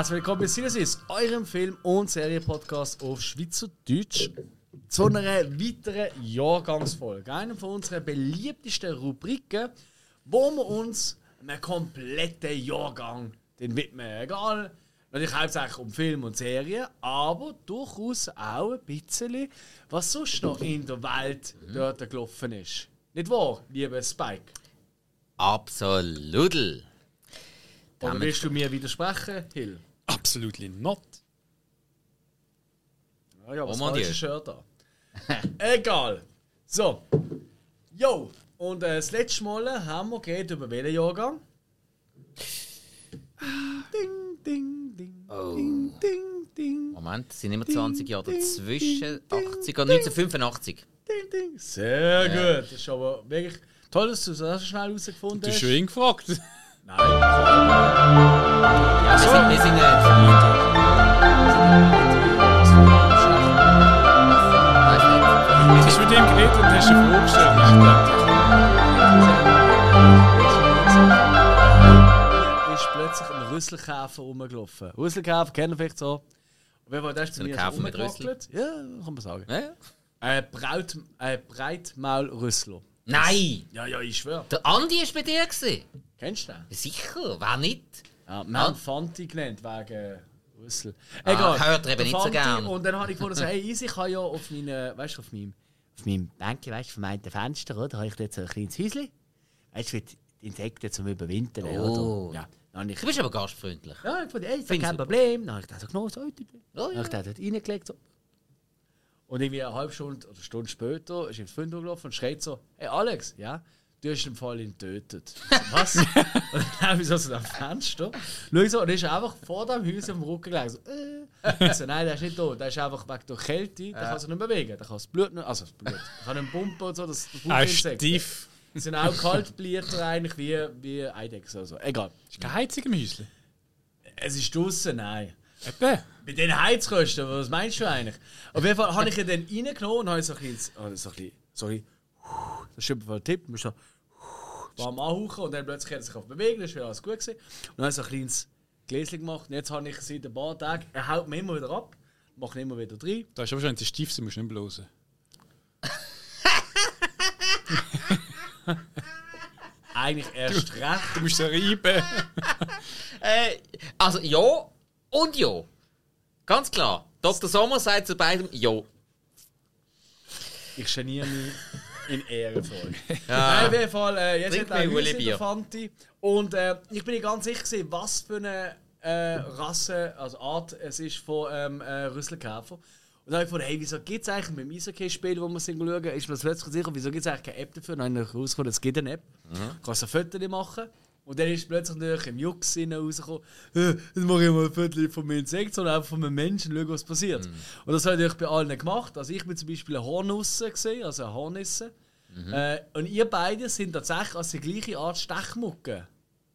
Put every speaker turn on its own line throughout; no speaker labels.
Herzlich willkommen bei Sinnesis, eurem Film- und Serienpodcast auf Schweizerdeutsch. Zu einer weiteren Jahrgangsfolge. Einer von unseren beliebtesten Rubriken, wo wir uns einem kompletten Jahrgang den widmen. Egal, natürlich hauptsächlich um Film und Serien, aber durchaus auch ein bisschen, was sonst noch in der Welt dort gelaufen ist. Nicht wahr, lieber Spike?
Absolut.
Oder willst du mir widersprechen, Hill?
Absolutely not.
Ah ja, was
Oh mon
falsche
Dieu.
Shirt an. Egal. So. Jo. Und äh, das letzte Mal haben wir geredet über welchen Jahrgang? Ding, ding, ding,
Oh.
ding, ding, ding,
Moment, es sind immer 20 Jahre dazwischen. 80 und 1985.
ding, ding. Sehr gut. Das ist aber wirklich toll, dass du das so schnell herausgefunden
Du hast
hast.
schon ihn gefragt.
Nein.
Ja, wir sind, wir sind äh,
Du hast mit ihm geredet und hast eine Frage gestellt.
Rüsselkäfer rumgelaufen. Rüsselkäfer kennen wir vielleicht so. Jeden Fall, der ist zu
ein
mir
Käfer mit
rumgewackelt. Ja, kann man sagen.
ja, ja.
Ein Braut, äh, Breitmaulrüssler.
Nein!
Ja, ja, ich schwöre.
Der Andi war bei dir. Gewesen.
Kennst du den?
Sicher, wer nicht?
Ja, wir
Ah.
haben Fanti genannt wegen Rüssel.
Ah, hört er eben
der
nicht so
Fanti.
gern.
Und dann habe ich gefunden, so, hey, easy, ich habe ja auf meinem, weißt auf meinem, auf meinem Bänkchen, weißt du, von meinem Fenster, oder, habe ich dort so ein kleines Häuschen. Weißt du, für die Insekten zum Überwintern,
Oh.
oder? Ja. Ich,
Du bist aber gastfreundlich.
ja, ich fand, ey, ist kein. Problem. Dann habe ich das so genommen, so.
Oh,
Dann habe
ja.
ich dort reingelegt, so. Und irgendwie eine halbe Stunde oder eine Stunde später ist ihm Freund gelaufen und schreit so: Hey Alex, ja, du hast den Fall ihn getötet. Ich Was? und dann habe ich so zu dem Fenster. Schau so, und er ist einfach vor dem Haus am Rücken gelegen. So, äh. Ich so, nein, der ist nicht tot. Der ist einfach wegen der Kälte, der kann sich nicht bewegen. Der kann das Blut nicht, also das Blut. Der kann nicht pumpen und so. Das, das
ist
Blutinsekten.
stief.
Sind auch kaltblüter eigentlich wie, wie Eidechsen. Also. Egal.
Ist keine Heizung im Häuschen.
Es ist draußen, nein.
Eben.
Mit den Heizkosten, was meinst du eigentlich? Auf jeden Fall habe ich ihn dann reingenommen und habe so ein bisschen, oh, so ein bisschen sorry, das ist ein Tipp, du musst so warm anhauchen und dann plötzlich hat er sich auf bewegen, das war alles gut gewesen. Und dann habe ich so ein kleines Gläschen gemacht und jetzt habe ich seit ein paar Tagen, er haut mir immer wieder ab, macht ihn immer wieder rein.
Da ist aber schon, wenn sie stief sind, musst du nicht bloßen.
Eigentlich erst recht.
Du musst sie reiben.
Äh, also ja und ja. Ganz klar. Dr. Sommer sagt zu beidem ja.
Ich geniere mich in Ehrenvoll.
Ja.
Nein, auf jeden Fall, äh, jetzt
Trink
hat er
mir Uli Bier.
Fanti. Und äh, ich bin nicht ganz sicher, gewesen, was für eine äh, Rasse, also Art es ist von ähm, äh, Rüsselkäfer. Und dann habe ich gedacht, hey, wieso gibt es eigentlich mit dem Eishockey-Spiel, wo wir sind schauen, ist mir das plötzlich sicher, wieso gibt es eigentlich keine App dafür? Dann habe ich herausgefunden, es gibt eine App. Du kannst ein Foto machen. Und dann ist plötzlich natürlich im Jux rausgekommen, äh, jetzt mache ich mal ein Foto von einem Insekt, sondern einfach von einem Menschen, schauen, was passiert. Und das habe ich bei allen gemacht. Also ich bin zum Beispiel eine Hornusse, gesehen, also eine Hornisse. Äh, und ihr beide sind tatsächlich als die gleiche Art Stechmucke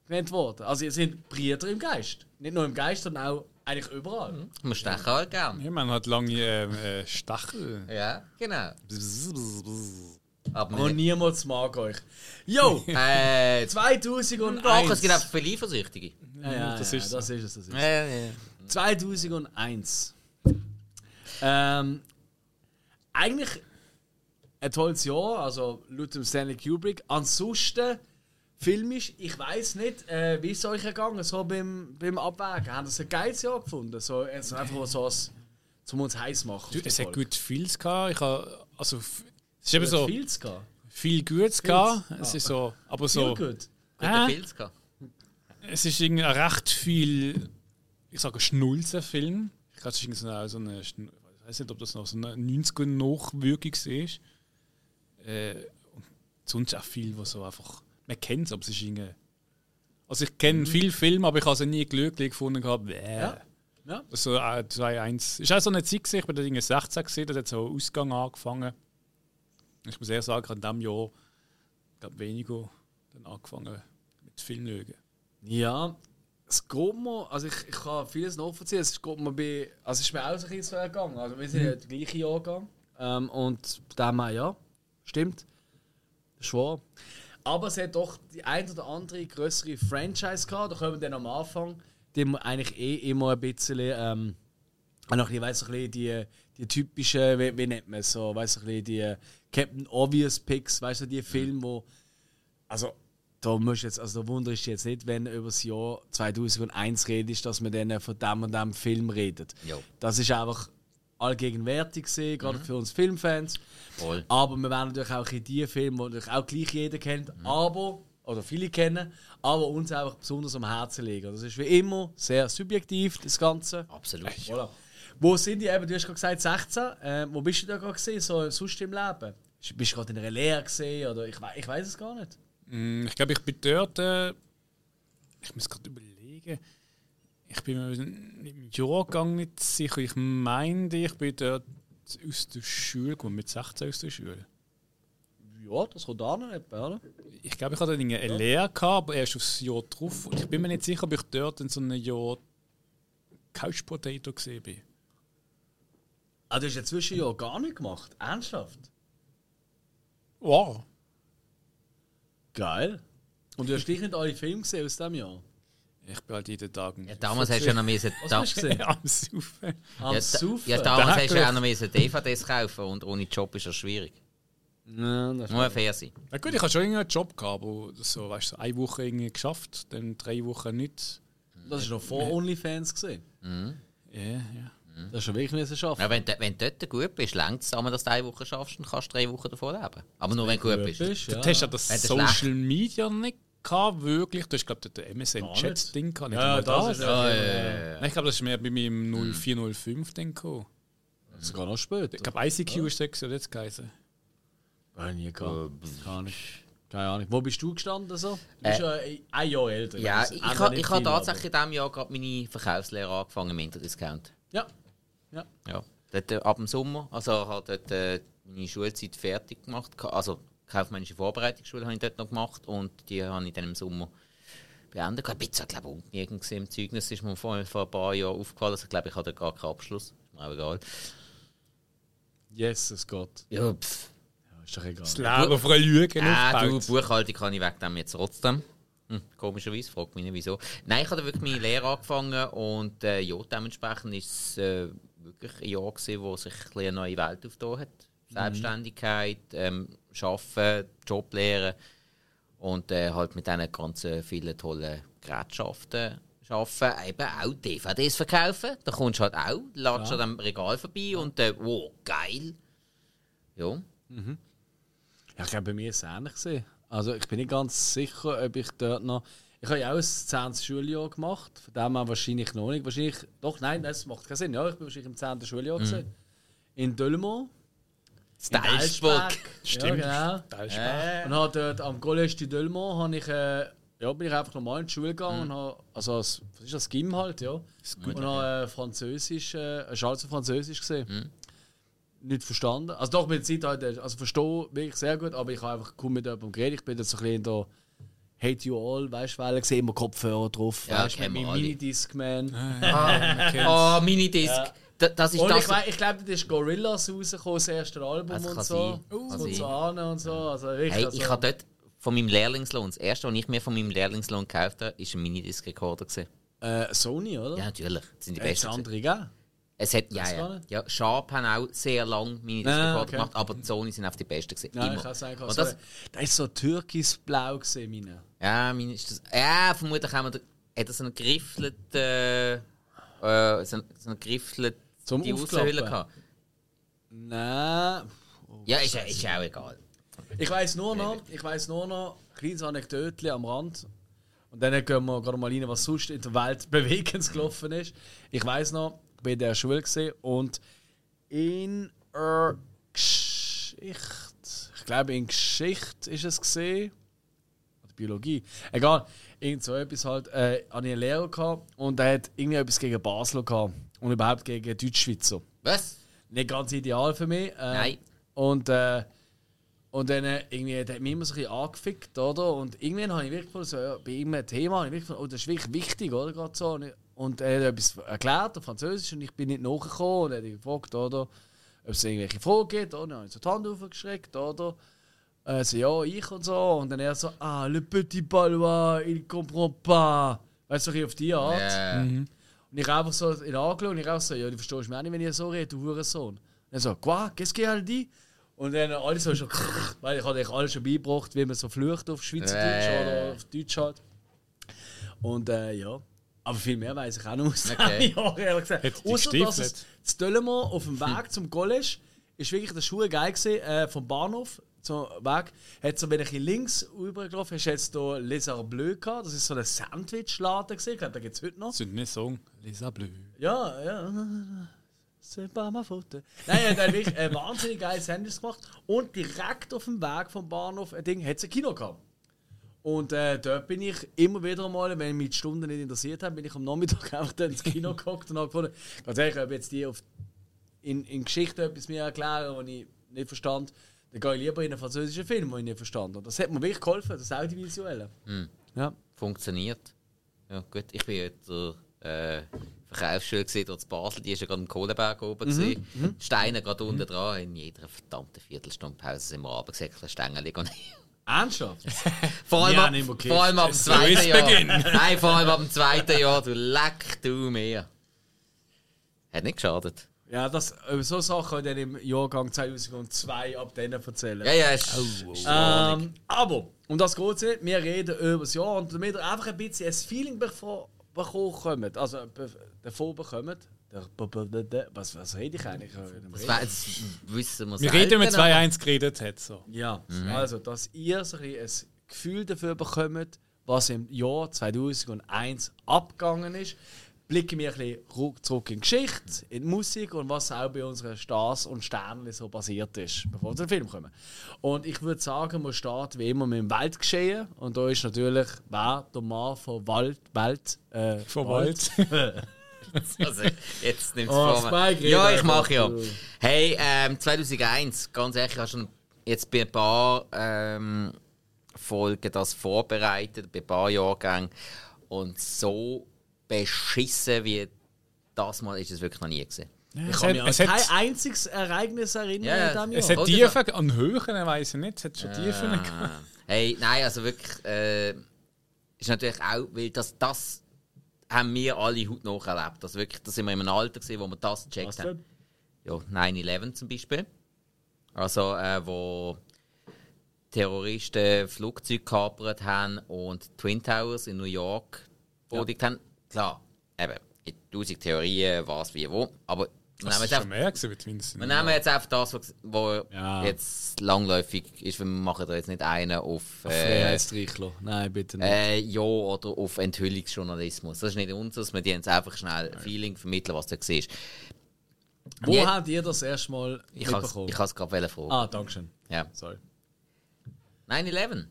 genannt worden. Also ihr sind Brüder im Geist. Nicht nur im Geist, sondern auch eigentlich überall.
Man stechen halt gern.
Ja, man hat lange ähm, äh, Stachel.
Ja, genau. Aber
Und niemand mag euch. Jo,
äh,
2001.
Doch, es gibt einfach viele Eifersüchtige.
ja, ja,
Das
ja,
ist
das ist es. Das ist es.
Ja, ja.
2001. Ähm, eigentlich ein tolles Jahr, also laut dem Stanley Kubrick. Ansonsten filmisch, ich weiß nicht, äh, wie ist es euch gegangen, so beim, beim Abwägen? Haben das ein geiles Jahr gefunden? So, jetzt einfach so was, zum uns heiß machen.
Du, es hat gut vieles gehabt. Ich habe, also, es ist eben
Hat
so
viel zu gehen.
viel Gutes gehabt. Es ist so, aber so,
Viel gut.
Äh?
Gehabt.
es ist irgendwie recht viel, ich sage Schnulzenfilm. Ich glaube, es ist irgendwie so eine, so eine Schn- ich weiß nicht, ob das noch so eine 90er Nachwirkung ist. Äh, und sonst auch viel, was so einfach, man kennt es, aber es ist irgendwie, also ich kenne viele Filme, aber ich habe sie nie glücklich gefunden gehabt. Bäh.
Ja. Ja.
So äh, 2-1. Ist auch so eine Zeit, gewesen, ich bin da irgendwie 16 gesehen, da hat so ein Ausgang angefangen. Ich muss eher sagen, in diesem Jahr, ich weniger dann angefangen mit Film schauen.
Ja, es geht mir, also ich, ich kann vieles nachvollziehen, es geht mir bei, also es ist mir auch so ein bisschen so ergangen, also wir sind ja der gleiche Jahrgang ähm, und bei dem ja. Stimmt. Das ist wahr. Aber es hat doch die ein oder andere größere Franchise gehabt. Da kommen wir dann am Anfang, die eigentlich eh immer ein bisschen. Ähm, noch, ich weiß ein bisschen die, die typischen, wie, wie nennt man es so, weiß ein bisschen die Captain Obvious Picks, weißt du, die Filme, wo. Also, da musst du jetzt, also da wundere ich dich jetzt nicht, wenn über das Jahr 2001 redest, dass man dann von dem und dem Film redet.
Jo.
Das ist einfach allgegenwärtig gesehen, gerade für uns Filmfans.
Voll.
Aber wir werden natürlich auch in die Filme, die natürlich auch gleich jeder kennt, aber, oder viele kennen, aber uns einfach besonders am Herzen liegen. Das ist wie immer sehr subjektiv, das Ganze.
Absolut.
Voilà. Wo sind die eben? Du hast gerade gesagt 16. Äh, wo bist du da gerade gesehen, so sonst im Leben? Bist du gerade in einer Lehre gesehen oder ich, ich weiß es gar nicht.
Mm, Ich glaube, ich bin dort. Äh, ich muss gerade überlegen. Ich bin mir im Jahrgang nicht sicher. Ich meinte, ich bin dort aus der Schule gekommen, mit 16 aus der Schule.
Ja, das kommt auch noch nicht, oder?
Ich glaube, ich hatte eine Lehre, gehabt, aber erst aufs Jahr drauf. Und ich bin mir nicht sicher, ob ich dort in so einem Jahr Couch Potato gesehen bin.
Ah, du hast ja Zwischenjahr gar nicht gemacht. Ernsthaft?
Wow.
Geil. Und du hast gleich nicht alle Filme gesehen aus diesem Jahr?
Ich bin halt jeden Tag
Ja, damals hast du ja noch müssen, da,
am Saufen.
Am
ja,
Saufen?
ja, damals
Da
hast du ja auch noch müssen DVDs kaufen und ohne Job ist das schwierig.
Ja, das
Muss fair sein.
Ja gut, ich hatte schon irgendeinen Job gehabt, aber so, weißt du, eine Woche irgendwie geschafft, dann drei Wochen nicht.
das ist noch vor OnlyFans gesehen.
Ja, ja.
Das ist schon wirklich müssen schaffen.
Ja, wenn, du- wenn du dort gut bist, längt es dass du eine Woche schaffst und kannst drei Wochen davon leben. Aber nur wenn du gut bist.
Bist, ja.
Du hast ja das
Wenn
Social Media nicht gehabt, wirklich. Du hast, glaube ich, das MSN
Gar
Chat-Ding gehabt. Nicht
Ja,
einmal
das
das.
Ja,
ja,
ja, ja, ja.
Nein, ich glaube, das ist mehr bei mir im 0405 Ding gekommen.
sogar noch später.
Ich glaube, ICQ ist das oder jetzt geheißen.
Ja, nie gehabt. Keine Ahnung. Keine Ahnung. Wo bist du gestanden so? Du bist ja ein Jahr älter.
Ja, ich,
ändert
ich, ha-
nicht
ich habe
viel,
tatsächlich in diesem Jahr gerade meine Verkaufslehre angefangen im Interdiscount.
Ja. Ja.
Ja. Dort, äh, ab dem Sommer, also halt dort äh, meine Schulzeit fertig gemacht. Also kaufmännische Vorbereitungsschule habe ich dort noch gemacht und die habe ich dann im Sommer beendet. Ein bisschen, glaube ich, ungenügend gewesen im Zeugnis ist mir vor, vor ein paar Jahren aufgefallen. Also, ich glaube, ich hatte gar keinen Abschluss. Ist mir auch egal.
Jesus Gott.
Ja, pff.
Ja, ist doch egal.
Das Leben von einer Lüge
Ah, du. Buchhaltung kann ich wegen dem jetzt trotzdem. Hm, komischerweise, fragt mich nicht wieso. Nein, ich habe wirklich meine Lehre angefangen und äh, ja, dementsprechend ist es äh, wirklich ein Jahr gewesen, wo sich ein eine neue Welt aufgetan hat. Selbstständigkeit, ähm, Arbeiten, Job lehren und äh, halt mit diesen ganzen vielen tollen Gerätschaften arbeiten. Eben auch DVDs verkaufen. Da kommst du halt auch, ladest
Ja.
an dem Regal vorbei und äh, wow, geil. Ja.
Ja, ich glaube, bei mir ist es ähnlich. Gewesen. Also ich bin nicht ganz sicher, ob ich dort noch... Ich habe ja auch ein 10. Schuljahr gemacht, von dem her wahrscheinlich noch nicht. Wahrscheinlich... Doch, nein, das macht keinen Sinn. Ja, ich bin wahrscheinlich im 10. Schuljahr gewesen. In Dölmo. Elsberg.
Stimmt.
Ja, genau.
Da
Äh,
Und habe dort am Collège de Dölmo habe ich, äh, ja, bin ich einfach normal in die Schule gegangen und habe, also als, was ist das, Gym halt, ja. Und habe äh, Französisch, äh, auf Französisch gesehen. Nicht verstanden. Also doch, mit der Zeit halt, also verstehe wirklich sehr gut, aber ich habe einfach kaum mit jemandem geredet. Ich bin jetzt so ein bisschen der Hate You All, weißt du, weil ich sehe immer Kopfhörer drauf,
Ja,
weißt mit meinem
alle.
Minidiscman.
Oh, Minidisc. Da- Das ist
Und
das.
ich, wei- ich glaube, da ist Gorillaz rausgekommen, das erste Album
Das
und so.
sein.
Das kommt so an und so. Also wirklich,
Hey,
also,
ich habe dort von meinem Lehrlingslohn, das erste, was ich mir von meinem Lehrlingslohn gekauft habe, ist ein Minidisc-Recorder. gewesen.
äh, Sony, oder?
Ja, natürlich. Das sind die
Äh, das
besten.
andere, gell?
Es hat, ja, ja. ja. Sharp haben auch sehr lange Minidisc-Recorder
Ah, okay.
gemacht, aber die Sony sind auf die besten gewesen.
Ja,
Immer.
ich kann sagen,
Und das,
das ist so türkisblau gesehen, meine.
ja, meine ist das, ja, vermutlich haben wir da, hat so einen griffleten, äh, so, einen- so einen griffleten
Zum
die? Außenhülle gehabt.
Nein.
Ja, ist, ja- ist ja auch egal.
Ich weiß nur noch, ich weiß nur noch, kleines Anekdötchen am Rand. Und dann gehen wir gerade mal rein, was sonst in der Welt bewegend gelaufen ist. Ich weiß noch, ich bin in der Schule gesehen und in äh, Geschichte, ich glaube in Geschichte ist es gesehen oder Biologie, egal, irgend so etwas halt, äh, hatte ich einen Lehrer gehabt und der hat irgendwie etwas gegen Basel gehabt und überhaupt gegen Deutschschweizer.
Was?
Nicht ganz ideal für mich. Äh,
Nein.
Und, äh, und dann äh, irgendwie, der hat mich immer so ein bisschen angefickt, oder? Und irgendwann habe ich wirklich so, ja, bei irgendeinem Thema, habe ich wirklich oh, das ist wirklich wichtig, oder? Gerade so. Und, und er hat etwas erklärt auf Französisch und ich bin nicht nachgekommen und er hat gefragt, oder? Ob es irgendwelche Fragen gibt, oder? Dann habe ich so die Hand aufgeschreckt, oder? Äh, so, ja, ich und so. Und dann er so, ah, le petit Palois, il comprend pas. Weißt du, so ein bisschen auf die Art.
Ja.
Und ich einfach so ihn angeschaut und ich auch so, ja, du verstehst mich auch nicht, wenn ich so rede, du Hurensohn. Und er so, quoi, qu'est-ce qu'il a dit? Und dann alle so schon, weil ich hatte euch alles schon beigebracht, wie man so flucht auf Schweizerdeutsch
ja,
oder auf Deutsch halt. Und äh, ja. Aber viel mehr weiß ich auch noch aus
Okay.
Jahren, ehrlich gesagt.
Hat die
Außer dass es zu Döllemont auf dem Weg zum College ist wirklich der Schuh geil gewesen, äh, vom Bahnhof zum Weg. Hat so, wenn ich links rübergelaufen hast, jetzt hier Les Arts gehabt. Das ist so ein Sandwich-Laden gewesen. Ich glaube, da gibt es heute noch.
Sind nicht Song. Lisa Bleu.
Ja, ja. C'est pas ma faute. Nein, er hat ein wirklich ein wahnsinnig geiles Sandwich gemacht. Und direkt auf dem Weg vom Bahnhof ein Ding hat es ein Kino gehabt. Und äh, dort bin ich immer wieder mal, wenn mich die Stunden nicht interessiert haben, bin ich am Nachmittag einfach dann ins Kino geguckt und habe gefunden, ganz ehrlich, ob jetzt die auf, in, in Geschichte etwas mir erklären, was ich nicht verstand, dann gehe ich lieber in einen französischen Film, den ich nicht verstanden habe. Das hat mir wirklich geholfen, das Audiovisuelle. Ja.
Funktioniert. Ja, gut. Ich bin der äh, Verkaufsschule gesehen dort in Basel, die ist ja gerade im Kohlenberg oben gesehen.
Mhm.
Steine gerade unten dran. In jeder verdammten Viertelstunde Pause sind wir runtergesäckelt, Stängel und
Ernsthaft?
vor allem,
Ja,
ab,
okay.
vor allem ab dem zweiten Jahr. Nein, vor allem ab dem zweiten Jahr. Du leck du mehr. Hat nicht geschadet.
Ja, das, über so Sachen kann ich dann im Jahrgang 2002 ab denen erzählen.
Ja, ja, ist.
Ähm, aber, um das geht es nicht. Wir reden über das Jahr und damit ihr einfach ein bisschen ein Feeling bevor- bekommt, also davon bekommt. Was, was rede ich eigentlich?
Das, wär- das wissen wir
Wir reden
aber-
2-1 geredet hat. So.
Ja, also, dass ihr so ein, bisschen ein Gefühl dafür bekommt, was im Jahr 2001 abgegangen ist. Blicken wir ein bisschen zurück in die Geschichte, in die Musik und was auch bei unseren Stars und Sternen so passiert ist, bevor wir zum Film kommen. Und ich würde sagen, wir starten wie immer mit dem Weltgeschehen. Und da ist natürlich wer der Mann von Wald, Welt, äh,
Von Wald.
Also, jetzt nimmst du
Oh,
vor Ja, ich mache ja.
du.
Hey, ähm, 2001, ganz ehrlich, ich habe schon jetzt bei ein paar ähm, Folgen das vorbereitet, bei ein paar Jahrgängen. Und so beschissen wie das mal ist es wirklich noch nie gesehen.
Ich
Es
kann mich
hat-
an
es hat-
kein einziges Ereignis erinnern
Ja,
in diesem
Es
Jahr.
hat
Oder
Tiefen, an Höhen weiß ich nicht. Es hat schon Tiefen gehabt.
Ah. Hey, nein, also wirklich, äh, ist natürlich auch, weil das, das haben wir alle heute noch erlebt. Also wirklich, da sind wir in einem Alter gewesen, wo wir das gecheckt
Was
haben. Ja, 9-11 zum Beispiel. Also, äh, wo Terroristen Flugzeuge gekapert haben und Twin Towers in New York bodigt haben. Klar, eben, in tausend Theorien, was, wie, wo. Aber wir
Das
nehmen, jetzt
mehr gewesen
wir nehmen jetzt einfach das, was wo
Ja.
jetzt langläufig ist. Wir machen da jetzt nicht einen auf. Äh,
Freiheitsstreichler. Nein, bitte nicht.
äh, ja, oder auf Enthüllungsjournalismus. Das ist nicht unseres. Wir dienen jetzt einfach schnell ein Feeling vermitteln, was du siehst.
Wo
jetzt-
habt ihr das erste Mal
Ich
mitbekommen?
es gerade fragen.
ah, danke schön.
Ja.
Sorry.
9-11.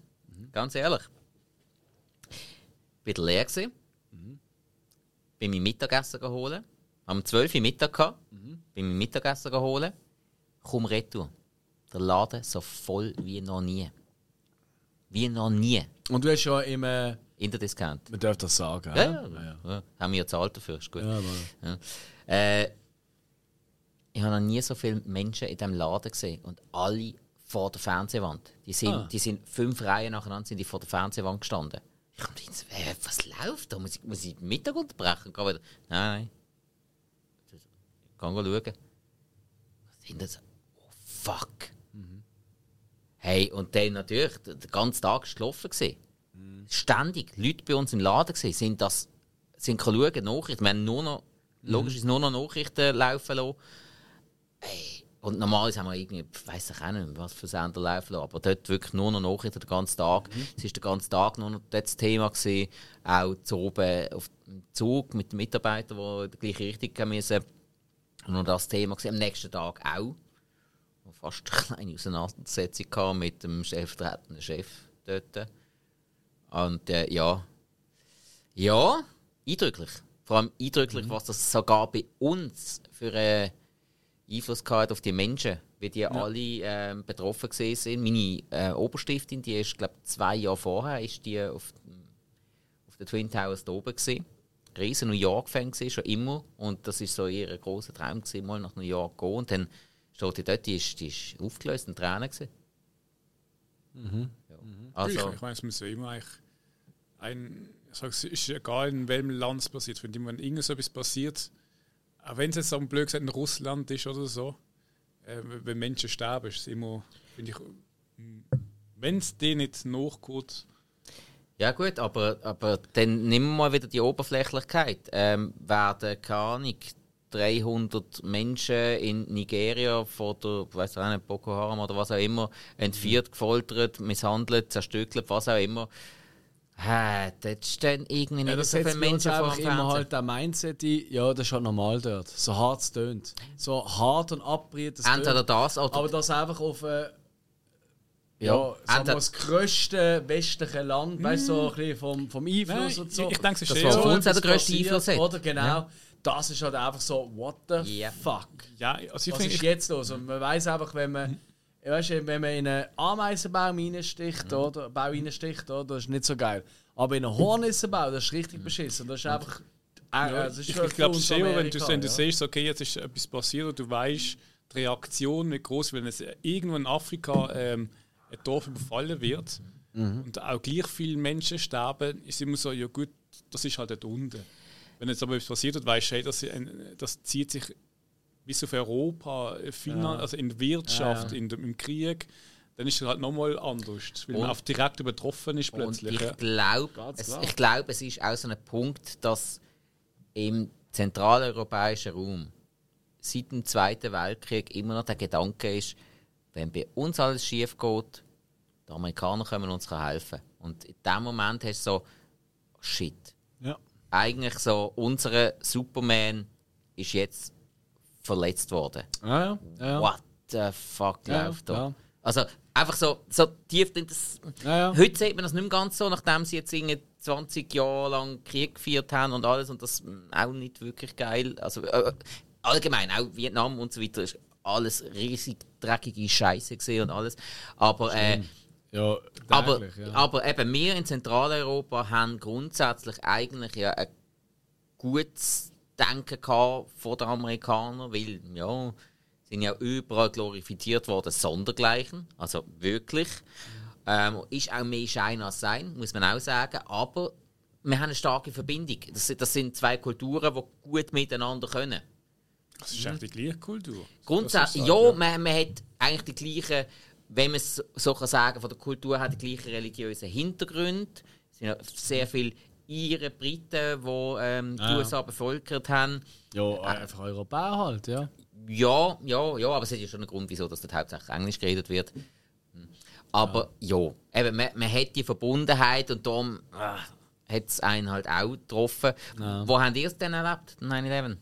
Ganz ehrlich. Bin leer gewesen. Bin mein Mittagessen geholt. Am 12 Uhr Mittag gehabt. Bin mein Mittagessen geholt. Komm retour. Der Laden so voll wie noch nie. Wie noch nie.
Und du hast ja im. Äh,
In der Discount.
man darf das sagen.
Ja,
hä?
ja, ja. Haben wir ja gezahlt dafür. Ist gut.
Ja,
Ja. Äh, ich habe noch nie so viele Menschen in diesem Laden gesehen und alle vor der Fernsehwand. Die sind,
Ah.
die sind fünf Reihen nacheinander sind die vor der Fernsehwand gestanden. Ich habe gedacht, äh, was läuft da? Muss ich, muss ich den Mittag unterbrechen? Geh wieder. Nein, nein. Ich kann schauen. Was sind das? Oh, fuck. Hey, und dann natürlich, der, ganze Tag war gelaufen. gewesen. Ständig. Leute bei uns im Laden gewesen, sind das, sind schauen, Nachrichten. Wir haben nur noch, logisch ist nur noch Nachrichten laufen lassen. Hey, und normalerweise haben wir irgendwie, weiß ich auch nicht, mehr, was für Sender laufen lassen, aber dort wirklich nur noch Nachrichten den ganzen Tag. Es war den ganzen Tag nur noch das Thema. Gewesen. Auch zu oben auf dem Zug mit den Mitarbeitern, die in die gleiche Richtung gehen müssen. Und noch das Thema gewesen. Am nächsten Tag auch. Fast eine kleine Auseinandersetzung mit dem stellvertretenden Chef dort. Und äh, ja. Ja, eindrücklich. Vor allem eindrücklich, was das sogar bei uns für einen Einfluss gehabt auf die Menschen, wie die alle ähm, betroffen gewesen sind. Meine äh, Oberstiftin, die ist, glaube zwei Jahre vorher, ist die auf, auf den Twin Towers da oben gewesen. Riesen New York-Fan gewesen, schon immer. Und das ist so ihr großer Traum gewesen, mal nach New York zu gehen. Und dann steht die dort, die ist, die ist aufgelöst in Tränen gewesen. Ja.
Also,
Also,
ich meine, es muss ja immer eigentlich ein, ich sage, es ist egal, in welchem Land es passiert. Wenn immer irgend so etwas passiert, auch wenn es jetzt am blöd gesagt in Russland ist oder so, äh, wenn Menschen sterben, ist es immer, ich, wenn es denen nicht nachgeht,
ja gut, aber, aber dann wir mal wieder die Oberflächlichkeit. Ähm, werden, keine Ahnung, 300 Menschen in Nigeria von der, weiß nicht, Boko Haram oder was auch immer, entführt, gefoltert, misshandelt, zerstückelt, was auch immer. Hä, das ist dann irgendwie nicht
Ja, das
so viele Menschen
einfach
dem
immer halt ein Mindset ein, ja, das ist halt normal dort. So hart es tönt. So hart und abbriet es
Entweder
tönt.
das oder
Aber das einfach auf äh,
Ja,
ja, sagen wir,
entweder-
das grösste westliche Land, weißt du, so ein bisschen vom, vom Einfluss
Nein,
und so.
ich- ich denke, es ist
Das war für uns auch der grösste Einfluss. hat.
Oder genau. Das ist halt einfach so, what the
Ja.
fuck?
ja, also ich
Was
finde,
ist
ich,
jetzt los? Und man weiß einfach, wenn man, weißt, du, wenn man in einen Ameisenbaum reinsticht,
Mhm.
oder, Bau reinsticht, oder, das ist nicht so geil. Aber in einen Hornissenbau, das ist richtig beschissen. Das ist einfach. Äh,
Ja,
das ist
ich, ich glaube, es ist eher, wenn du, wenn du
ja.
siehst, okay, jetzt ist etwas passiert und du weißt, die Reaktion nicht groß, wenn es irgendwo in Afrika ähm, ein Dorf überfallen wird
Mhm.
und auch gleich viele Menschen sterben, ist immer so, ja gut, das ist halt dort unten. Wenn jetzt aber etwas passiert und weißt, hey, das, ein- das zieht sich bis auf Europa, äh, Finan also in der Wirtschaft,
Ja, ja.
In dem, im Krieg, dann ist es halt nochmal anders, weil
Und-
man auf direkt übertroffen ist
Und
plötzlich.
ich
ja.
glaube, es, ich glaube, es ist auch so ein Punkt, dass im zentraleuropäischen Raum seit dem Zweiten Weltkrieg immer noch der Gedanke ist, wenn bei uns alles schief geht, die Amerikaner können uns helfen. Und in dem Moment hast du so, shit.
Ja.
Eigentlich so, unser Superman ist jetzt verletzt worden.
Ja, ja. ja.
What the fuck
Ja,
läuft da? Also einfach so, so tief in das. Heute sieht man das nicht mehr ganz so, nachdem sie jetzt irgendwie 20 Jahre lang Krieg geführt haben und alles und das auch nicht wirklich geil. Also äh, allgemein, auch Vietnam und so weiter, ist alles riesig dreckige Scheiße gesehen und alles. Aber, äh,
Ja,
aber,
ja.
aber eben wir in Zentraleuropa haben grundsätzlich eigentlich ja ein gutes Denken von den Amerikanern, weil ja, sind ja überall glorifiziert worden, sondergleichen, also wirklich. Ähm, ist auch mehr Schein als Sein, muss man auch sagen, aber wir haben eine starke Verbindung. Das, sind- das sind zwei Kulturen, die gut miteinander können.
Das ist echt die gleiche Kultur.
Grundsätzlich, ja, man, man hat eigentlich die gleichen, wenn man es so kann sagen, von der Kultur hat die gleichen religiösen Hintergründe. Es sind ja sehr viele Ire, Briten, die ähm, die
Ah, ja.
USA bevölkert haben.
ja, einfach Europäer halt, ja.
Ja, ja, ja, aber es hat ja schon einen Grund, wieso dass dort hauptsächlich Englisch geredet wird. Hm. Aber ja, eben, man, man hat die Verbundenheit und darum ah, hat es einen halt auch getroffen.
Ja.
Wo habt ihr es denn erlebt, 9-11?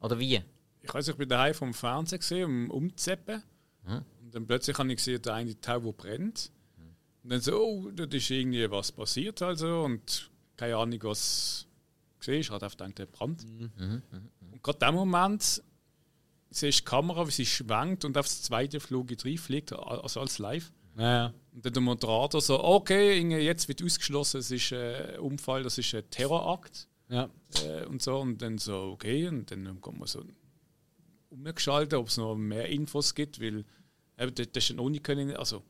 Oder wie?
Ich weiß, ich bin daheim vom Fernsehen gesehen, um umzuzappen. Und dann plötzlich habe ich gesehen, der eine Tau, der brennt. Und dann so, oh, da ist irgendwie was passiert also und keine Ahnung, was gesehen ist. Ich habe gedacht, der brennt. Und gerade in dem Moment siehst du die Kamera, wie sie schwenkt und auf das zweite Flug reinfliegt, also als live.
Ja.
Und dann der Moderator so, okay, jetzt wird ausgeschlossen, es ist ein Unfall, das ist ein Terrorakt
ja.
äh, und so. Und dann so, okay, und dann kommt man so umgeschaltet, ob es noch mehr Infos gibt, weil eben, das, das ist noch nicht können, also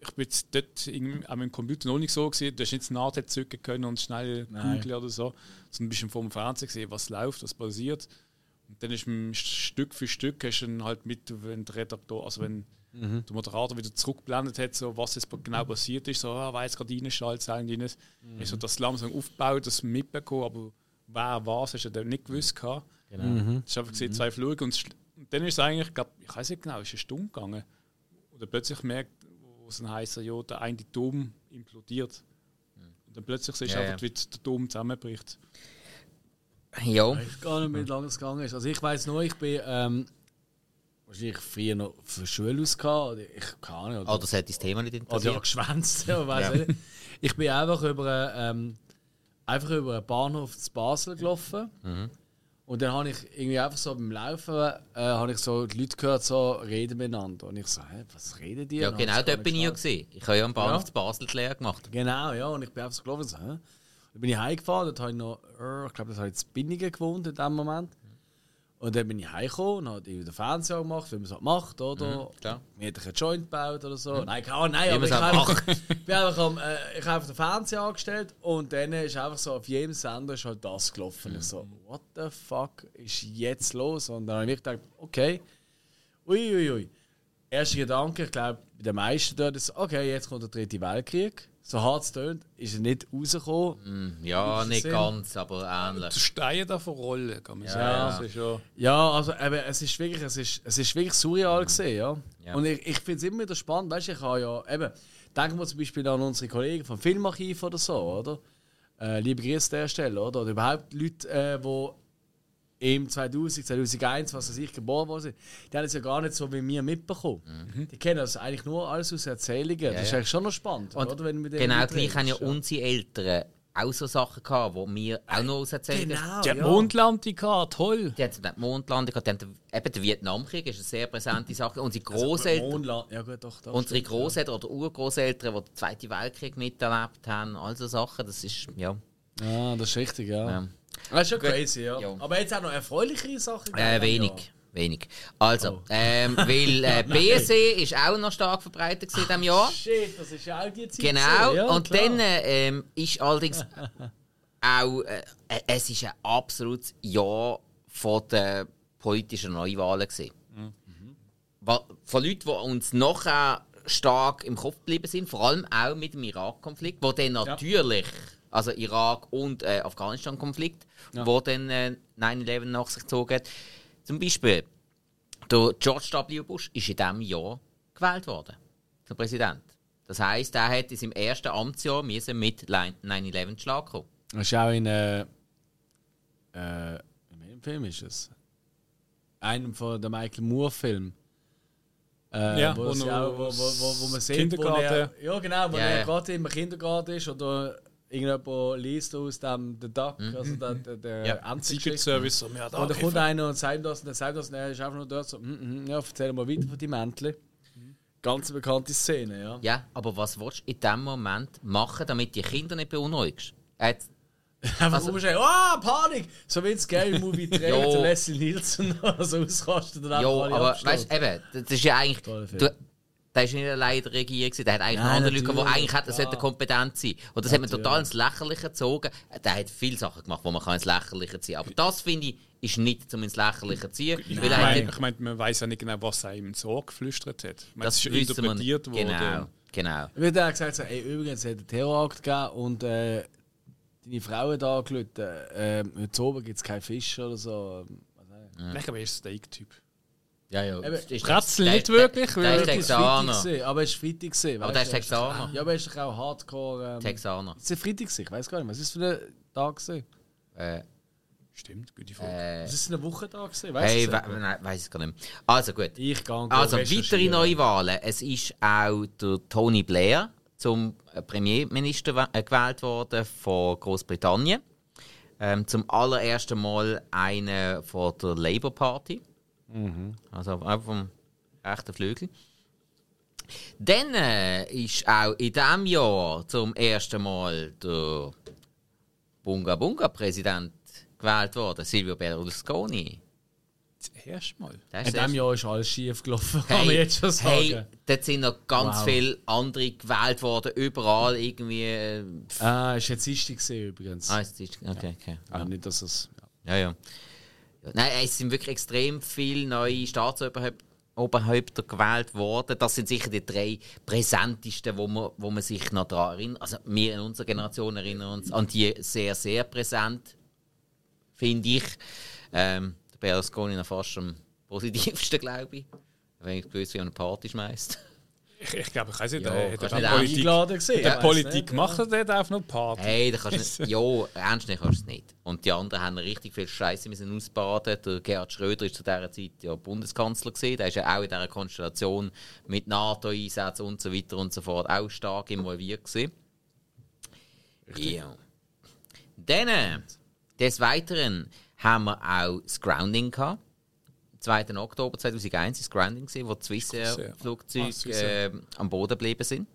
ich bin jetzt dort an meinem Computer noch nicht so gesehen, du hast nicht das Nadel zücken können und schnell googeln oder so, sondern bist vor dem Fernsehen gesehen, was läuft, was passiert. Und dann ist Stück für Stück hast du halt mit, wenn der Redaktor, also wenn
Mhm.
der Moderator wieder zurückblendet hat, so, was jetzt genau passiert ist, so, ah, jetzt gerade reinschaltet, die nicht.
Mhm.
Also das langsam aufgebaut, das mitbekommen, aber wer was, hast du dann nicht gewusst. Gehabt.
Genau.
Mhm.
Es ist einfach gesehen, zwei Flüge und, und dann ist es eigentlich, glaub, ich weiß nicht genau, ist eine Stunde gegangen. Oder plötzlich merkt, wo es dann heisst, ja, der eine Dom implodiert. Und dann plötzlich siehst du
Ja,
einfach,
ja.
wie der Dom zusammenbricht.
Ja.
Ich weiß gar nicht, wie lange es gegangen ist. Also ich weiß nur, ich bin ähm, wahrscheinlich früher noch für Schule aus gehabt, oder ich keine Ahnung. Oder,
Oh, das hat das Thema nicht
oder
interessiert.
ja, geschwänzt, ja, weiß
Ja.
ich nicht. Ich bin einfach über, ähm, einfach über einen Bahnhof zu Basel gelaufen.
Mhm.
Und dann habe ich irgendwie einfach so beim Laufen äh, habe ich so die Leute gehört, so reden miteinander. Und ich so, hä, was reden die?
Ja, genau dort bin ich ja gesehen. Ich habe ja am Bahnhof
Ja.
Basel die Lehre gemacht.
Genau, ja. Und ich bin einfach so gelaufen. So, hä? Dann bin ich heimgefahren, dort habe ich noch, äh, ich glaube, das habe ich in Binningen gewohnt in dem Moment. Und dann bin ich heimgekommen und habe den Fernseher gemacht, wie man es halt macht, oder?
klar.
Mir hat einen Joint gebaut oder so. Nein, keine nein, aber ich habe einfach, am, äh, ich habe einfach den Fernseher angestellt und dann ist einfach so, auf jedem Sender ist halt das gelaufen. Ich so, what the fuck ist jetzt los? Und dann habe ich gedacht, okay, ui, ui, ui. Erster Gedanke, ich glaube, bei den meisten dort ist, okay, jetzt kommt der dritte Weltkrieg. So hart es tönt, ist er nicht rausgekommen.
Hm, Ja, nicht
Sinn.
ganz, aber ähnlich.
Der Stein da von Rollen, kann man sagen.
Ja.
Ist ja
Ja, also eben, es ist wirklich, es ist, es ist wirklich surreal gesehen, ja.
Ja.
Und ich, ich finde es immer wieder spannend, weißt du, ich habe ja, eben, denken wir zum Beispiel an unsere Kollegen vom Filmarchiv oder so, oder? Äh, liebe Grüße an der Stelle, oder? Oder überhaupt Leute, äh, die im 2000, 2001, was weiß ich, geboren worden die haben es ja gar nicht so wie wir mitbekommen. Die kennen das eigentlich nur alles aus Erzählungen. das ist
Mhm. ja.
eigentlich schon noch spannend,
Und
oder? Wenn
Genau gleich haben ja
redest,
unsere Eltern auch so Sachen gehabt, die wir auch noch aus erzählen.
Genau,
Die
ja.
Mondlandung gehabt, toll.
Die Beispiel die Mondlandung gehabt, die haben den- eben der Vietnamkrieg ist eine sehr präsente Sache. Unsere Großeltern,
Mondland, ja gut, doch,
unsere
ja.
Großeltern oder Urgroßeltern, die den Zweiten Weltkrieg miterlebt haben, all so Sachen, das ist, ja.
Ja, das ist richtig, ja.
ja.
Das ist schon crazy, ja.
Ja.
Aber jetzt auch noch erfreulichere Sachen.
Äh, wenig.
ja.
Wenig. Also,
Oh.
ähm, weil äh, BSE ist auch noch stark verbreitet in diesem Jahr.
Shit, das ist ja auch die Zeit.
Genau.
Ja,
und
klar.
dann ähm, ist allerdings auch, äh, äh, es ist ein absolutes Jahr von der politischen Neuwahlen gewesen. Wa- Von Leuten, die uns nachher stark im Kopf geblieben sind, vor allem auch mit dem Irak-Konflikt, wo dann natürlich, also Irak und äh, Afghanistan-Konflikt, wo dann äh, 9-11 nach sich gezogen hat. Zum Beispiel, der George W. Bush ist in diesem Jahr gewählt worden zum Präsident. Das heisst, er hat in seinem ersten Amtsjahr müssen mit 9-11 zu Schlag kommen.
Das ist auch in. Äh, äh, in welchem Film ist es? Einem von der Michael Moore-Film. Äh,
Ja,
ja wo, wo, wo, wo man sieht,
Kindergarten.
Wo er, ja, genau, wo
Ja,
er
ja.
gerade im Kindergarten ist oder irgendjemand liest aus dem The Duck, also der, der, der
Ja,
Secret. Service. So, ja, da
Und dann kommt einer und sagt das und dann sagt das und er ist einfach nur dort so, mm, mm, ja, erzähl mal weiter von deinem Mäntel. Ganz bekannte Szene, ja.
Ja, aber was willst du in diesem Moment machen, damit die Kinder nicht beunruhigst? Hat,
Einfach
Also-
rumschreien, oh, Panik! So wie ein Scary Movie
Jo.
der Leslie Nielsen so ausrastet und
ja,
einfach alle
aber weißt du, eben, das ist ja eigentlich. Du, der ist nicht allein der Regier, gewesen, der hat eigentlich noch
Nein,
andere Leute, die
natürlich,
eigentlich hätten sollten kompetent sein Und das hat man
Natürlich.
total ins Lächerliche gezogen. Der hat viele Sachen gemacht, die man kann ins Lächerliche ziehen kann. Aber das, finde ich, ist nicht zum ins Lächerliche zu ziehen. Weil
Ich
er hat
meine, ich meine, man weiß ja nicht genau, was er ihm ins Ohr geflüstert hat. Ich meine,
das
das ist interpretiert
nicht.
worden.
Genau, genau.
Wird er gesagt, so, ey, übrigens, es hat einen Terrorakt gegeben und äh, deine Frau hat angelötet, äh, heute oben gibt es keinen Fisch oder so.
Ich glaube, er ist ein Steak-Typ.
Ja, ja.
Eben,
Ist- der-
nicht
der-
wirklich,
Der
weil-
ist
Das war
Texaner.
Freitag aber es war Freitag. gewesen,
Aber der ist? Texaner.
Ja, aber er ist auch Hardcore. Ähm,
Texaner.
Ist es Freitag? gewesen? Ich weiß gar nicht, was ist für ein Tag? Gewesen?
Äh,
Stimmt, gute Frage.
äh,
Was ist es ein Wochentag? Gewesen? Weißt
hey, we nein, weiss ich gar nicht mehr. Also gut.
Ich gehe
Also weitere Neuwahlen. Es ist auch der Tony Blair zum äh, Premierminister äh, gewählt worden von Großbritannien. Ähm, zum allerersten Mal einer von der Labour Party. Also auch vom rechten Flügel. Dann äh, ist auch in diesem Jahr zum ersten Mal der Bunga Bunga Präsident gewählt worden, Silvio Berlusconi.
Das erste Mal.
In diesem Jahr ist alles schief gelaufen, kann man jetzt schon sagen.
Hey, dort sind noch ganz
Wow.
viele andere gewählt worden, überall irgendwie. äh.
Ah, ist jetzt Dienstag übrigens.
Ah, ist, okay, okay.
Ah, nicht, dass es... Ja.
Ja, ja. Nein, es sind wirklich extrem viele neue Staatsoberhäupter Oberhäupter gewählt worden. Das sind sicher die drei präsentesten, wo man, wo man sich noch daran erinnert. Also wir in unserer Generation erinnern uns an die sehr, sehr präsent, finde ich. Ähm, Berlusconi noch fast am positivsten, glaube ich. Wenn ich gewusst, wie man eine Party schmeißt.
Ich, ich glaube, ich weiß nicht,
Ja,
er hat auch
nicht
Politik,
Eingeladen
der
weiss
Politik
nicht,
gemacht hat, er darf noch Party.
Hey, da kannst du nicht. Ja, ernst nehmen kannst du es nicht. Und die anderen haben richtig viel Scheiße müssen ausbaden. Der Gerhard Schröder ist zu dieser Zeit ja Bundeskanzler gewesen. Der ist ja auch in dieser Konstellation mit NATO-Einsätzen und so weiter und so fort auch stark involviert. Ja. Dann, äh, des Weiteren, haben wir auch das Grounding gehabt. Am 2. Oktober 2001 war das Grounding, gewesen, wo die
Swissair. Ah,
Swissair-Flugzeuge
Swissair.
äh, am Boden geblieben sind.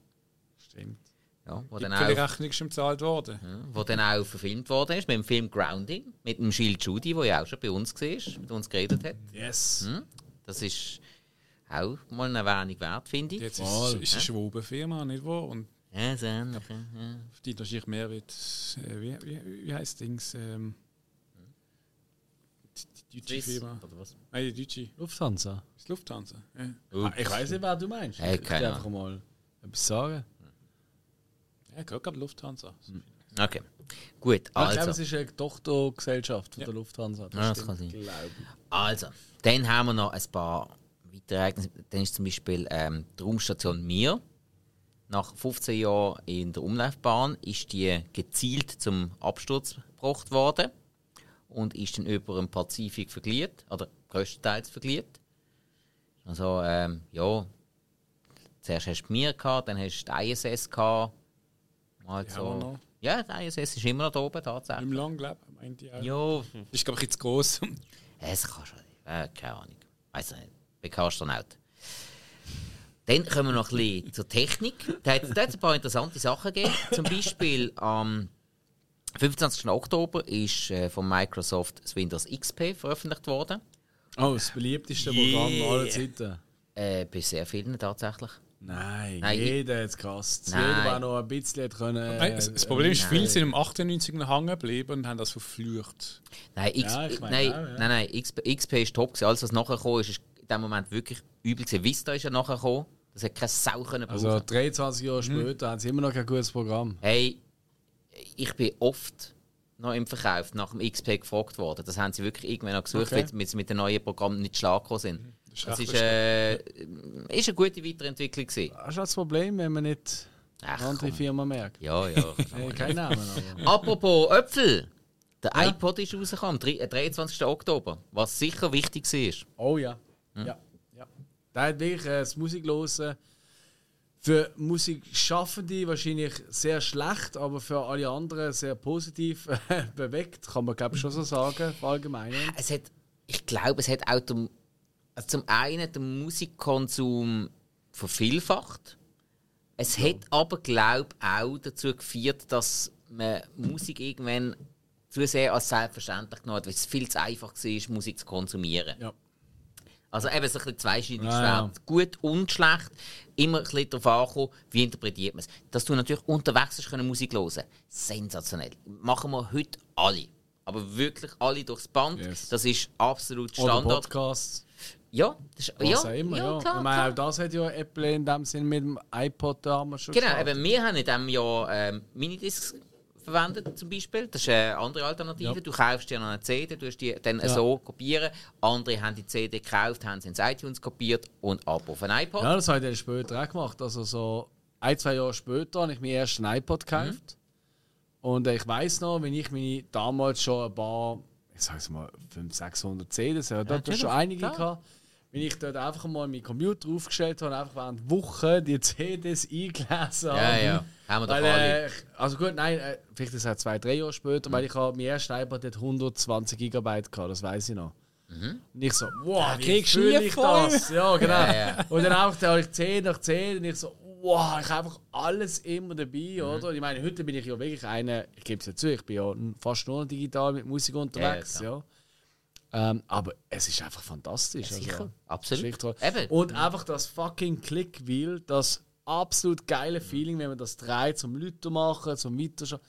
Stimmt.
Ja, wo dann,
viele
auch,
Rechnung ist schon bezahlt worden.
ja, wo dann auch verfilmt worden ist mit dem Film Grounding, mit dem Gilles Judy, der ja auch schon bei uns war, mit uns geredet hat.
Yes.
Hm? Das ist auch mal eine Erwähnung wert, finde ich.
Jetzt ist, ist eine Schwobenfirma, nicht wahr? Und
Ja, so, okay, ja.
die wahrscheinlich mehr wird. Äh, wie, wie, wie heißt Dings? Ähm, deutsche
oder was?
Nein, die deutsche.
Lufthansa.
Ist Lufthansa. Ja.
Ah, Ich weiß nicht, wer du meinst.
Hey,
ich kann einfach mal etwas sagen.
Ja, ich glaube Lufthansa.
Okay. Gut,
Ich glaube, es
also.
ist eine Tochtergesellschaft von
Ja.
der Lufthansa.
Ja, das kann sein. Also, dann haben wir noch ein paar weitere Ereignisse. Dann ist zum Beispiel ähm, die Raumstation Mir. Nach 15 Jahren in der Umlaufbahn ist die gezielt zum Absturz gebracht worden und ist dann über den Pazifik vergliedert, oder größtenteils vergliedert. Also, ähm, ja, zuerst hast du Mir gehabt, dann hast du die ISS gehabt. Mal so. Ja, die ISS ist immer noch da oben, tatsächlich.
Im Langleben, meint ich auch.
Ja,
ist, glaube ich, jetzt groß.
es kann schon. Äh, keine Ahnung. Weiß nicht. Bin kein Astronaut. Dann kommen wir noch ein bisschen zur Technik. Da hat hat's ein paar interessante Sachen gegeben. Zum Beispiel am 25. Oktober ist äh, von Microsoft das Windows XP veröffentlicht worden.
Oh, das beliebteste
Yeah.
Programm aller Zeiten.
Äh, bei sehr vielen tatsächlich.
Nein,
Nein,
jeder hat es gehasst.
Nein.
Jeder, der noch ein bisschen hat können.
Nein, das, das Problem ist,
nein.
viele sind im 98 noch hängen geblieben und haben das verflucht.
Nein, X
Ja, ich meine
nein,
auch, ja.
nein, nein, XP, XP ist top. Gewesen. Alles, was nachher kam, ist, ist in dem Moment wirklich übel. Gewesen. Vista ist ja nachher gekommen. Das hat keine Sau können brauchen.
Also 23 Jahre später haben sie immer noch kein gutes Programm.
Hey, ich bin oft noch im Verkauf nach dem XP gefragt worden. Das haben sie wirklich irgendwann noch gesucht,
Okay.
weil sie mit den neuen Programmen nicht schlag gekommen sind.
ist
Das
recht
ist, äh, ist eine gute Weiterentwicklung gewesen.
Das ist das Problem, wenn man nicht
Ach,
eine andere
komm.
Firma merkt.
Ja, ja.
Hey, kein Name.
Apropos Äpfel. Der
Ja.
iPod ist rausgekommen, am äh, 23. Oktober. Was sicher wichtig war.
Oh ja.
Hm?
Ja. ja. Da hat wirklich äh, das Musiklosen für Musikschaffende wahrscheinlich sehr schlecht, aber für alle anderen sehr positiv bewegt, kann man glaube ich schon so sagen, allgemein.
Es hat, ich glaube, es hat auch den, also zum einen den Musikkonsum vervielfacht. Es hat aber, glaube ich, auch dazu geführt, dass man Musik irgendwann zu sehr als selbstverständlich genommen hat, weil es viel zu einfach war, Musik zu konsumieren.
Ja.
Also eben so ein bisschen zweischneidiges
Ja, ja.
Schwert. Gut und schlecht. Immer ein bisschen darauf ankommen, wie interpretiert man es. Dass du natürlich unterwegs hast können Musik hören Sensationell. Machen wir heute alle. Aber wirklich alle durchs Band.
Yes.
Das ist absolut
Oder
Standard.
Podcasts,
Ja, das ist, ja,
auch immer. Ja,
klar,
ich meine,
klar.
auch das hat ja Apple in dem Sinn mit dem iPod damals schon
Genau, eben, wir haben in diesem Jahr ähm, Minidiscs verwendet zum Beispiel. Das ist eine andere Alternative.
Ja.
Du kaufst dir noch eine CD, du hast die dann
Ja.
so kopieren. Andere haben die CD gekauft, haben sie ins iTunes kopiert und ab auf ein iPod.
Ja, das habe ich dann später auch gemacht. Also so ein, zwei Jahre später habe ich meinen ersten iPod gekauft. Und äh, ich weiß noch, wenn ich meine damals schon ein paar, ich sag's mal, 500, 600 CDs, ja, da
natürlich,
schon einige
klar.
gehabt. Wenn ich dort einfach mal meinen Computer aufgestellt habe und einfach während Wochen die CDs eingelesen habe.
Ja, ja. Haben wir doch
Weil,
alle.
äh, ich- also gut, nein, äh, vielleicht ist es auch zwei, drei Jahre später, weil ich habe mein erster iPod hat 120 Gigabyte gehabt, das weiß ich noch. Und ich so, wow, wie fühle ich
voll.
das? Ja, genau.
Ja, ja.
Und dann auch, da habe ich 10 nach 10 und ich so, wow, ich habe einfach alles immer dabei,
Mhm.
oder? Und ich meine, heute bin ich ja wirklich einer, ich gebe es ja zu, ich bin ja fast nur noch digital mit Musik unterwegs,
Ja,
ja. Ähm, aber es ist einfach fantastisch.
Ja, sicher.
Also,
Absolut. Eben.
Und einfach das fucking Click-Wheel, das absolut geile Feeling, wenn man das dreht, zum Leute machen, zum Weiterschauen.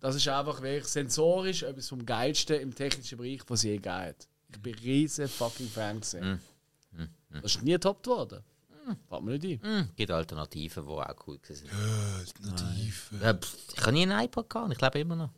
Das ist einfach wirklich sensorisch etwas vom Geilsten im technischen Bereich, was es je hat. Ich bin riesen fucking Fan gesehen. Das ist nie getoppt worden. Fällt mir nicht ein.
Hm, gibt Alternativen, die auch cool sind. Alternativen? Ja, ich habe nie einen iPod gehabt, ich lebe immer noch.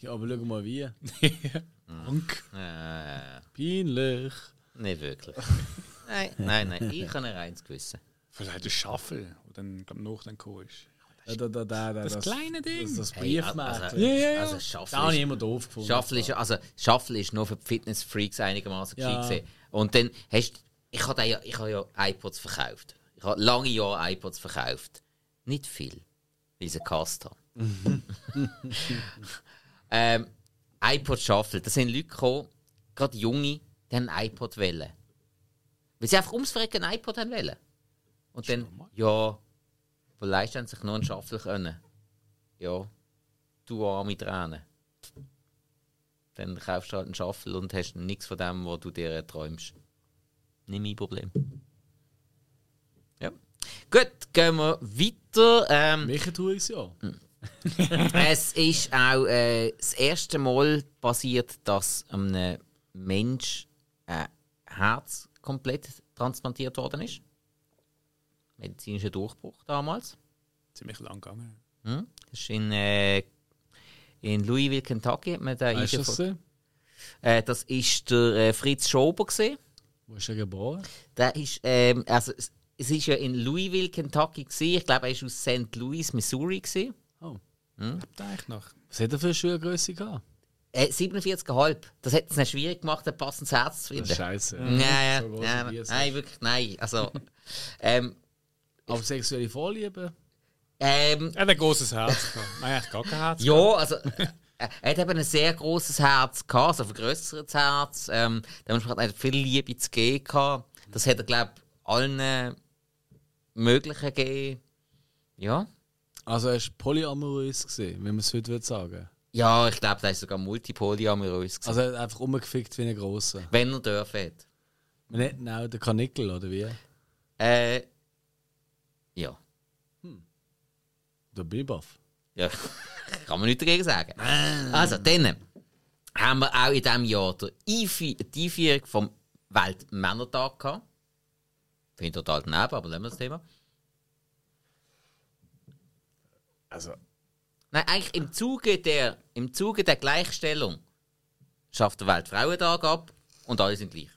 Ja, aber schau mal wie.
Dank.
Äh,
Peinlich.
nicht wirklich. nein, nein, nein. Ich habe ein reines Gewissen.
Vielleicht ein Schaffel, der dann glaub, noch dann gekommen ist.
Da, da, da, da,
Das kleine Ding.
Das, das
Hey,
Briefmädchen.
also,
Ja, ja, ja.
also
da habe
Shuffle
ich
ist,
immer doof gefunden.
Shuffle ist, also Shuffle ist nur für Fitness-Freaks einigermaßen
Ja.
gescheit gewesen. Und dann hast ich habe ja, ich habe ja iPods verkauft. Ich habe lange Jahre iPods verkauft. Nicht viel, weil ich sie gehasst habe. ähm, iPod Shuffle, da sind Leute gekommen, gerade Junge, die haben ein iPod wollen. Weil sie einfach ums Verrecken ein iPod haben wollen. Und dann, ja, aber leisten sich nur einen Schaffel können. Ja, du arme Tränen. Dann kaufst du halt einen Schaffel und hast nichts von dem, was du dir träumst. Nicht mein Problem. Ja. Gut, gehen wir weiter. Ähm,
Welche tue ich ja?
es ist auch äh, das erste Mal passiert, dass einem Mensch ein Herz komplett transplantiert worden ist. Medizinischer Durchbruch damals.
Ziemlich lang gegangen.
Hm? Das ist in, äh, in Louisville, Kentucky. Hat man den
Weißt du das?
äh, das ist der äh, Fritz Schober gesehen.
Wo ist er geboren?
Der ist, ähm, also es, ist ja in Louisville, Kentucky gesehen. Ich glaube, er ist aus St. Louis, Missouri gesehen.
Oh.
Habt ihr eigentlich noch?
Was hat er für eine Schuhgröße gehabt?
Äh, 47,5. Das hat es nicht schwierig gemacht, ein passendes Herz zu finden.
Scheiße.
Ja, ja,
So
ja,
wie es
nein, wirklich, nein. Also, ähm,
Aber sexuelle Vorliebe?
ähm,
Er hat ein großes Herz gehabt. Nein, eigentlich gar kein Herz.
ja, also, äh, er hat eben ein sehr großes Herz gehabt, also ein vergrößertes Herz. Ähm, dementsprechend hat er viel Liebe zu geben gehabt. Das hat er, glaube ich, allen möglichen gegeben. Ja.
Also er war polyamorös, gewesen, wenn man es heute würde sagen
Ja, ich glaube, der ist sogar multipolyamorös. gewesen.
Also er hat einfach rumgefickt wie ein Grosser.
wenn er dürfen hat.
Man nennt ihn auch den Kanickel, oder wie?
Äh, ja.
Der Bilbaff.
Ja, kann man nichts dagegen sagen. Also, dann haben wir auch in diesem Jahr die Einführung vom Weltmännertag gehabt. Finde ich total daneben, aber lassen wir das Thema.
Also,
Nein, eigentlich im Zuge der, im Zuge der Gleichstellung schafft der Weltfrauentag ab und alle sind gleich.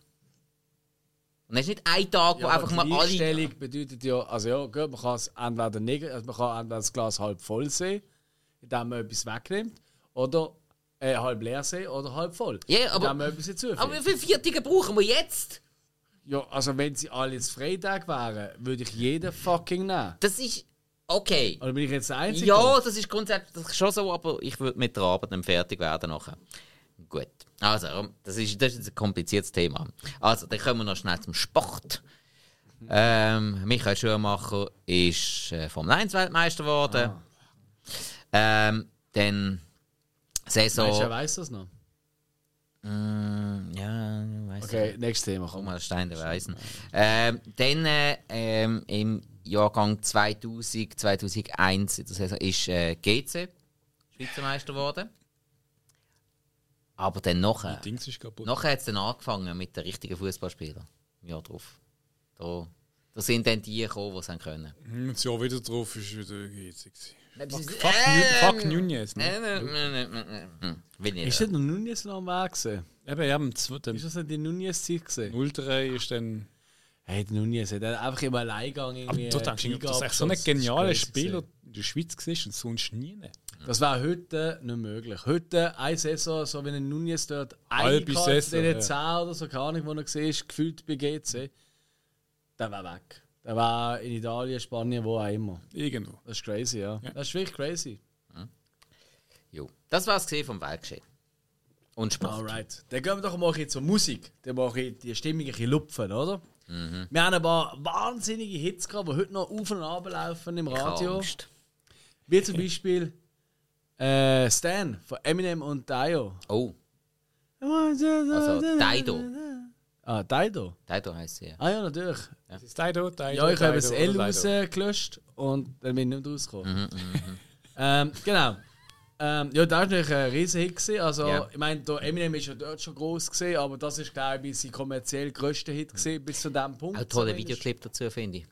Und es ist nicht ein Tag, wo
ja,
einfach mal alle.
Gleichstellung bedeutet ja, also ja, gut, man kann es entweder nicht, also man kann entweder das Glas halb voll sehen, indem man etwas wegnimmt, oder äh, halb leer sehen oder halb voll.
Ja, aber-
indem man etwas hinzufügt.
Aber wie viele Viertige brauchen wir jetzt?
Ja, also wenn sie alle jetzt Freitag wären, würde ich jeden fucking nehmen.
Das ist okay.
Oder bin ich jetzt der Einzige?
Ja, das ist grundsätzlich schon so, aber ich würde mit der Arbeit dann fertig werden nachher. Gut. Also, das ist, das ist ein kompliziertes Thema. Also, dann kommen wir noch schnell zum Sport. Ähm, Michael Schumacher ist äh, Formel 1 Weltmeister geworden. Ähm, dann Saison.
Meinst du, er weiss das noch?
Mm, ja, weiß
Okay, nächstes Thema.
Komm. mal, Stein der Weisen. Ähm, dann äh, ähm, im Jahrgang 2000, 2001 in der Saison ist äh, GC Schweizer Meister geworden. Aber dann nachher,
Dings ist kaputt.
nachher hat es dann angefangen mit den richtigen Fußballspielern. Im Jahr drauf. Da, da sind dann die gekommen, die es haben können.
Hm, Das Jahr wieder drauf ist wieder geizig. Fuck,
Fuck,
Nu- fuck Nunez. Ne?
Äh, äh, äh, äh, äh, äh. Will nicht.
Ist das noch Nunez noch am Weg?
Eben, ja, zweiten
Ist das nicht die Nunez-Zeit gewesen?
03 ist dann.
Hey, der Nunez hat einfach im Alleingang
Aber
irgendwie...
du denkst,
die
ob das echt so ein genialer Spieler in der Schweiz war und sonst nie.
Das wäre heute nicht möglich. Heute eine Saison, so wie ein Nunez dort
Halbe
eingehalten,
Saison,
in
ja.
10 oder so, keine Ahnung, wo er gesehen ist, gefühlt bei GC, der wäre weg. Der war in Italien, Spanien, wo auch immer.
Irgendwo.
Das ist crazy, ja. Das ist wirklich crazy.
Jo. Das war es vom Weltgeschehen. Und Sport.
Alright. Dann gehen wir doch mal zur Musik. Dann mache ich die Stimmung ein bisschen lupfen, oder? Wir haben ein paar wahnsinnige Hits gehabt, die heute noch auf und ab laufen im Radio. Wie zum Beispiel äh, Stan von Eminem und Dio.
Oh, also Dido.
Ah, Dido?
Dido heisst sie ja.
Ah ja, natürlich.
Das ist Dido, Dido.
Ja, ich habe das L rausgelöscht und dann bin ich nicht rausgekommen. ähm, genau. Ähm, ja, das war natürlich ein riesen Hit. gewesen. Also,
Ja.
ich meine, der Eminem ist ja dort schon groß gesehen, aber das ist, glaube ich, sein kommerziell grösster Hit gewesen, bis zu dem Punkt.
Ein toller. Videoclip dazu, finde ich.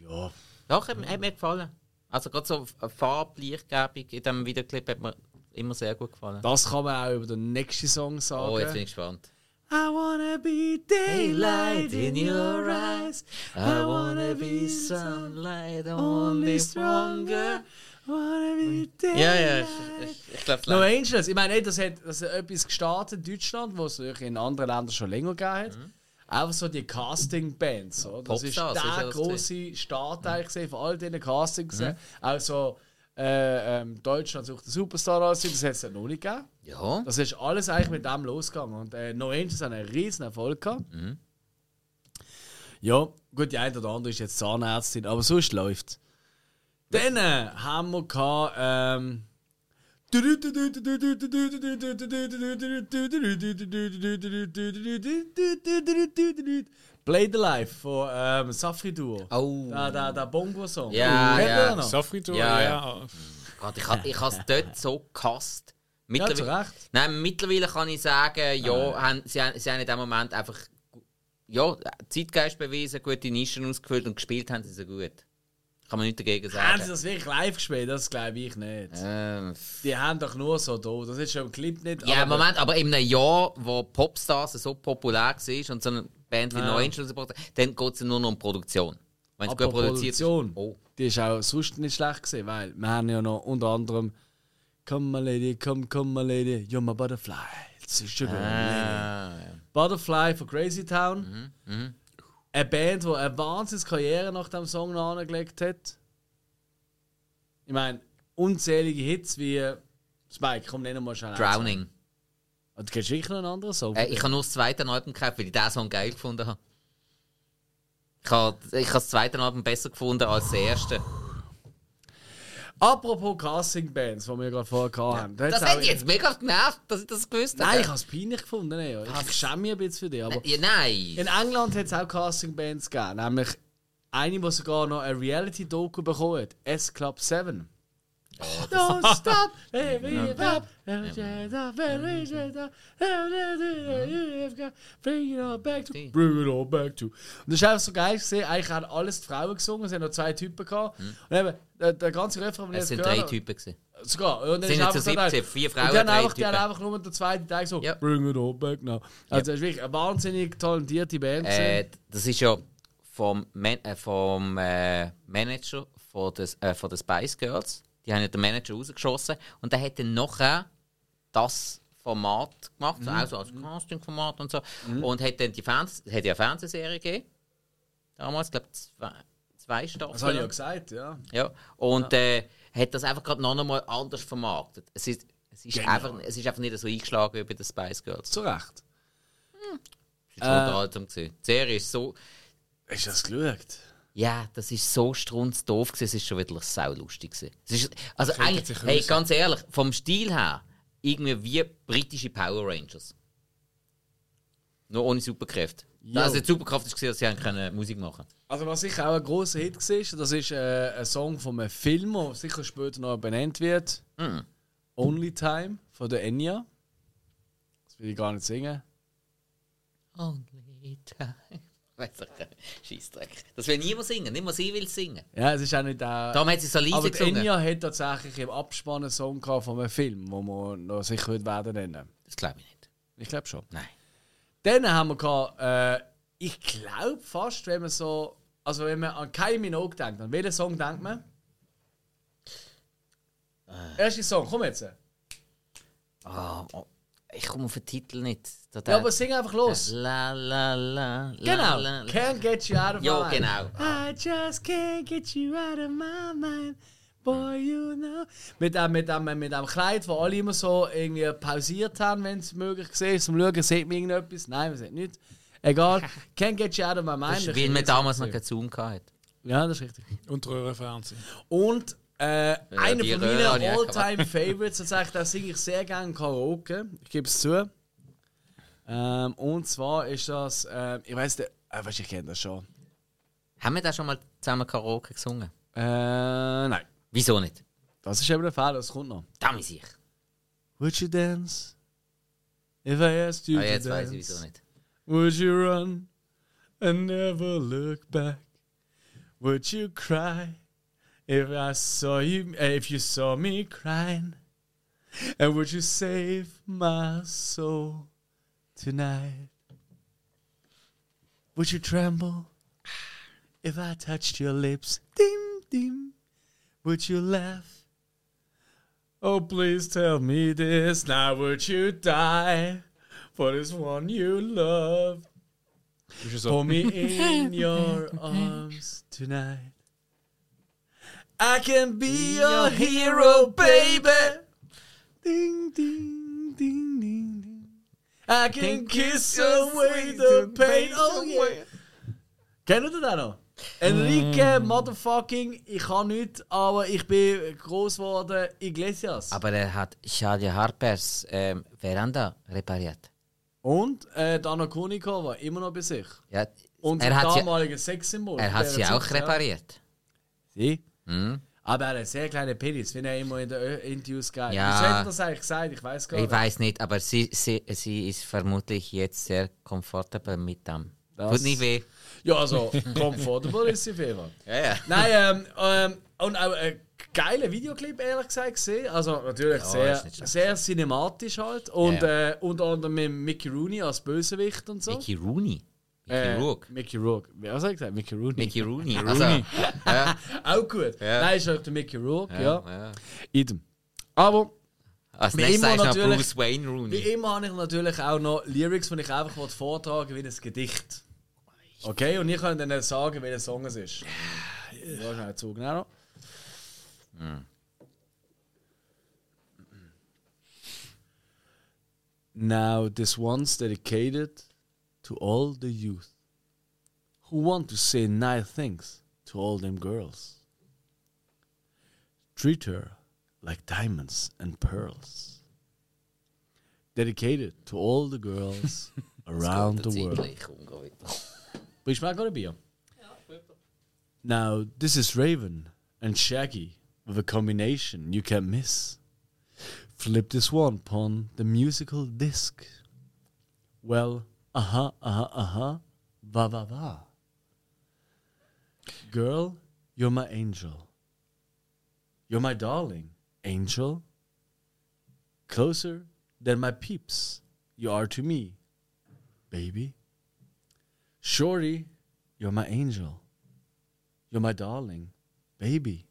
Ja.
Doch, hat, hat mir gefallen. Also gerade so Farblichtgebung in diesem Videoclip hat mir immer sehr gut gefallen.
Das kann man auch über den nächsten Song sagen.
Oh, jetzt bin ich gespannt.
I wanna be daylight in your eyes. I wanna be
sunlight
only stronger.
Ja, ja, ich, ich, ich glaube,
No Angels, ich meine, das hat, das hat etwas gestartet in Deutschland, was es in anderen Ländern schon länger gegeben hat. Einfach so die Casting-Bands. So. Das ist
Popstars, ist
der große Start eigentlich gewesen von all diesen Castings. Mhm. Also äh, ähm, Deutschland sucht den Superstar aus, das hat es ja noch nicht gegeben.
Ja,
Das ist alles eigentlich mit dem losgegangen. Und äh, No Angels haben einen riesen Erfolg gehabt. Ja, gut, die eine oder andere ist jetzt Zahnärztin, aber sonst läuft Dann haben wir gehabt, ähm, Play the Life von ähm, Safri Duo.
Oh.
Der, der, der Bongo-Song.
Ja, ja.
noch?
Safrito,
Ja,
ja.
ja. Gott, ich habe ich es dort so gehasst.
Ja, zu
Mittlerweile,
Recht.
nein, mittlerweile kann ich sagen, ja, haben, sie, haben, sie haben in dem Moment einfach ja, Zeitgeist bewiesen, gute Nischen ausgefüllt und gespielt haben sie so gut. Kann man nichts dagegen
Haben sie
sagen.
das wirklich live gespielt? Das glaube ich nicht.
Ähm,
Die haben doch nur so da. Das ist schon im Clip nicht.
ja,
aber-
Moment, aber in einem Jahr, wo Popstars so populär war und so eine Band wie
Ja.
Angels supportet, dann geht es nur noch um Produktion. Wenn es gut produziert
Produktion.
Oh.
Die ist auch sonst nicht schlecht gewesen, weil wir haben ja noch unter anderem Come my lady, come, come my lady, you're my butterfly. It's a sugar lady.
Ah, ja.
Butterfly von Crazy Town.
Mhm.
Eine Band, die eine wahnsinnige Karriere nach dem Song angelegt hat. Ich meine, unzählige Hits wie Spike, komm, nennen wir schnell.
Drowning.
Und du kennst sicher noch einen anderen Song?
Äh, ich habe nur das zweite Album gekauft, weil ich diesen Song geil gefunden habe. Ich habe, ich habe das zweite Album besser gefunden als das erste.
Apropos Casting-Bands, die wir gerade vorher hatten. da
Das hat jetzt mega genervt, dass ich das gewusst habe.
Nein, ich habe es peinlich gefunden. Ja. Ich schäme mich ein bisschen für dich. Aber
ja, nein.
in England hat es auch Casting-Bands gegeben. Nämlich eine, die sogar noch ein Reality-Doku bekommen hat. S-Club 7. Don't stop, living up. Bring it all back to. Bring it all back to. Und das ist einfach so geil gesehen. Eigentlich haben alles die Frauen gesungen. Es haben noch zwei Typen gehabt. Und eben, der, der ganze Refrain, den ich
Es sind
jetzt
drei Typen. Gewesen.
Sogar. Und dann
Sind
einfach
so
so geil.
17, vier Frauen,
Und die haben einfach, die haben einfach nur den zweiten Teil so,
Ja.
bring it all back now. Also, das ist wirklich eine wahnsinnig talentierte Band.
Äh,
gewesen.
das ist ja vom, Man äh, vom äh, Manager von des, äh, von den Spice Girls. Die haben ja den Manager rausgeschossen. Und der hat dann nachher das Format gemacht,
Mhm.
also als Casting-Format und so. Und hat dann die Fernseh hat ja eine Fernsehserie gegeben. Damals, glaube ich, zwei, zwei Staffeln.
das habe ich ja gesagt, ja.
Ja. Und Äh, hat das einfach gerade noch einmal anders vermarktet. Es ist, es, ist einfach, es ist einfach nicht so eingeschlagen wie bei den Spice Girls.
Zu Recht.
Es ist unterhaltsam gewesen. Die Serie ist so.
Hast du das geschaut?
Ja, das ist so strunzdoof gewesen. Es ist schon wieder saulustig gewesen. Es ist, also eigentlich, hey,
raus.
ganz ehrlich, vom Stil her irgendwie wie britische Power Rangers. Nur ohne Superkräfte.
Jo.
Also die Superkraft gewesen, dass sie haben können Musik machen
Also was sicher auch ein grosser Hit war, das ist äh, ein Song von einem Film, der sicher später noch benannt wird.
Mhm.
Only Time von der Enya. Das will ich gar nicht singen.
Only time. Weiss ich nicht. Scheissdreck. Das will niemand singen, nicht mal sie will singen.
Ja, es ist auch nicht der...
Darum hat sie so leise
aber
gesungen.
Enya hat tatsächlich im Abspann einen Song von einem Film, den wir noch sicher heute werden nennen.
Das glaube ich nicht.
Ich glaube schon.
Nein.
Dann haben wir gehabt, äh, ich glaube fast, wenn man so, also wenn man an Kylie Minogue denkt, an welchen Song denkt man? Erster Song, komm jetzt.
Ah, oh, ich komme auf den Titel nicht. Da,
Ja, aber sing einfach los.
La la la.
Genau.
La, la.
Can't get you out of my
Ja,
mind.
genau.
I just can't get you out of my mind. Boy, you know. Mit dem, mit dem, mit dem Kleid, wo alle immer so irgendwie pausiert haben, wenn es möglich war. Zum Schauen, sieht man irgendetwas? Nein, man sieht nichts. Egal. Can't get you out of my mind.
Das ist, weil man damals noch keinen Zoom hatte.
Ja, das ist richtig.
Und Röhrenfernsehen.
Und äh, einer
die
von meinen
Röhre habe ich auch
all-time Favorites, tatsächlich, da singe ich sehr gerne Karaoke. Ich gebe es zu. Ähm, und zwar ist das, äh, ich weiß, äh, weißt, ich kenne das schon.
Haben wir da schon mal zusammen Karaoke gesungen?
Äh, nein,
Wieso nicht?
das ist eben der Fall, das kommt noch.
Da muss ich.
Would you dance? If I asked you
Ah,
to
jetzt
dance?
weiß ich wieso nicht.
Would you run and never look back? Would you cry if I saw you, uh, if you saw me crying? And would you save my soul tonight? Would you tremble if I touched your lips? Dim, dim. Would you laugh? Oh, please tell me this. Now, would you die for this one you love?
Ist ja so.
Hold me in your arms tonight. I can be your hero, baby. Ding, ding, ding, ding, ding. I can kiss away the pain. Oh yeah. Kennt ihr das noch? Enrique Motherfucking, ich kann nicht, aber ich bin groß geworden Iglesias.
Aber er hat Shadia Harpers ähm, Veranda repariert.
Und äh, Dana Konika war immer noch bei sich.
Ja,
Und
er hat sie,
damalige Sexsymbol.
er hat sie auch repariert.
Sie?
Mhm.
Aber er hat einen sehr kleinen Penis, wie er immer in den Interviews geht.
Ja.
Wieso hat er das eigentlich gesagt? Ich weiß gar
Ich
nicht.
weiß nicht, aber sie, sie, sie ist vermutlich jetzt sehr komfortabel mit dem.
Das-
Tut nicht weh.
Ja, also, comfortable ist sie auf jeden Fall.
Ja, ja.
Nein, ähm, ähm, und auch ein geiler Videoclip, ehrlich gesagt, gesehen. Also, natürlich
Ja,
sehr, sehr cinematisch halt. Und
Ja.
äh, unter anderem mit Mickey Rooney als Bösewicht und so.
Mickey Rooney. Mickey
Äh,
Rourke.
Mickey Rourke. Wer hat er gesagt? Mickey Rooney.
Mickey Rooney. Also, ja,
Auch gut.
Ja.
Nein, ist auch der Mickey Rourke, ja.
ja.
Idem. Aber
Als
Wie
nächstes
immer natürlich-
Bruce Wayne
wie
Rooney.
immer habe ich natürlich auch noch Lyrics, die ich einfach vortragen will, wie ein Gedicht. Okay, und ich kann dann sagen, welcher Song es ist. Ja, schnell Zug, noch. Now this one's dedicated to all the youth who want to say nice things to all them girls. Treat her like diamonds and pearls. Dedicated to all the girls around the world.
Zeitgleich umgehen wieder.
Bist du mir auch gerade ein Bier? Now, this is Raven and Shaggy with a combination you can't miss. Flip this one upon the musical disc. Well, uh-huh, uh-huh, uh-huh, va va va. Girl, you're my angel. You're my darling, angel. Closer than my peeps, you are to me, baby. Shorty, you're my angel. You're my darling, baby.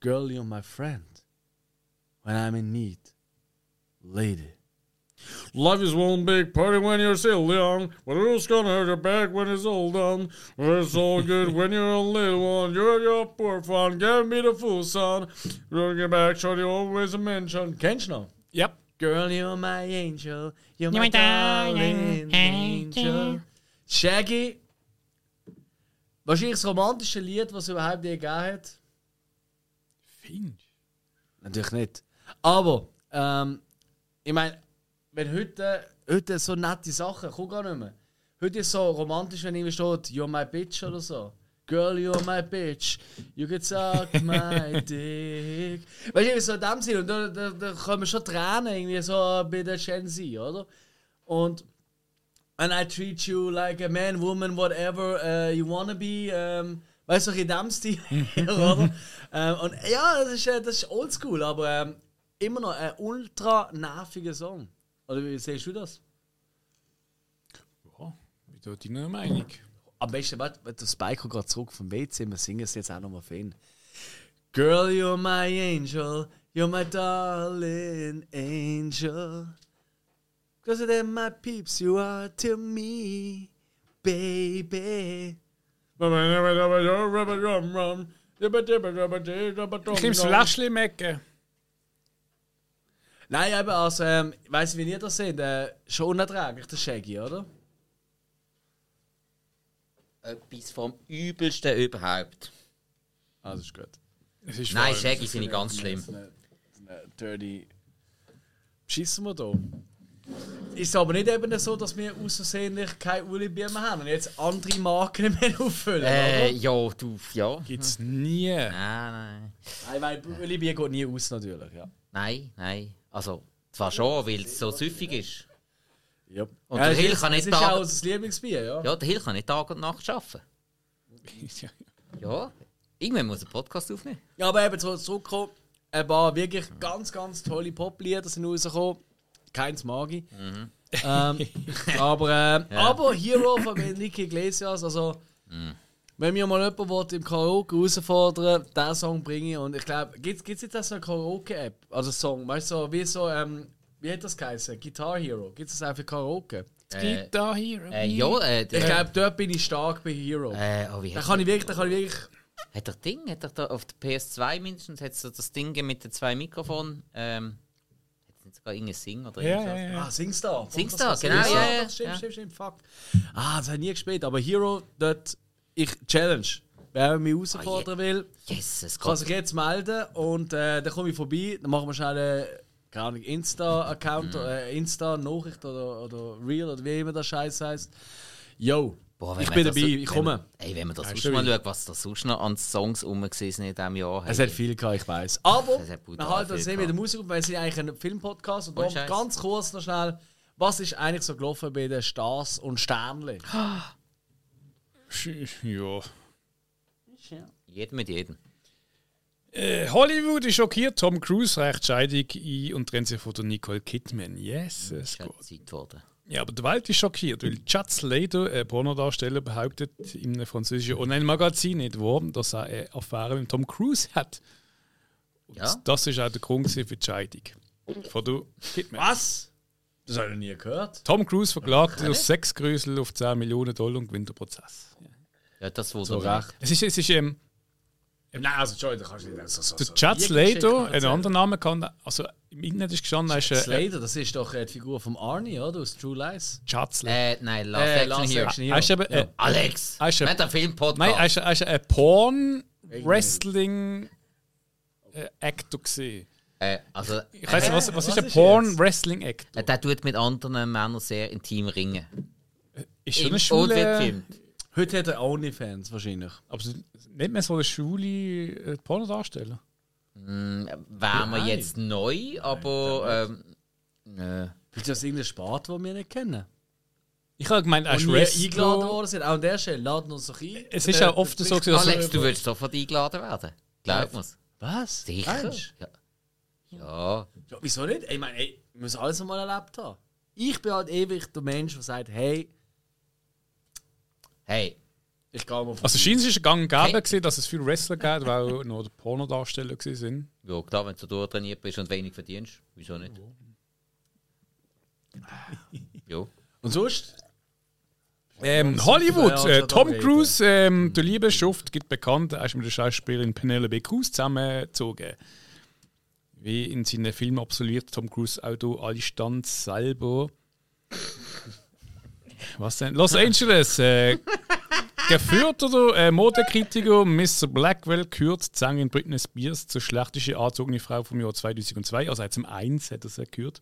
Girl, you're my friend. When I'm in need, lady. Life is one big party when you're still young, but who's gonna hurt your back when it's all done? It's all good when you're a little one. You're your poor fun, give me the full sun. Looking back, shorty always a mention. Noch?
Ja.
Girl, you're my angel. You're my darling angel.
angel.
Shaggy. Wahrscheinlich das romantische Lied, was es überhaupt je gegeben hat.
Finch.
Natürlich nicht. Aber, ähm, ich meine, wenn heute, heute so nette Sachen, guck gar nicht mehr. Heute ist so romantisch, wenn jemand steht, you're my bitch oder so. Girl, you're my bitch. You can suck my dick. Weißt du, so in dem Sinne, und da, da, da kommen schon Tränen irgendwie so bei der Gen Z, oder? Und And I treat you like a man, woman, whatever uh, you wanna be. Ähm, weißt du, in dem Stil, oder? ähm, und ja, das ist, äh, das ist oldschool, aber ähm, immer noch ein ultra nerviger Song. Oder wie siehst du das?
Ja, bin da deiner Meinung.
Am besten, warte, der Spike gerade zurück vom WC, wir singen es jetzt auch nochmal für ihn. Girl, you're my angel, you're my darling angel. Cause then my peeps, you are to me, baby.
Ich nehme das Fläschchen Mecke.
Nein, eben, also, ähm, ich weiss wie ihr das seht, äh, schon unerträglich, der Shaggy, oder?
Etwas vom Übelsten überhaupt.
Ah, das ist gut.
Es ist
Nein, Shaggy finde ich ganz schlimm.
Eine, so eine dirty. Schießen wir da? Ist es aber nicht eben so, dass wir außersehentlich keine Uli Bier mehr haben und jetzt andere Marken mehr auffüllen,
Äh,
oder?
ja, du, ja.
Gibt's nie.
Nein, nein.
Nein, weil Uli Bier geht nie aus, natürlich, ja.
Nein, nein. Also, zwar schon, weil es so süffig ist.
ja.
Und
ja,
der Hill
ist-
kann nicht
Es ist
da-
auch das Lieblingsbier, ja.
Ja, der Hill kann nicht Tag und Nacht arbeiten.
Ja.
Ja, irgendwann muss er einen Podcast aufnehmen.
Ja, aber eben zu- zurückkommen, ein paar wirklich ganz, ganz tolle Poplieder sind rausgekommen. Keins mag ich.
Mhm.
Ähm, aber, ähm, aber Hero von Enrique Iglesias, also wenn mir mal jemand will, im Karaoke herausfordern diesen Song bringe ich und ich glaube, gibt es jetzt auch so eine Karaoke-App? Also Song, weißt du, so, wie so, ähm, wie hat das geheißen? Guitar Hero. Gibt es das auch für Karaoke?
Äh,
Guitar Hero.
äh, ja, äh,
Ich glaube, dort bin ich stark bei Hero.
äh, oh, wie
da kann ich wirklich, da kann ich wirklich.
hat der Ding, hat er da auf der PS2 mindestens, hat so das Ding mit den zwei Mikrofonen, ähm, hat es nicht sogar irgendein Sing oder
Ja,
irgendwas?
ja, ja.
Ah, Singstar.
Singstar,
Das-
genau, ja, ja,
Stimmt,
ja.
stimmt, stimmt, fuck. Ah, das habe ich nie gespielt, aber Hero, dort ich challenge. Wer mich herausfordern will,
Yes, es
kann sich jetzt melden und äh, dann komme ich vorbei. Dann machen wir schnell einen keine Ahnung, Insta-Account, äh, Insta-Nachricht oder, oder Reel oder wie immer das Scheiß heißt. Yo,
Boah, wenn
ich bin dabei,
so-
ich
wenn
komme.
man- Ey, wenn man das
Ja,
sonst mal schaut, was da sonst noch an Songs rum sind in diesem Jahr.
Es
hey.
hat viel gehabt, ich weiß. Aber wir halten das nicht mit der Musik auf, weil es ist eigentlich ein Filmpodcast. Und darum
Scheiß.
ganz kurz noch schnell, was ist eigentlich so gelaufen bei den Stars und Sternchen?
Ja.
Jeden mit jedem.
Äh, Hollywood ist schockiert. Tom Cruise reicht Scheidung ein und trennt sich von der Nicole Kidman. Yes, es
Ist
geht.
halt.
Ja, aber die Welt ist schockiert, weil Chad Slater, ein Pornodarsteller, behauptet in einem französischen Online-Magazin nicht wahr, dass er eine Affäre mit Tom Cruise hat. Und
Ja.
Das ist auch der Grund für die Scheidung. Von der Kidman.
Was? Das habe ich noch nie gehört.
Tom Cruise verklagt das Sexgrösel auf 10 Millionen Dollar und gewinnt den Prozess.
Ja, das wurde
So recht.
Es ist, es ist ähm,
Nein, also Entschuldigung, da kannst du nicht so, so,
der
so
Chad Slater, ein
erzählen.
anderer Name kann, also im Internet ist gestanden, er ist äh,
Slater, das ist doch äh, die Figur von Arnie, oder? Aus True Lies.
Chad Slater.
Äh, nein, Last
Äh,
Action Hero.
Er eben, äh,
Alex!
Ein-
Nicht ein Filmpodcast.
Nein, er ist, er ist ein Porn-Wrestling-Actor gesehen.
äh, also,
Ich weiß nicht, was, was,
was
ist ein Porn-Wrestling-Actor?
äh, der tut mit anderen Männern sehr intim ringen.
Ist schon
Im-
eine
Und wird
Schule.
Heute hat er Onlyfans wahrscheinlich.
Aber nicht mehr so eine Schule äh, Pornodarsteller.
Mm, Wären wir
Nein.
jetzt neu, aber. Ähm, nö.
Ist das irgendein Sport, den wir nicht kennen?
Ich habe gemeint, er ist
Und nie eingeladen
Wrestler.
worden sind. Auch an der Stelle, laden uns doch ein.
Es ist auch oft so, dass
Alex, du würdest sofort eingeladen werden. Glaub mir's.
Was?
Sicher? Ja. ja.
Ja, wieso nicht? Ich meine, ey, wir müssen alles einmal erlebt haben. Ich bin halt ewig der Mensch, der sagt, hey,
Hey,
ich gehe mal vorbei.
Also scheint es ist ein Gang gäbe,
Hey.
dass es viele Wrestler gibt, weil noch die Pornodarsteller gewesen sind.
ja, klar, wenn du durchtrainiert bist und wenig verdienst, wieso nicht? Jo.
Und sonst?
Ähm,
Ja,
Hollywood,
ja,
äh, Tom Cruise, ähm, der liebe Schuft, gibt bekannt, er ist mit der Schauspielerin Penelope Cruz zusammengezogen. Wie in seinen Filmen absolviert Tom Cruise auch alle Stunts selber. Was denn? Los Angeles, äh, geführt oder äh, Modekritiker Mr. Blackwell kürt Sängerin Britney Spears zur schlechtesten angezogene Frau vom Jahr 2002. Also zum 1 hat er sie gekürt.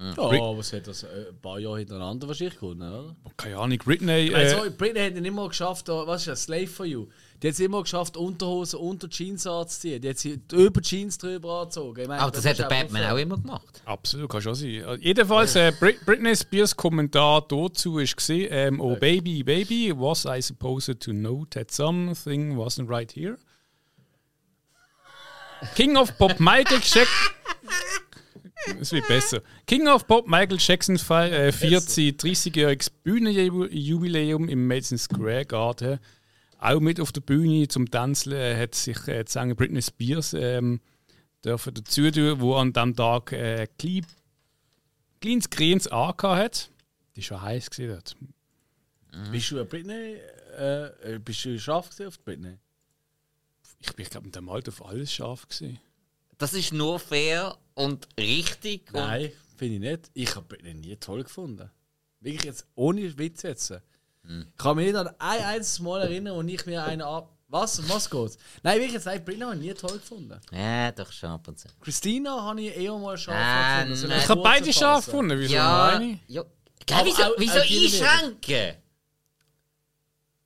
Ja, aber es hat das äh, ein paar Jahre hintereinander wahrscheinlich gewonnen, oder?
Keine Ahnung, Britney.
Also,
Äh,
Britney hat ihn immer geschafft, da- was ist das, Slave for You? Die hat es immer geschafft, Unterhosen unter Jeans anzuziehen. Die hat sie über Jeans drüber angezogen. Ich meine,
Aber das hat der Batman auch immer gemacht.
Absolut, kann schon sein. Äh, Jedenfalls, äh, Brit Britney Spears Kommentar dazu ist gesehen, ähm, oh baby, baby, was I supposed to know that something wasn't right here? King of Pop Michael Jackson. Es wird besser. King of Pop Michael Jackson fe- äh, feiert sein 30-jähriges Bühnenjubiläum im Madison Square Garden. Auch mit auf der Bühne zum Tanzen äh, hat sich äh, die Sängerin Britney Spears ähm, dürfen dazu tun, wo an diesem Tag äh, klein, kleines Grins angehabt hat. Die war schon heiß dort.
Bist du eine Britney? Äh, äh, bist du scharf gewesen auf die Britney?
Ich bin, glaube mit dem Alter auf alles scharf gesehen.
Das ist nur fair und richtig.
Nein, finde ich nicht. Ich habe Britney nie toll gefunden. Wirklich jetzt, ohne Witz Ich kann mich nicht an ein einziges Mal erinnern, wo ich mir einen ab. Was? Um was geht's? Nein, wirklich jetzt, nein, Britney habe ich nie toll gefunden.
Ja, doch schon ab und zu.
Christina habe ich eher mal scharf
Ah,
gefunden. so
nein.
eine
Ich habe beide scharf gefunden. Wieso
Ja,
meine ich?
ja. Gell,
Aber
wieso,
auch-
wieso
auch die
einschränken?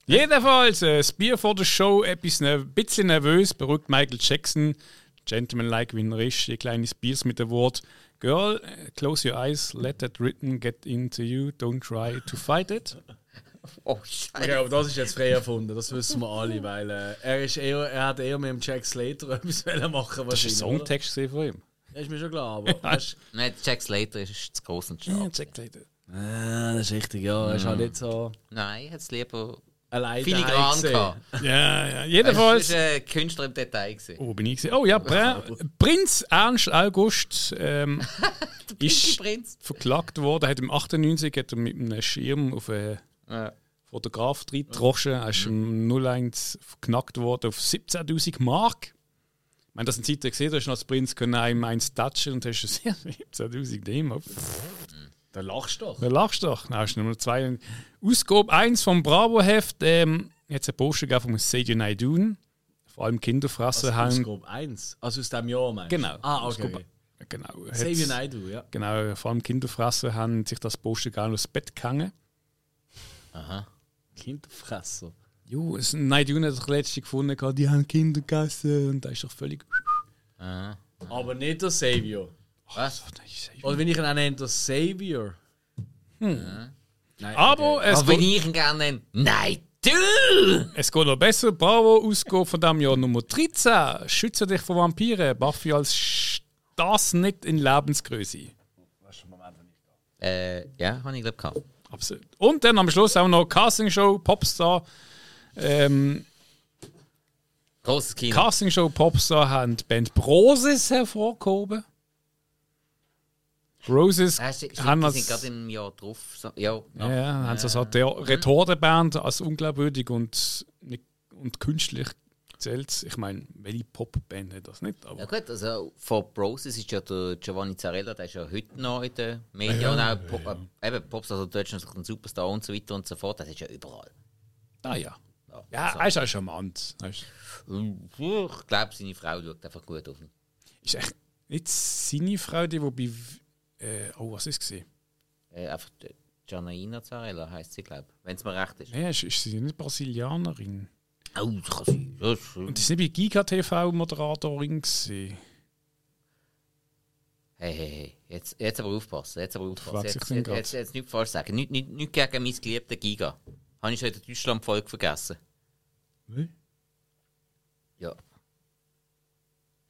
Jedenfalls, äh, das Bier vor der Show, etwas ne, ein bisschen nervös, beruhigt Michael Jackson, gentlemanlike wie er ist, ein kleines Bier mit dem Wort Girl, äh, close your eyes, let that written get into you, don't try to fight it.
Oh, Scheiße.
Okay, aber das ist jetzt frei erfunden, das wissen wir alle, weil äh, er, ist eher, er hat eher mit dem Jack Slater etwas wollen machen
Das war ein Songtext von ihm.
Das ist mir schon klar, aber weißt,
Nein, Jack Slater ist zu groß und stark.
Jack Slater.
äh, das ist richtig, ja, er ist halt nicht so
Nein, hat es lieber
allein
filigran gehabt.
Ja, ja,
Er
jedenfalls.
war ein Künstler im Detail. Gewesen.
Oh, bin ich gesehen. Oh ja, Pr Prinz Ernst August ähm, ist
Prinz.
verklagt worden. Hat im 98 hat er mit einem Schirm auf einen
Ja.
Fotograf reingetroschen. Er ist im 01 verknackt worden auf 17.000 Mark. Ich meine, das sind Zeiten gesehen, da hast du als Prinz können einem eins touchen und hast du 17.000 DM.
Da lachst du doch.
Da lachst du doch. Dann hast du Nummer zwei. Ausgabe 1 vom Bravo-Heft. Ähm, jetzt ein Poster gegeben von Sadie Naidun. Vor allem Kinderfressen
Also
haben.
Ausgabe 1. Also aus dem Jahr, meinst du?
Genau.
Ah, okay.
Genau.
Xavier
hat's-
Naidoo, ja.
Genau, vor allem Kinderfressen haben sich das Poster gerne aufs Bett gehangen.
Aha.
Kinderfresser.
Jo, es Naidun hat doch letztens gefunden, die haben Kinder gegessen und da ist doch völlig.
Aha.
Aber nicht der Savior.
Was?
Oder wenn ich ihn auch nenne, der Savior. Nein,
Aber
okay.
es,
Aber wenn ich ihn gerne nenne, nein, du!
es geht noch besser. Bravo-Ausgabe von diesem Jahr Nummer 13. Schütze dich vor Vampiren. Buffy als Sch- das nicht in Lebensgröße.
Äh, ja, habe ich glaube gehabt.
Absolut. Und dann am Schluss auch noch Casting Show, Popstar. Ähm,
Großes Kino.
Casting Show Popstar haben die Band Broses hervorgehoben. Roses
Ja, stimmt,
haben
die
als,
sind gerade im Jahr drauf. So, ja,
ja, ja, haben sie als Retortenband als unglaubwürdig und, und künstlich zählt. Ich meine, welche Popband hat das nicht? Aber
Ja gut, also von Broses ist ja der Giovanni Zarella, der ist ja heute noch in den Medien
Ja,
auch Pop, äh, eben Pops, also Deutschland ein Superstar und so weiter und so fort, das ist ja überall.
ah, ja. Ja, er ist auch charmant. Ist,
Ich glaube, seine Frau schaut einfach gut auf ihn.
ist echt nicht seine Frau, die, die bei. Äh, oh, was ist gesehen?
Äh, einfach Janaina Zarella heisst sie, glaube ich, wenn es mir recht ist.
Ja, ist, ist sie nicht Brasilianerin?
Oh, das kann sein. Das ist,
Und ist nicht bei Giga TV Moderatorin gewesen?
Hey, hey, hey, jetzt, jetzt aber aufpassen, jetzt aber aufpassen. Jetzt, jetzt,
grad?
jetzt, jetzt nicht falsch sagen. Nicht, nicht, nicht gegen mein geliebten Giga. Habe ich schon in der Deutschland-Folge vergessen.
Wie?
Ja.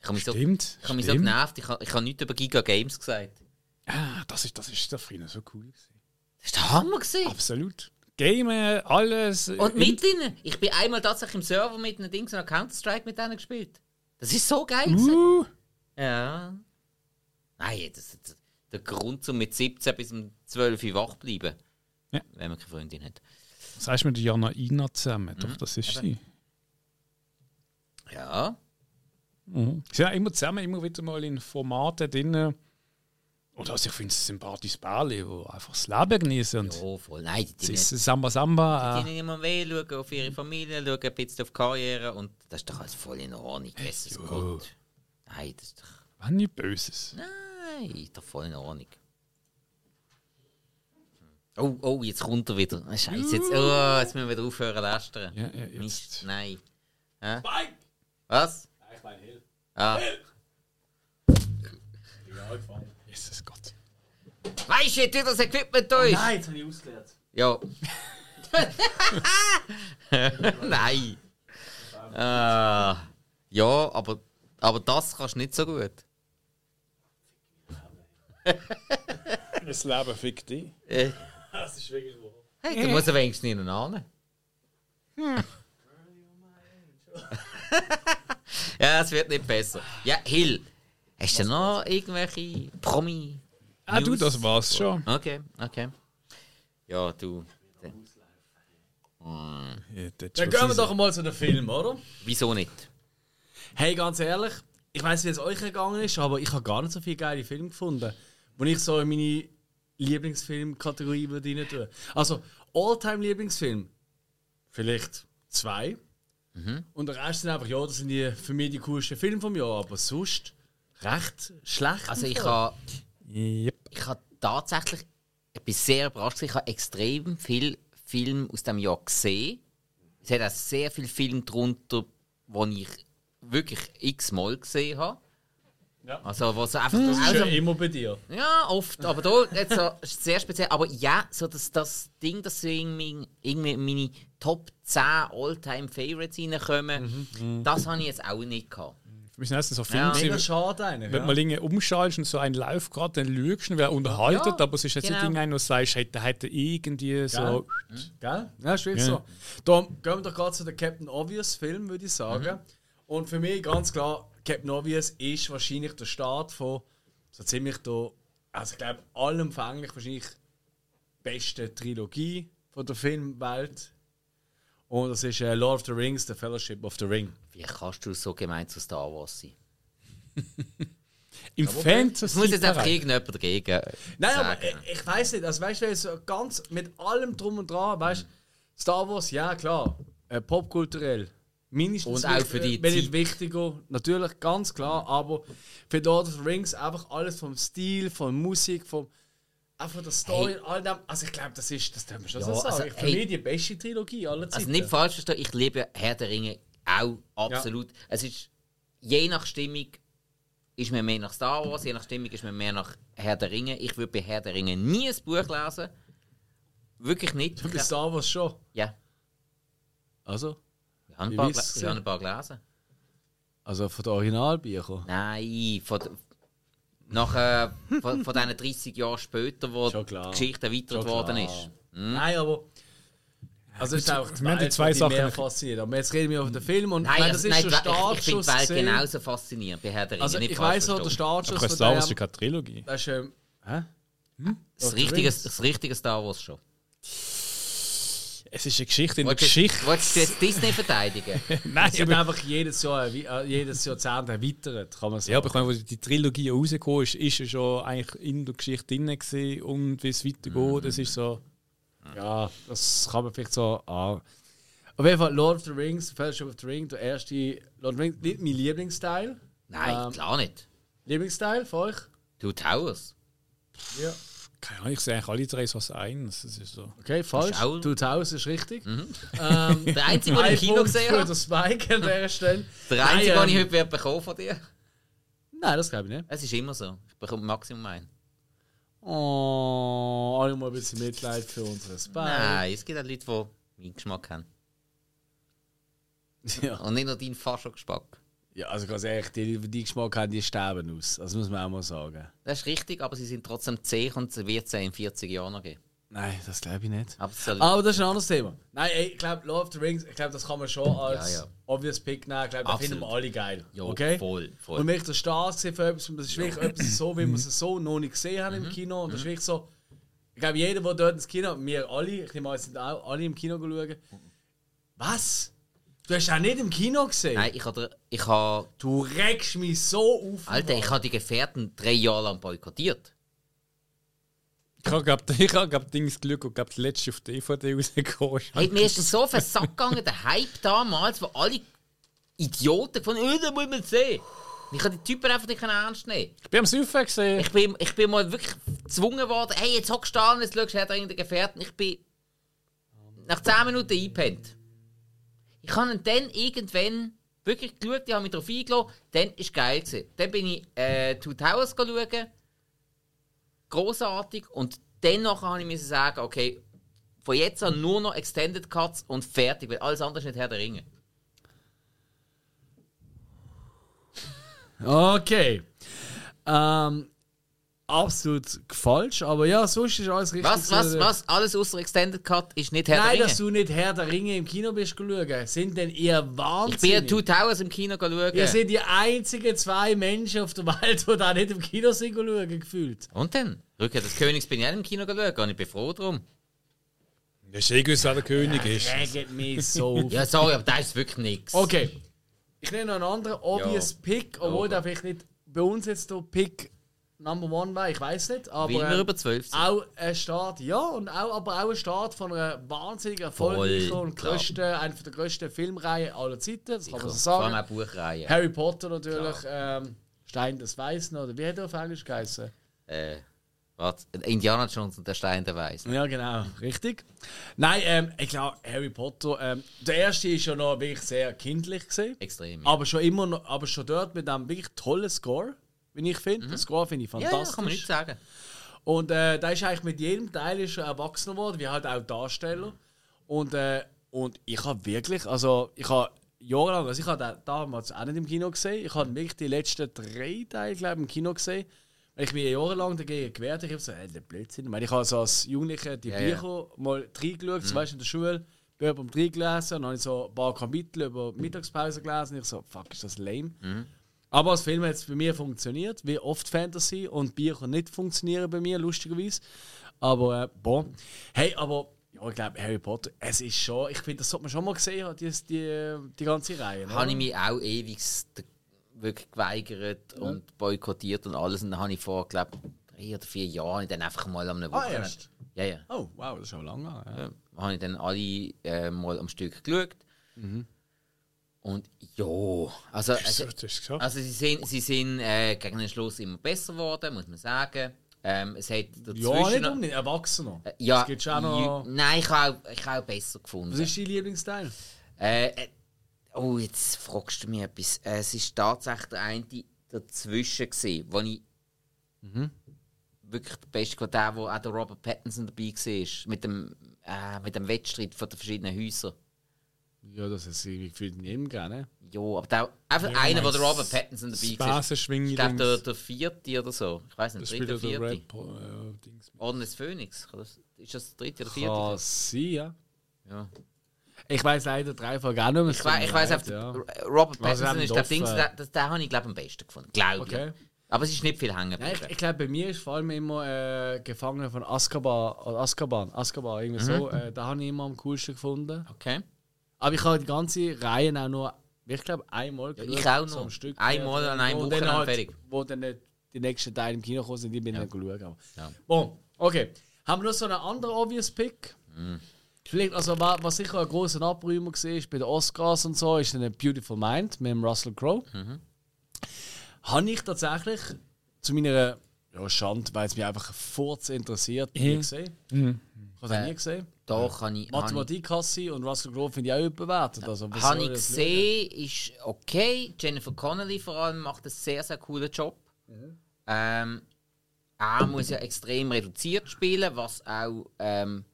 Ich habe mich so, ich habe mich so genervt, ich habe, ich habe nichts über Giga Games gesagt.
Ah, das ist, das ist da früher so cool gewesen.
Das war der Hammer. Gewesen.
Absolut. Gamen, alles.
Und mit ihnen. Ich bin einmal tatsächlich im Server mit einem Ding, so einer Counter-Strike mit denen gespielt. Das ist so geil.
Uh,
Ja. Nein, das, das, der Grund, um mit 17 bis um 12 Uhr wach zu bleiben.
Ja.
Wenn man keine Freundin hat.
was heißt mit Jana Ina zusammen?
Mhm.
Doch, das ist sie.
Ja.
Mhm. Sie sind ja immer zusammen, immer wieder mal in Formaten drin. Oder also ich finde es ein sympathisches Pärchen, die einfach das Leben genießen.
Ja, voll. Nein, die,
ist Samba Samba.
die immer weh, schauen auf ihre Familie, schauen ein bisschen auf die Karriere und das ist doch alles voll in Ordnung. Jesus Gott. Nein, das ist doch.
Äh, nicht Böses.
Nein, ist doch voll in Ordnung. Oh, oh, jetzt kommt er wieder. Ah, Scheiße, jetzt, oh, jetzt müssen wir wieder aufhören lästern.
Ja, ja, jetzt.
Mist, nein. Hä?
Spike!
Was?
Ich meine Hill.
Ah.
Ja, gefallen.
Jesus Gott.
Weißt du, jetzt wieder das Equipment durch?
Nein, jetzt habe ich ausgeleert.
Ja. Nein. Ah. ja, aber, aber das kannst du nicht so gut.
Das Leben fickt dich.
Äh,
Das ist wirklich wahr.
hey, du musst ja wenigstens nicht ahnen. ja, es wird nicht besser. Ja, Hill. Hast du noch irgendwelche Promi?
Ah, du, das war's schon.
Okay, okay. Ja, du.
Ja,
Dann gehen wir doch mal zu den Film, oder?
Wieso nicht?
Hey, ganz ehrlich, ich weiß, wie es euch gegangen ist, aber ich habe gar nicht so viele geile Filme gefunden, wo ich so in meine Lieblingsfilm-Kategorie würde rein tun. Also, All-Time-Lieblingsfilm, vielleicht zwei. Und der Rest sind einfach, ja, das sind die, für mich die coolsten Filme vom Jahr, aber sonst recht schlecht.
Also ich habe
Yep.
ich habe tatsächlich, ich bin sehr überrascht, ich habe extrem viel Film aus dem Jahr gesehen. Es hat auch sehr viele Filme darunter, die ich wirklich x-mal gesehen habe.
Ja.
Also, was einfach.
Das ist
also,
ja immer bei dir.
ja, oft, aber da jetzt so, ist sehr speziell. Aber ja, so das, das Ding, dass so irgendwie, irgendwie in meine Top 10 All-Time Favorites reinkommen, das habe ich jetzt auch nicht gehabt.
Für mich sind das so Filme,
Ja.
Mega schade eigentlich.
wenn
Ja.
man Dinge umschaltet und so einen läuft gerade, dann lügst du, wer unterhaltet,
Ja,
aber es ist jetzt
genau.
nicht irgendein, wo du sagst, hätte, hätte irgendwie so.
Gell? Ja, ist wirklich
Ja.
so. Da gehen wir doch gerade zu den Captain Obvious Film, würde ich sagen. Und für mich ganz klar, Captain Obvious ist wahrscheinlich der Start von so ziemlich der, also ich glaube, allumfänglich wahrscheinlich beste Trilogie von der Filmwelt. Und das ist äh, Lord of the Rings, The Fellowship of the Ring.
Wie kannst du so gemein zu Star Wars sein?
Im Fantasy.
Es muss jetzt einfach irgendjemand dagegen
Nein,
sagen.
aber ich, ich weiß nicht. Also, weißt du, so ganz mit allem drum und dran, weißt Star Wars, ja klar, äh, popkulturell mindestens
Und auch für die
wenn nicht
Zeit.
wichtiger, natürlich, ganz klar, aber für Lord of the Rings einfach alles vom Stil, von Musik, vom einfach der Story,
Hey.
all dem. Also ich glaube, das ist, das darf man schon
Ja,
so sagen.
also,
für
hey.
mich die beste Trilogie aller Zeiten.
Also nicht falsch verstehen, ich liebe Herr der Ringe auch absolut. Es ist je nach Stimmung ist mir mehr nach Star Wars, je nach Stimmung ist mir mehr nach Herr der Ringe. Ich würde bei Herr der Ringe nie ein Buch lesen. Wirklich nicht.
Bei Star Wars schon.
Ja,
Also,
ich habe ein paar, ich habe ein paar gelesen.
also von den Originalbüchern.
Nein, von, nach, äh, von, von diesen 30 Jahren später, wo die. Geschichte erweitert worden ist.
Nein, aber. Also, es ist auch
wir haben die zwei
die mehr
Sachen-
fasziniert. Aber jetzt reden wir über den Film und
Nein,
ich meine,
also,
das ist
nein,
der
die Welt- ich, ich finde
Startschuss.
die Welt
gesehen.
genauso faszinierend bei Herr der Ringe.
Also,
nicht
ich weiß noch, der. Startschuss
Aber
von
Star Wars ist keine Trilogie.
Das ist. Ähm, hä?
Das
of the
richtige, das richtige Star Wars schon.
Es ist eine Geschichte in der Geschichte.
wolltest du jetzt Disney verteidigen?
Nein,
Sie haben
aber,
einfach jedes Jahr, erwi- äh, jedes Jahrzehnt erweitert, kann man sagen.
ja, aber ich meine, wo die Trilogie rausgekommen ist, ist ja schon eigentlich in der Geschichte drin gewesen und wie es weitergeht. Das ist so.
Ja, das kann man vielleicht so. Ah. Auf jeden Fall, Lord of the Rings, Fellowship of the Ring, der erste Lord of the Rings, nicht mein Lieblingsteil.
Nein,
Ähm,
klar nicht.
Lieblingsteil für euch?
Two Towers.
Ja.
Keine Ahnung, ich sehe eigentlich alle drei so als eins. Das ist so.
Okay, falsch.
Auch-
2000 ist richtig.
Mhm.
Ähm,
Der einzige, den ich im Kino
Punkt
gesehen
für
habe.
den Spike an dieser Stelle.
Der einzige, den ich
ähm,
heute werde bekommen von dir.
Nein, das glaube ich nicht.
Es ist immer so. Ich bekomme Maximum einen.
Oh, alle mal ein bisschen Mitleid für unseren Spike.
Nein, es gibt auch Leute, die meinen Geschmack haben.
Ja.
Und nicht nur deinen Fascho-Geschmack.
ja, also ganz ehrlich, die, die die Geschmack haben, die sterben aus. Das muss man auch mal sagen.
Das ist richtig, aber sie sind trotzdem zäh und es wird sie in 40 Jahren noch geben.
Nein, das glaube ich nicht.
Soll
Aber das ist ein anderes Thema. Nein, ey, ich glaube, Lord of the Rings, ich glaube, das kann man schon als
Ja, ja.
obvious Pick nehmen. Ich glaube, das
Absolut.
finden wir alle geil.
ja,
okay?
voll, voll.
Und wenn ich der Start gesehen für etwas, das ist wirklich etwas so, wie wir es so noch nicht gesehen haben
Mhm.
im Kino. Und das ist wirklich so, ich glaube, jeder, der dort ins Kino, wir alle, ich nehme an, sind auch alle im Kino schauen. Was? Du hast auch nicht im Kino gesehen?
Nein, ich habe, ich habe,
Du regst mich so auf.
Alter, ich habe die Gefährten drei Jahre lang boykottiert.
Ich habe, glaub, ich habe glaub, Dings Glück und das letzte auf DVD rausgekommen. ist.
Hey, mir ist das so auf den Sack gegangen, der Hype damals, wo alle Idioten haben, oh, das muss man sehen. Ich habe die Typen einfach nicht ernst nehmen.
Ich bin am Saufen gesehen.
Ich bin, ich bin mal wirklich gezwungen worden, hey, jetzt hockst du an, jetzt schaust du der Ringe, der Gefährten. Ich bin nach 10 Minuten eingepennt. Ich habe ihn dann irgendwann wirklich geschaut, ich habe mich darauf eingeladen, dann war es geil. Gewesen. Dann bin ich äh, Two Towers schauen, großartig und nachher habe ich müssen sagen, okay, von jetzt an nur noch Extended Cuts und fertig, weil alles andere ist nicht Herr der Ringe.
Okay. Ähm, absolut falsch, aber ja, sonst ist alles richtig.
Was, was, was? Alles außer Extended Cut ist nicht Herr
Nein,
der Ringe.
dass du nicht Herr der Ringe im Kino bist schauen. Sind denn ihr
ich bin
wahnsinnig?
Two Towers im Kino schauen.
Ihr seid die einzigen zwei Menschen auf der Welt, die da nicht im Kino sind schauen, gefühlt.
Und dann? Rückkehr des Königs bin ich auch im Kino geschaut und ich bin froh drum.
Das ist eh gewiss, wer der König ist.
Regt mich so.
Ja, sorry, aber das ist wirklich nichts.
Okay. Ich nehme noch einen anderen obvious
Ja.
Pick, obwohl
Ja.
der vielleicht nicht bei uns jetzt der Pick Number One war, ich weiß nicht. Aber
Weil wir
ähm,
über 12 sind.
auch ein Start, ja, und auch, aber auch ein Start von einer wahnsinnig erfolgreichen
Voll,
und grössten, einer der grössten Filmreihen aller Zeiten, das kann man so
Vor allem
sagen.
auch Buchreihen.
Harry Potter natürlich, ähm, Stein des Weißen, oder wie hat er auf Englisch geheißen?
Äh, warte, Indiana Jones und der Stein der Weisen.
Ja, genau, richtig. Nein, ähm, ich glaube, Harry Potter, ähm, der erste ist ja noch wirklich sehr kindlich gesehen.
Extrem. Ja.
Aber schon immer noch, aber schon dort mit einem wirklich tollen Score, wie ich finde. Der Score finde ich
Mhm. ja, ja,
fantastisch.
kann man nicht sagen.
Und äh, da ist eigentlich mit jedem Teil ist er erwachsener geworden, wie halt auch Darsteller. Und, äh, und ich habe wirklich, also ich habe jahrelang, also ich habe damals auch nicht im Kino gesehen. Ich habe wirklich die letzten drei Teile, glaube ich, im Kino gesehen. Weil ich mich jahrelang dagegen gewehrt habe. Ich habe so, äh, der Blödsinn. Ich, meine, ich habe so als Jugendlicher die
Ja, ja.
Bücher mal reingeschaut, zum Beispiel in der Schule, Bücher beim reingelesen. Und dann habe ich so ein paar Kapitel über Mittagspause gelesen. Und ich so, fuck, ist das lame. Aber als Film hat es bei mir funktioniert, wie oft Fantasy und Bücher nicht funktionieren bei mir, lustigerweise. Aber, äh, boah. Hey, aber, ja, ich glaube, Harry Potter, es ist schon, ich finde, das sollte man schon mal gesehen die, die, die ganze Reihe.
Habe ich mich auch ewig wirklich geweigert und boykottiert und alles. Und dann habe ich vor, glaube drei oder vier Jahren dann einfach mal am
Ah,
Wochenende.
erst?
Ja, ja.
Oh, wow, das ist schon lange. Ja.
ja. Habe ich dann alle äh, mal am Stück geschaut. Und ja, also, also, also sie sind, sie sind äh, gegen den Schluss immer besser geworden, muss man sagen. Ähm, es hat dazwischen
Ja, nicht unbedingt, Erwachsener.
Äh, ja,
Es gibt schon auch noch-
Nein, ich habe auch, ich habe auch besser gefunden.
Was ist dein Lieblingsteil?
Äh, äh, oh, jetzt fragst du mich etwas. Äh, es ist tatsächlich der eine dazwischen gewesen, wo ich wirklich der Beste war, der, wo auch der Robert Pattinson dabei war, mit dem, äh, mit dem Wettstreit von den verschiedenen Häusern.
Ja, das ist irgendwie gefühlt nicht jedem gerne.
Ja, aber der, einfach
Ja,
einer, wo der Robert Pattinson dabei.
Spasenschwingung.
Ich glaube, der, der vierte oder so. Ich weiß
Das
nicht,
ist
dritte vierte.
Red äh.
Orden des Phönix. Das- Ist das der dritte oder vierte?
Kann sein, ja.
Ja.
Ich weiß leider drei Folgen auch nicht mehr.
Ich, wei ich weiß einfach,
ja.
Robert Pattinson ist der Dings, der, den, habe ich glaube am besten gefunden. Glaube
Okay.
ich. Aber es ist nicht viel hängen
Nein, ich, ich glaube, bei mir ist vor allem immer äh, Gefangene von Azkaban, oder Azkaban, Azkaban, irgendwie so. Äh, da habe ich immer am coolsten gefunden.
Okay.
Aber ich habe die ganze Reihe auch nur, ich glaube, einmal
Ja, ich auch
so
noch.
am Stück.
Einmal
Äh,
an einem
wo
Wochenende
dann halt,
fertig.
Wo dann nicht die nächsten Teile im Kino gekommen sind, die bin ich dann geschaut.
Ja.
Bon, okay. Haben wir noch so einen anderen obvious Pick?
Mhm.
Vielleicht, also wa- was sicher ein großer Abräumer war ist bei den Oscars und so, ist dann Beautiful Mind mit dem Russell Crowe.
Mhm.
Habe ich tatsächlich zu meiner ja, Schande, weil es mich einfach furz interessiert, nie
Mhm.
gesehen.
Mhm.
Ich habe es
Äh,
nie gesehen.
Da kann ich. habe
Mathematik-Kassi und Russell Crowe finde ich auch überbewertet. Also,
habe ich gesehen, ist okay. Jennifer Connelly vor allem macht einen sehr, sehr coolen Job. Ähm, er muss ja extrem reduziert spielen, was auch. Ähm,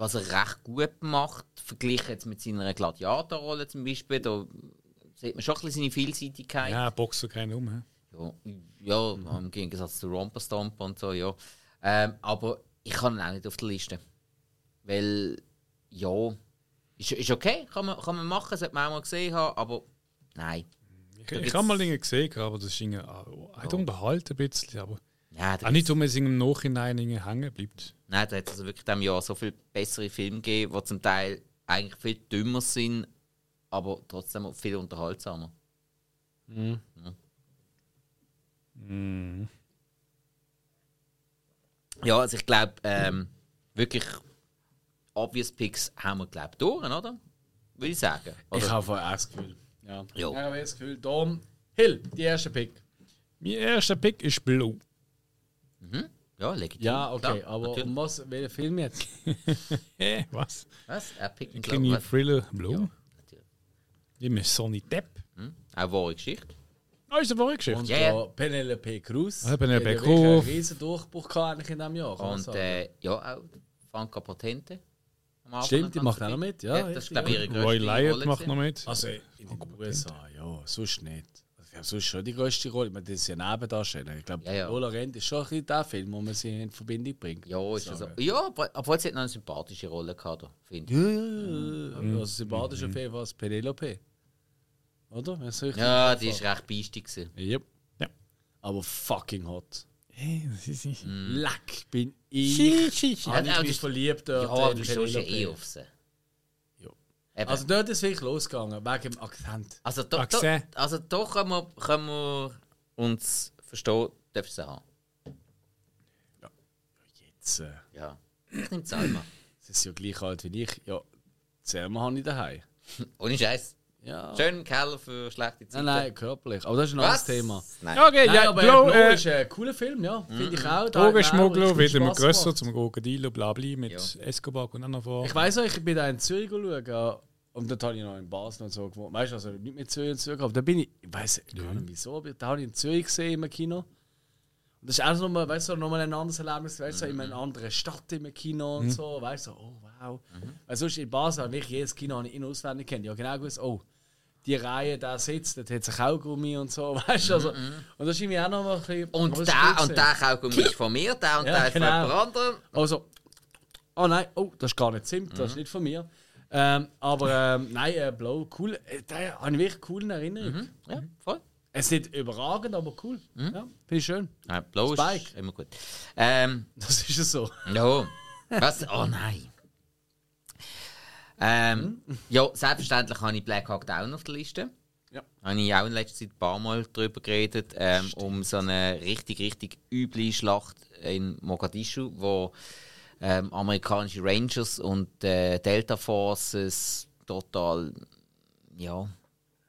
was er recht gut macht, verglichen jetzt mit seiner Gladiatorrolle zum Beispiel. Da sieht man schon ein bisschen seine Vielseitigkeit.
Ja, Boxer keinen um.
Ja, ja im Gegensatz zu Romper Stomp und so, ja. Ähm, aber ich kann ihn auch nicht auf der Liste. Weil, ja, ist, ist okay, kann man, kann man machen, sollte man auch mal gesehen haben, aber nein.
Ich, ich habe mal Dinge gesehen, aber das ist irgendwie auch auch unterhalten ein bisschen. Aber
Ja,
auch nicht, um es im Nachhinein irgendwie hängen bleibt.
Nein, da hat es also wirklich in diesem Jahr so viele bessere Filme gegeben, die zum Teil eigentlich viel dümmer sind, aber trotzdem viel unterhaltsamer. Ja, also ich glaube, ähm, wirklich obvious Picks haben wir, glaube ich, durch, oder? Würde ich sagen. Oder?
Ich habe vorher auch das Gefühl. Ja.
Jo.
Ich habe das Gefühl, Dom Hill, die erste Pick.
Mein erster Pick ist Blue.
ja, legitim.
Ja, okay,
Klar,
aber
natürlich.
um was, welcher Film jetzt?
Hä, was?
Was? Er pickt
Ein
einen Glauben.
Thriller Blue?
natürlich.
Ja. mit Sonny Depp.
Hm? Auch wahre Geschichte.
Ah, ist eine wahre Geschichte.
Und
Ja,
ja. Penelope Cruz.
Ah, Penelope Cruz.
einen riesen Durchbruch eigentlich in diesem Jahr.
Und
sagen.
äh, ja, auch Franka Potente.
Stimmt, die macht auch noch mit, ja,
das ist, glaube ich,
ja.
ihre
Roy
Rolle
macht noch mit.
Also in den USA, ja, sonst nicht. Also, ich glaube, sonst schon die größte Rolle. Ich meine, das ist ja Nebendarsteller. Ich glaube,
Ja, ja.
Lola Rent ist schon ein bisschen der Film, wo man sie in Verbindung bringt.
Ja, ist ja so. Ja, obwohl- sie hat noch eine sympathische Rolle gehabt, finde ich.
Ja, ja, ja. Also sympathisch auf jeden Fall als Penelope. Oder?
Ja,
im
die ist recht beistig.
Yep.
Ja.
Aber fucking hot.
Hey, das ist nicht.
Leck bin ich.
Ja,
Habe
Ja,
ich mich
das-
verliebt
Ja,
dort
aber
in
du stehst ja eh auf sie.
Ja.
Eben.
Also dort ist es wirklich losgegangen, wegen dem Akzent.
Also, da, da,
Accent.
also doch können wir, können wir uns verstehen, dürfen sie haben.
Jetzt, äh,
Ja. Ich nehme Salma.
sie ist ja gleich alt wie ich. Ja, Selma habe ich daheim.
Ohne Scheiß.
Ja.
Schön Keller für schlechte Zeiten.
Nein, nein, körperlich. Aber das ist ein anderes Thema.
Nein.
Okay,
Nein,
ja,
aber
Blow,
Blow
äh,
ist ein cooler Film, ja. Finde ich auch. Da
Drogenschmuggler, wird immer grösser zum Krokodilo, bla bla, mit
Ja.
Escobar und dann vor.
Ich weiss auch, ich bin da in Zürich schauen. Und dort habe ich noch in Basel und so gewohnt. Weißt du, also nicht mit Zürich und Zürich, aber da bin ich, ich weiß gar nicht wieso, aber da habe ich in Zürich gesehen im Kino. Und das ist auch nochmal, weißt du, nochmal ein anderes Erlebnis, weißt du, in einer anderen Stadt im Kino und so, weißt du, oh wow. Weil sonst in Basel habe ich jedes Kino habe ich in- auswendig kennt. Ja, genau gewusst, oh, die Reihe, da sitzt, dort hat sich Kaugummi und so, weißt du, also. Und das ist irgendwie auch nochmal ein bisschen.
Und
es ist
der und der Kaugummi ist von mir, der und
Ja,
der ist
genau.
von jemand anderem.
Also, oh nein, oh, das ist gar nicht Zimt, das ist nicht von mir. Ähm, aber ähm, nein, äh, Blow, cool. Äh, da habe ich wirklich cool in Erinnerung.
Ja, voll.
Es ist nicht überragend, aber cool. Ja, finde ich schön.
Ja, Blau ist
Spike.
immer gut. Ähm,
Das ist es so.
ja. Was? Oh nein. Ähm, ja, selbstverständlich habe ich Black Hawk Down auf der Liste.
Ja.
Habe ich auch in letzter Zeit ein paar Mal darüber geredet, ähm, um so eine richtig, richtig üble Schlacht in Mogadischu, wo ähm, amerikanische Rangers und äh, Delta Forces total ja,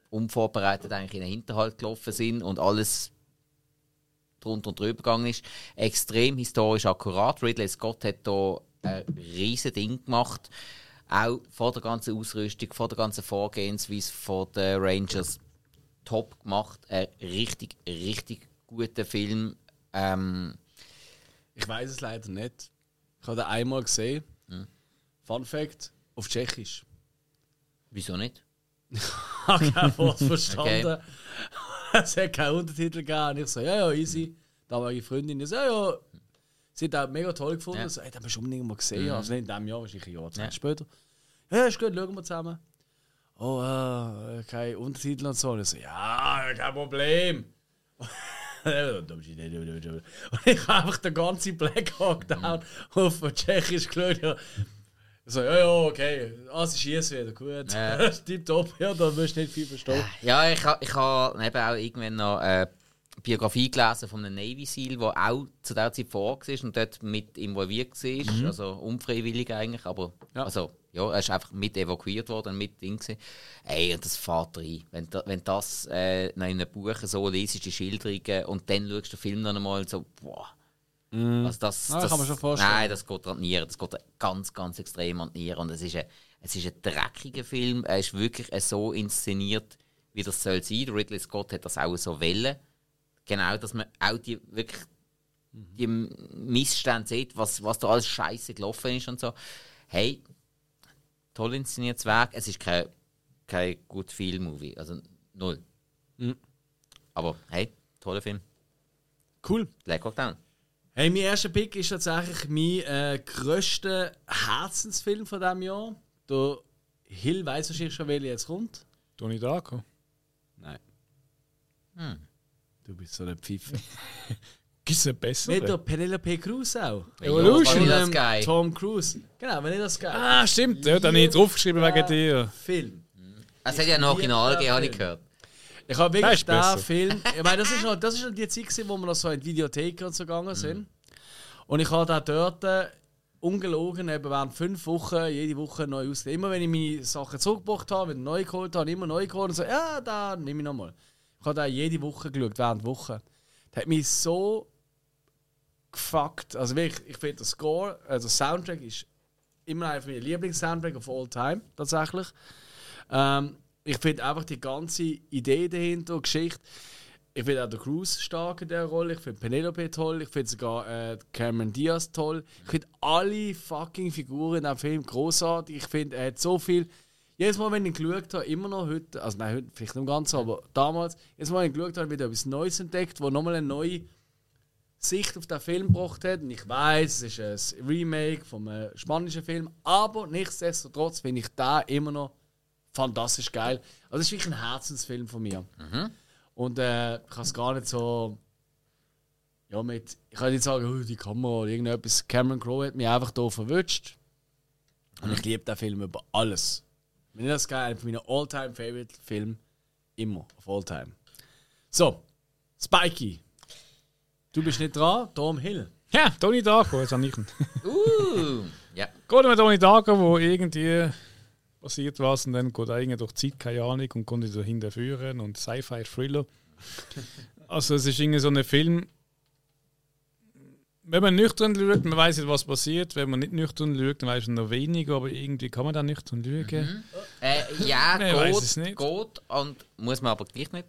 unvorbereitet eigentlich in den Hinterhalt gelaufen sind und alles drunter und drüber gegangen ist. Extrem historisch akkurat. Ridley Scott hat da ein riesiges Ding gemacht. Auch vor der ganzen Ausrüstung, vor der ganzen Vorgehensweise von den Rangers top gemacht. Ein richtig, richtig guter Film. Ähm,
Ich weiß es leider nicht. Ich habe den einmal gesehen. Fun Fact: auf Tschechisch.
wieso nicht?
Ich habe kein Wort verstanden. Es hat keinen Untertitel gegeben. Und ich so, ja, ja, easy. Da war meine Freundin, ich so, ja, ja. Sie hat auch mega toll gefunden.
Ja.
So, ey, den hast du unbedingt mal gesehen. Also nicht in diesem Jahr, wahrscheinlich ein Jahr, zwei
Ja.
Später. Ja, ist gut, schauen wir zusammen. Oh, äh, kein Untertitel und so. Und ich so, ja, kein Problem. Und ich habe einfach den ganzen Black Hawk Down auf Tschechisch geschaut. Ja. So, ja, ja, okay. Ah, sie schießen wieder, gut.
Ja.
Tipptopp, ja, da wirst du nicht viel verstehen.
Ja, ich habe ich ha eben auch irgendwann noch eine Biografie gelesen von einem Navy SEAL, der auch zu der Zeit vor Ort war und dort mit involviert war. Also unfreiwillig eigentlich, aber
Ja.
also, ja, er ist einfach mit evakuiert worden, mit Ding. gewesen. Ey, und das fährt rein. Wenn, da, wenn das äh, in einem Buch so liest, die Schilderungen und dann schaust du den Film noch einmal so, boah. Also das,
Ja,
das,
kann man schon vorstellen.
Nein, das geht an die Nieren. Das geht ganz, ganz extrem an die Nieren. Und es ist ein, es ist ein dreckiger Film. Er ist wirklich so inszeniert, wie das soll sein. Ridley Scott hat das auch so wollen. Genau, dass man auch die wirklich die Missstände sieht, was, was da alles scheiße gelaufen ist und so. Hey, toll inszeniertes Werk. Es ist kein, kein gut Film-Movie. Also null.
Mhm.
Aber hey, toller Film.
Cool.
Black Hawk Down.
Hey, mein erster Pick ist tatsächlich mein äh, grösster Herzensfilm von diesem Jahr. Der Hill weiß wahrscheinlich schon, welcher jetzt kommt.
Tony Darko.
Nein.
Hm.
Du bist so eine Pfeife.
Gibt es einen besseren?
Mit der Penelope Cruz auch.
Evolution.
Vanilla
ähm,
Sky.
Tom Cruise. Genau, Vanilla Sky.
Ah, stimmt. Ja, dann habe ich draufgeschrieben wegen dir.
Film.
Es hat ja ein Original gegeben, habe ich gehört.
Ich habe
Der
wirklich den
besser.
Film. Ich meine, das ist noch, das ist noch die Zeit, gewesen, wo wir noch so in die Videothek und so gegangen sind. Und ich habe da dort äh, ungelogen, eben während fünf Wochen, jede Woche neu aus. Immer wenn ich meine Sachen zurückgebracht habe, wieder neu geholt habe, immer neu geholt und so, ja, da nehme ich nochmal. Ich habe da jede Woche geschaut, während Woche. Das hat mich so gefuckt. Also wirklich, ich finde der Score, also der Soundtrack ist immer einer meiner Lieblings-Soundtrack of all time, tatsächlich. Ähm, ich finde einfach die ganze Idee dahinter, Geschichte. Ich finde auch der Cruise stark in der Rolle. Ich finde Penelope toll. Ich finde sogar äh, Cameron Diaz toll. Ich finde alle fucking Figuren in diesem Film großartig. Ich finde, er hat so viel. Jedes Mal, wenn ich geschaut habe, immer noch heute, also nein, heute vielleicht nicht ganz, aber damals, jedes Mal, wenn ich geschaut habe, wieder etwas Neues entdeckt, wo nochmal eine neue Sicht auf den Film gebracht hat. Und ich weiß, es ist ein Remake vom äh, spanischen Film, aber nichtsdestotrotz finde ich da immer noch fantastisch geil. Also es ist wirklich ein Herzensfilm von mir. Und äh, ich kann es gar nicht so. Ja, mit. Ich kann nicht sagen, oh, die Kamera oder irgendetwas. Cameron Crowe hat mich einfach hier verwünscht. Und ich liebe den Film über alles. Das geil, einer meiner all-time favorite Filme. Immer, auf all-time. So, Spikey. Du bist nicht dran, Tom Hill.
Ja, Tony Darko, jetzt habe ich ihn.
Uh, ja.
Geht mit Tony Darko, wo irgendwie passiert was und dann geht er irgendwie durch die Zeit, keine Ahnung, und kommt wieder hinterführen und Sci-Fi-Thriller. Also es ist irgendwie so ein Film, wenn man nüchtern schaut, man weiß nicht, was passiert. Wenn man nicht nüchtern schaut, dann weiß man noch weniger, aber irgendwie kann man da nüchtern schauen.
Äh, ja,
Ich weiss
geht,
es nicht.
geht und muss man aber gleich nicht.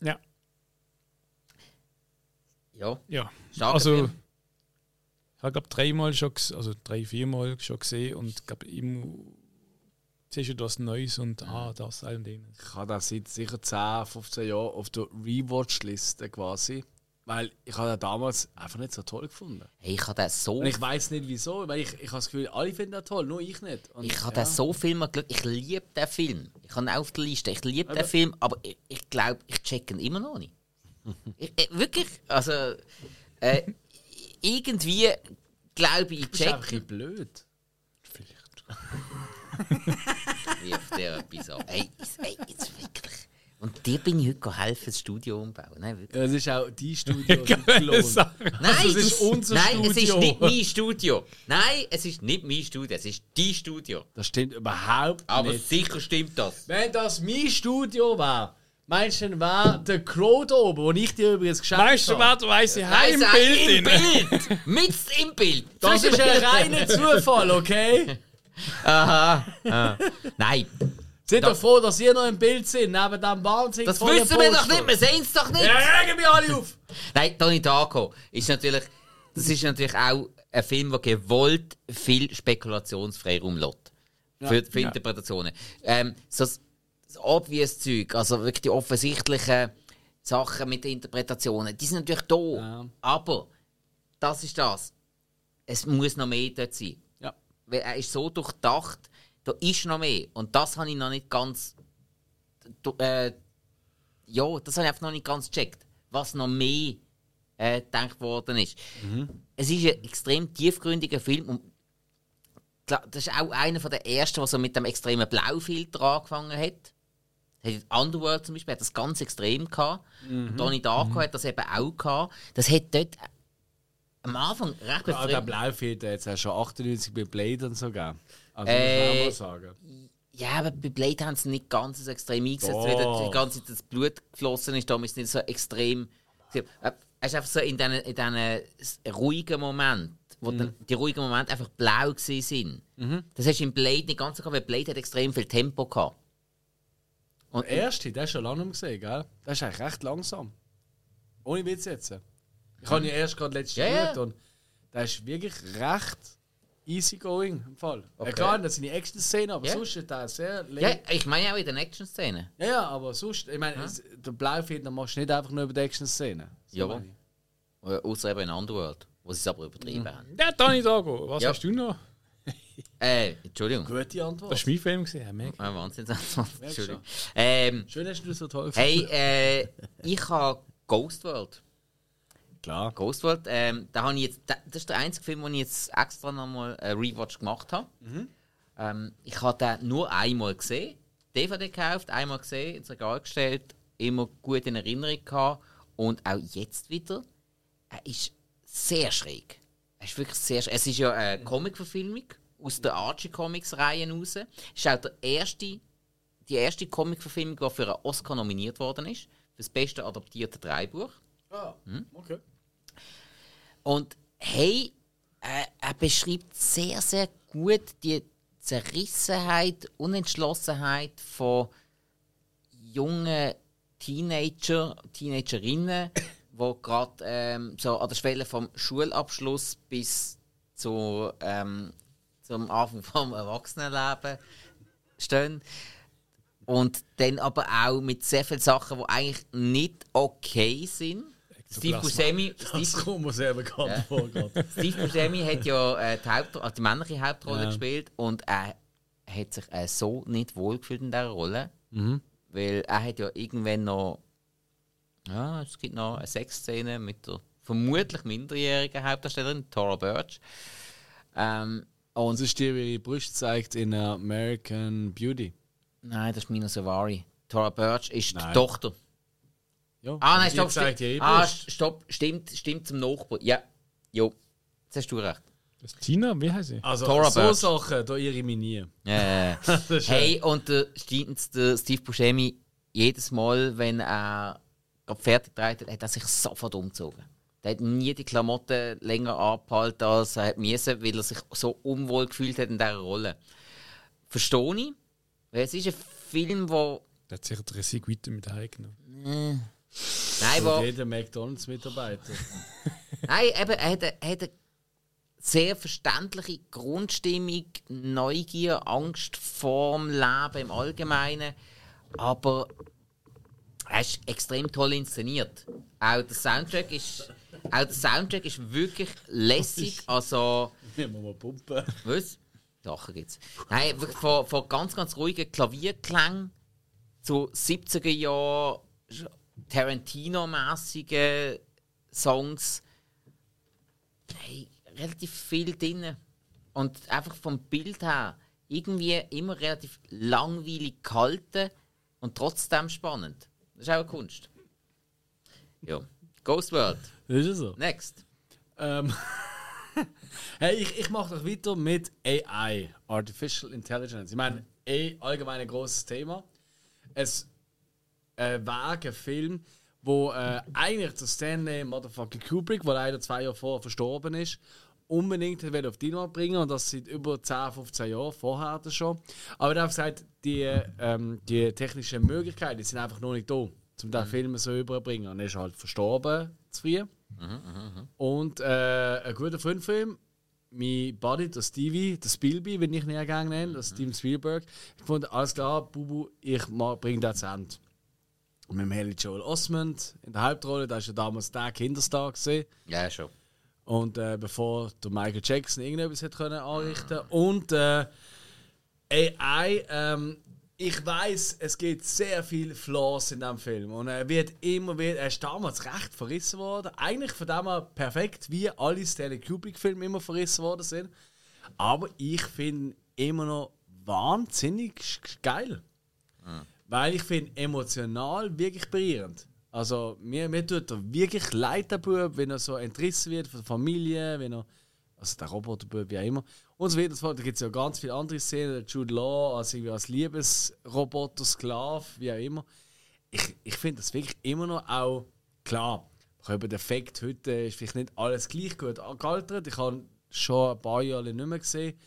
Ja,
Ja,
ja.
starker
Also,
Film.
ich habe glaube dreimal schon, also drei, viermal schon gesehen und glaube immer siehst du das Neues und ah, das, all und jenes.
Ich habe das seit sicher 10, 15 Jahren auf der Rewatch-Liste quasi. Weil ich habe den damals einfach nicht so toll gefunden.
Hey, ich habe den so,
Und ich weiß nicht wieso, weil ich, ich habe das Gefühl, alle finden das toll, nur ich nicht. Und,
ich habe
ja.
den so viel mal geschaut. Ich liebe den Film. Ich habe ihn auf der Liste. Ich liebe den Film, aber ich, ich glaube, ich check ihn immer noch nicht. ich, äh, wirklich, also äh, irgendwie glaube ich, ich
einfach
check
ein bisschen blöd.
Vielleicht.
wie auf der Episode. Hey, jetzt- hey, jetzt wirklich. Und dir bin ich heute helfen, das Studio umbauen. Nein, wirklich.
Das ist auch die Studio gelohnt.
Nein,
Also, es ist unser
nein, es ist
Studio.
nicht mein Studio. Nein, es ist nicht mein Studio, es ist die Studio.
Das stimmt überhaupt
Aber
nicht.
sicher stimmt das.
Wenn das mein Studio wäre, meinst du, dann wäre der Crow da oben, wo ich dir übrigens
du,
habe.
wer du weißt,
Nein,
Heim
sag,
Bild
im. Bild! Mit im Bild!
Das ist ein reiner Zufall, okay?
Aha. Ah. Nein,
Seid doch froh, dass ihr noch im Bild sind, neben dem wahnsinnig
das wissen wir doch nicht, wir sehen es doch nicht!
Ja, regen mich alle auf!
Nein, Donnie Darko ist natürlich, das ist natürlich auch ein Film, der gewollt viel Spekulationsfreiraum lässt. Für, für Interpretationen. Ähm, so das, das obvious Zeug, also wirklich die offensichtlichen Sachen mit den Interpretationen, die sind natürlich da.
Ja.
Aber das ist das. Es muss noch mehr dort sein.
Ja.
Weil er ist so durchdacht, da ist noch mehr. Und das habe ich noch nicht ganz. Äh, ja, das habe ich einfach noch nicht ganz gecheckt. Was noch mehr äh, gedacht worden ist. Es ist ein extrem tiefgründiger Film und das ist auch einer von der ersten, der so mit dem extremen Blaufilter angefangen hat. Hat Underworld zum Beispiel hat das ganz extrem gehabt. Donnie Darko hat das eben auch gehabt. Das hat dort am Anfang recht
Ja, der
befremd-
Blaufilter hat es ja schon 98 bei Blade und so gegeben. Also
Äh,
muss man auch mal sagen.
Ja, aber bei Blade haben sie nicht ganz so extrem eingesetzt,
Doch.
weil die ganze Zeit das Blut geflossen ist. Darum ist es nicht so extrem. Äh, Es ist einfach so in diesen, in diesen ruhigen Momenten, wo dann die ruhigen Momente einfach blau gewesen sind. Das hast du in Blade nicht ganz so gehabt, weil Blade hat extrem viel Tempo gehabt. Und,
Der erste, den hast du schon lange gesehen, gell? Der ist eigentlich recht langsam. Ohne Witz jetzt. Ich habe ihn erst gerade letztes
Ja,
Jahr
ja.
geschaut und der ist wirklich recht easy going im Fall.
Okay.
Ja, klar, das sind die Action-Szenen, aber
Ja.
sonst ist der sehr
ja,
leer.
ich meine auch in den Action-Szenen.
Ja, ja, aber sonst, ich meine, der Blaufilter machst du nicht einfach nur über die Action-Szenen. So ich.
Äh, Außer eben in Underworld, wo sie es aber übertrieben haben.
Ja, Donnie Darko, was
Ja.
hast du noch?
Äh, Entschuldigung.
Gute Antwort.
Das war mein Film, gewesen, ja, mega.
Ein Wahnsinnsantwort.
Merkst
Entschuldigung. Ähm,
Schön, hast du das so toll
hey, äh, ich habe Ghost World.
Klar.
Ghost World, ähm, da ich jetzt, da- das ist der einzige Film, den ich jetzt extra nochmal einen Rewatch gemacht habe. Ähm, ich habe den nur einmal gesehen, DVD gekauft, einmal gesehen, ins Regal gestellt, immer gut in Erinnerung gehabt und auch jetzt wieder. Er ist sehr schräg. Er ist wirklich sehr schräg. Es ist ja eine Comic-Verfilmung aus der Archie Comics-Reihe raus. Es ist auch der erste, die erste Comic-Verfilmung, die für einen Oscar nominiert worden ist. Für das beste adaptierte Dreibuch.
Ah, okay.
Und hey, äh, er beschreibt sehr, sehr gut die Zerrissenheit, Unentschlossenheit von jungen Teenager, Teenagerinnen, die gerade ähm, so an der Schwelle vom Schulabschluss bis zu, ähm, zum Anfang vom Erwachsenenleben stehen. Und dann aber auch mit sehr vielen Sachen, die eigentlich nicht okay sind. Steve Buscemi,
Das kommt mir sehr bekannt vor. gerade.
Steve Buscemi hat ja äh, die, Haupt also die männliche Hauptrolle
Ja.
gespielt und er hat sich äh, so nicht wohlgefühlt in dieser Rolle,
Mhm.
weil er hat ja irgendwann noch ja, es gibt noch eine Sexszene mit der vermutlich minderjährigen Hauptdarstellerin Tora Birch. Ähm,
Und es ist die, wie ihre Brust zeigt in American Beauty.
nein, das ist Mina Savari. Tora Birch ist
Nein.
die Tochter.
Ja,
Ah, nein,
die
stopp,
ihre
Ah, stopp, stimmt, stimmt zum Nachbar. Ja, jo, jetzt hast du recht.
Das ist Tina, wie heißt sie?
Also
Tora
so
Birch.
Sachen, da.
Äh,
Das ist
hey, und der, der Steve Buscemi, jedes Mal, wenn er gerade fertig gedreht hat, hat er sich sofort umgezogen. Der hat nie die Klamotten länger angehalten, als er hat müssen, weil er sich so unwohl gefühlt hat in dieser Rolle. Verstehe ich, weil es ist ein Film, wo...
Der hat sicher 30 weiter mit heimgenommen.
Nein, wo,
jeder McDonalds-Mitarbeiter.
Nein, eben, er hat, eine- er hat eine sehr verständliche Grundstimmung, Neugier, Angst vorm Leben im Allgemeinen. Aber er ist extrem toll inszeniert. Auch der Soundtrack ist, auch der Soundtrack ist wirklich lässig. Also,
Nehmen wir mal pumpen.
was? Lachen gibt's. Nein, von, von ganz, ganz ruhigen Klavierklängen zu 70er Jahren Tarantino-mäßigen Songs. Hey, relativ viel drin. Und einfach vom Bild her irgendwie immer relativ langweilig gehalten. Und trotzdem spannend. Das ist auch eine Kunst. Ja. Ghost World.
Das ist so.
Next.
Ähm, hey, ich, ich mache doch weiter mit AI, Artificial Intelligence. Ich meine, eh allgemein ein großes Thema. Es äh, war ein Film, wo äh, eigentlich der Stanley Motherfucking Kubrick, der leider zwei Jahre vorher verstorben ist, unbedingt will auf die Nummer bringen und das seit über 10, 15 Jahren vorher schon. Aber er hat gesagt, die, ähm, die technischen Möglichkeiten die sind einfach noch nicht da, um den Film so überzubringen. Und er ist halt verstorben zu früh. Und äh, ein guter Freund von ihm, mein Buddy, der Stevie, der Spielby, wenn ich ihn gerne nenne, der Steven Spielberg, ich fand, alles klar, Bubu, ich bringe das zu Ende. Und mit dem Haley Joel Osmond in der Hauptrolle, da war ja damals der Kinderstar gesehen.
Ja, schon.
Und äh, bevor der Michael Jackson irgendetwas hat können anrichten Und äh, AI, ähm, ich weiß, es gibt sehr viele Flaws in diesem Film. Und er wird immer wieder, er ist damals recht verrissen worden. Eigentlich von dem her perfekt, wie alle Stanley Kubrick-Filme immer verrissen worden sind. Aber ich finde immer noch wahnsinnig geil. Weil ich finde emotional wirklich berührend. Also mir, mir tut er wirklich leid, der Bub, wenn er so entrissen wird von der Familie, wenn er, also der Roboterbub, wie auch immer. Und so weiter. Da gibt es ja ganz viele andere Szenen, Jude Law als, irgendwie als Liebesroboter, Sklav, wie auch immer. Ich, ich finde das wirklich immer noch auch, klar, über den Effekt heute ist vielleicht nicht alles gleich gut gealtert. Ich habe schon ein paar Jahre nicht mehr gesehen.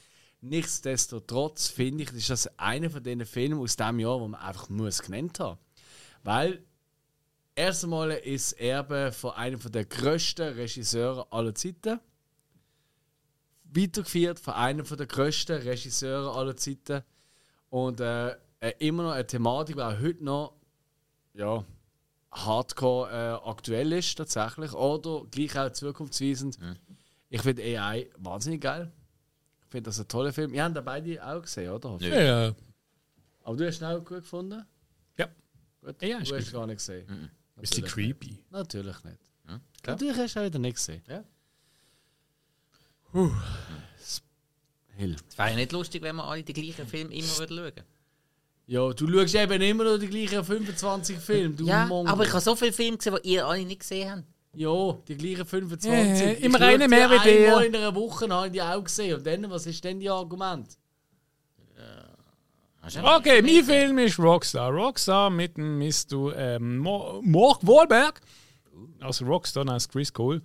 Nichtsdestotrotz finde ich, ist das einer von diesen Filmen aus diesem Jahr, wo man einfach muss genannt haben. Weil erst einmal ist Erbe von einem der grössten Regisseure aller Zeiten. Weitergeführt von einem der grössten Regisseure aller Zeiten. Und äh, äh, immer noch eine Thematik, die auch heute noch ja, hardcore äh, aktuell ist, tatsächlich. Oder gleich auch zukunftsweisend. Ich finde AI wahnsinnig geil. Ich finde das ein toller Film. Wir haben da beide auch gesehen, oder?
Ja, ja.
Aber du hast ihn auch gut gefunden?
Ja.
Gut.
Ja,
du
ist
hast ihn gar nicht gesehen.
Bisschen
Natürlich
creepy.
Natürlich nicht.
Ja.
Natürlich hast du auch wieder nicht gesehen.
Ja.
Hill.
Es wäre ja nicht lustig, wenn wir alle die gleichen Filme immer würden schauen
Ja, du schaust eben immer noch die gleichen 25 Filme, du
Ja,
Mongo.
aber ich habe so viele Filme gesehen, die ihr alle nicht gesehen habt.
Ja, die gleichen 25.
Ja,
Ich
immer
die
mehr wie der.
Einmal in einer Woche habe ich die auch gesehen. Und dann, was ist denn die Argument?
Du
Okay, mein Film ist Rockstar. Rockstar mit dem Mr. Ähm, Mark Wahlberg. Also Rockstar als Chris Cole.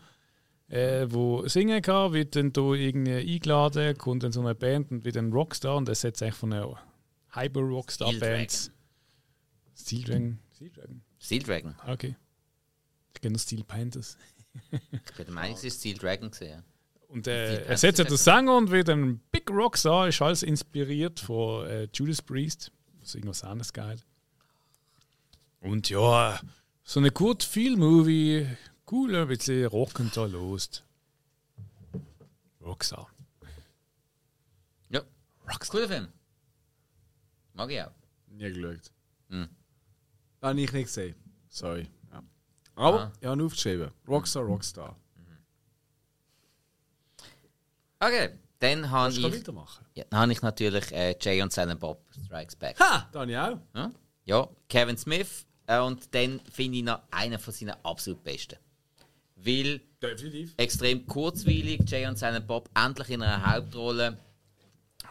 Äh, wo singen kann, wird dann da irgendwie eingeladen, kommt dann so eine Band und wird dann Rockstar und er setzt eigentlich von einer Hyper-Rockstar-Band. Steel Dragon. Steel Dragon.
Steel Dragon.
Okay. Ich kenne Steel Panthers.
Ich bin der Meinung, es ist Steel Dragon gesehen.
Und äh, er setzt den Sänger und wird ein Big Rockstar, ist alles inspiriert von äh, Judas Priest, was irgendwas anderes geht. Und ja, so eine gut Feel-Movie, cool, ein bisschen rockend da los. Rockstar.
Ja. Cooler Film. Mag ich auch.
Nie geschaut.
Hm.
Habe ich nicht gesehen. Sorry. Ja. Aber
Ah.
ich habe ihn aufgeschrieben. Rockstar, Rockstar.
Okay, dann habe ich,
weitermachen?
ja, dann habe ich natürlich äh, Jay und Silent Bob Strikes Back.
Ha! Da habe ich auch.
Ja, ja Kevin Smith. Äh, und dann finde ich noch einen von seinen absolut besten. Weil
Definitiv.
extrem kurzweilig, Jay und Silent Bob endlich in einer Hauptrolle.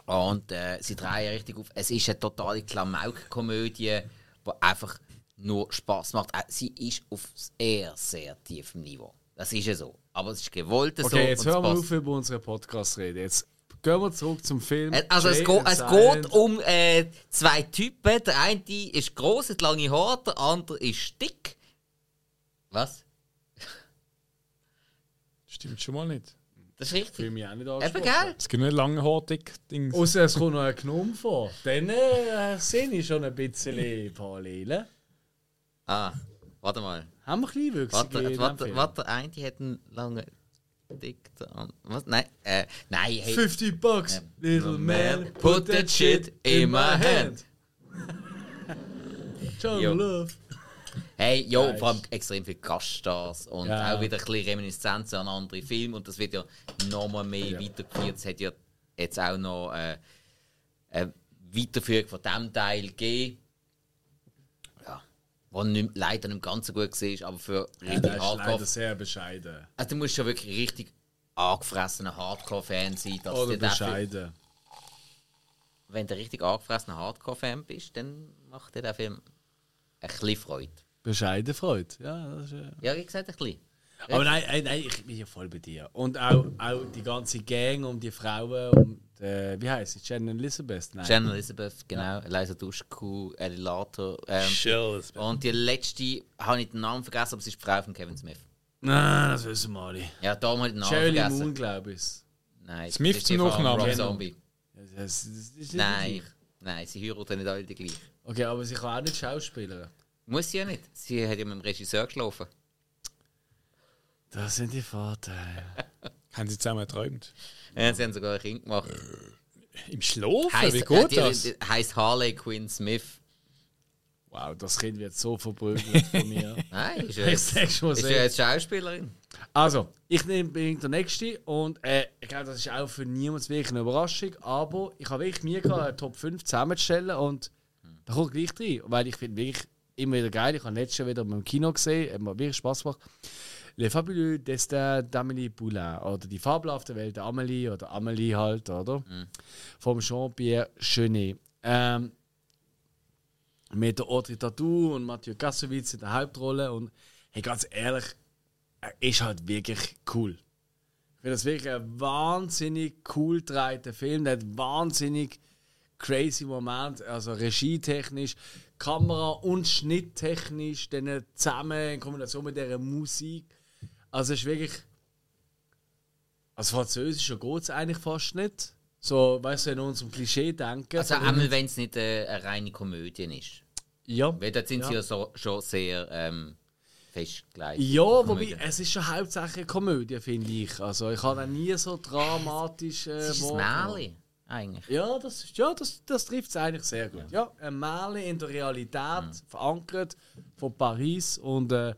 Und äh, sie drehen richtig auf. Es ist eine totale Klamauk-Komödie, die einfach nur Spaß macht. Äh, Sie ist auf sehr, sehr tiefem Niveau. Das ist ja so. Aber es ist gewollt so.
Okay, jetzt
es
hören wir auf, über unseren Podcast reden. Jetzt gehen wir zurück zum Film.
Äh, Also es,
Jay
geht,
and
es geht um äh, zwei Typen. Der eine ist groß, hat lange Haare, der andere ist dick. Was?
Stimmt schon mal nicht.
Das ist richtig.
Fühle mich auch nicht
Eben,
angesprochen.
gell?
Es gibt nicht lange Haardick-Dings.
Außer es kommt noch ein Gnome vor. Dann äh, sehe ich schon ein bisschen Parallelen.
Ah, warte mal.
Haben wir Kleinwüchsige in
Warte, warte, warte, eine hat einen langen Dick, der andere. Was? Nein, äh, nein, hey.
50 bucks,
Ja.
little man,
Put that
shit in my hand. John
Jo.
Love.
Hey, ja,
Nice.
vor allem extrem viele Gaststars und
Ja.
auch wieder ein bisschen Reminiszenzen an andere Filme und das wird ja nochmal mehr
Ja.
weitergeführt. Es hat ja jetzt auch noch äh, eine Weiterführung von diesem Teil gegeben. Der nicht, leider nicht ganz so gut war, aber für
Ja,
richtig
ist
Hardcore.
leider sehr bescheiden.
Also, du musst schon wirklich richtig angefressener Hardcore-Fan sein, dass
Oder
der Film,
bescheiden.
wenn du richtig angefressener Hardcore-Fan bist, dann macht dir der Film ein bisschen Freude.
Bescheiden Freude. Ja, das ist, äh.
Ja, wie gesagt, ein bisschen.
Aber nein, nein, ich bin ja voll bei dir. Und auch, auch die ganze Gang um die Frauen und äh, wie heißt sie? Jen Elizabeth? Nein.
Jen Elizabeth, genau, Eliza Dushku, Ellie Later. Ähm, und die letzte, habe ich den Namen vergessen, aber sie ist die Frau von Kevin Smith.
Nein, das wissen wir alle.
Ja, da habe ich den Namen
Shirley
vergessen.
Moon, glaube ich.
Nein,
Smith zum Nachnamen.
Zombie.
Das, das, das
Nein, nein, sie heiraten nicht alle die gleich.
Okay, aber sie kann auch nicht Schauspielerin.
Muss sie ja nicht. Sie hat ja mit dem Regisseur geschlafen.
Das sind die Vorteile.
Haben sie zusammen geträumt?
Ja, sie haben sogar ein Kind gemacht.
Im Schlafen?
Heisst,
Wie
äh,
geht
die-
das?
die- Heisst Harley Quinn Smith.
Wow, das Kind wird so verprügelt von mir.
Nein, ist ja jetzt, ist ja jetzt Schauspielerin.
Also, ich nehme bin der Nächste und äh, ich glaube, das ist auch für niemand wirklich eine Überraschung, aber ich habe wirklich mir gehabt, eine Top 5 zusammenzustellen und da kommt gleich rein, weil ich finde wirklich immer wieder geil. Ich habe letztes Jahr wieder im Kino gesehen, hat mir wirklich Spaß gemacht. Le Fabuleux Destin d'Amélie Poulain oder Die fabelhafte Welt der Amélie oder Amélie halt, oder? Vom Jean-Pierre Jeunet. Ähm, mit der Audrey Tatou und Mathieu Kassowitz in der Hauptrolle und hey, ganz ehrlich, er ist halt wirklich cool. Ich finde das wirklich ein wahnsinnig cool gedrehter Film. Der hat wahnsinnig crazy Moment, also regietechnisch, Kamera- und Schnitttechnisch, dann zusammen in Kombination mit dieser Musik. Also es ist wirklich. Als Französischer geht es eigentlich fast nicht. So, weißt du, in unserem Klischee denken.
Also einmal, wenn es nicht äh, eine reine Komödie ist.
ja.
Weil dort sind
Ja.
sie ja so, schon sehr ähm, festgelegt.
Ja, wobei, es ist schon hauptsächlich eine Komödie, finde ich. Also ich habe nie so dramatisch. Äh,
Es ist ein. Märchen, eigentlich.
Ja, das, ja, das, das trifft es eigentlich sehr gut. Ja, ein Märchen in der Realität verankert von Paris und äh,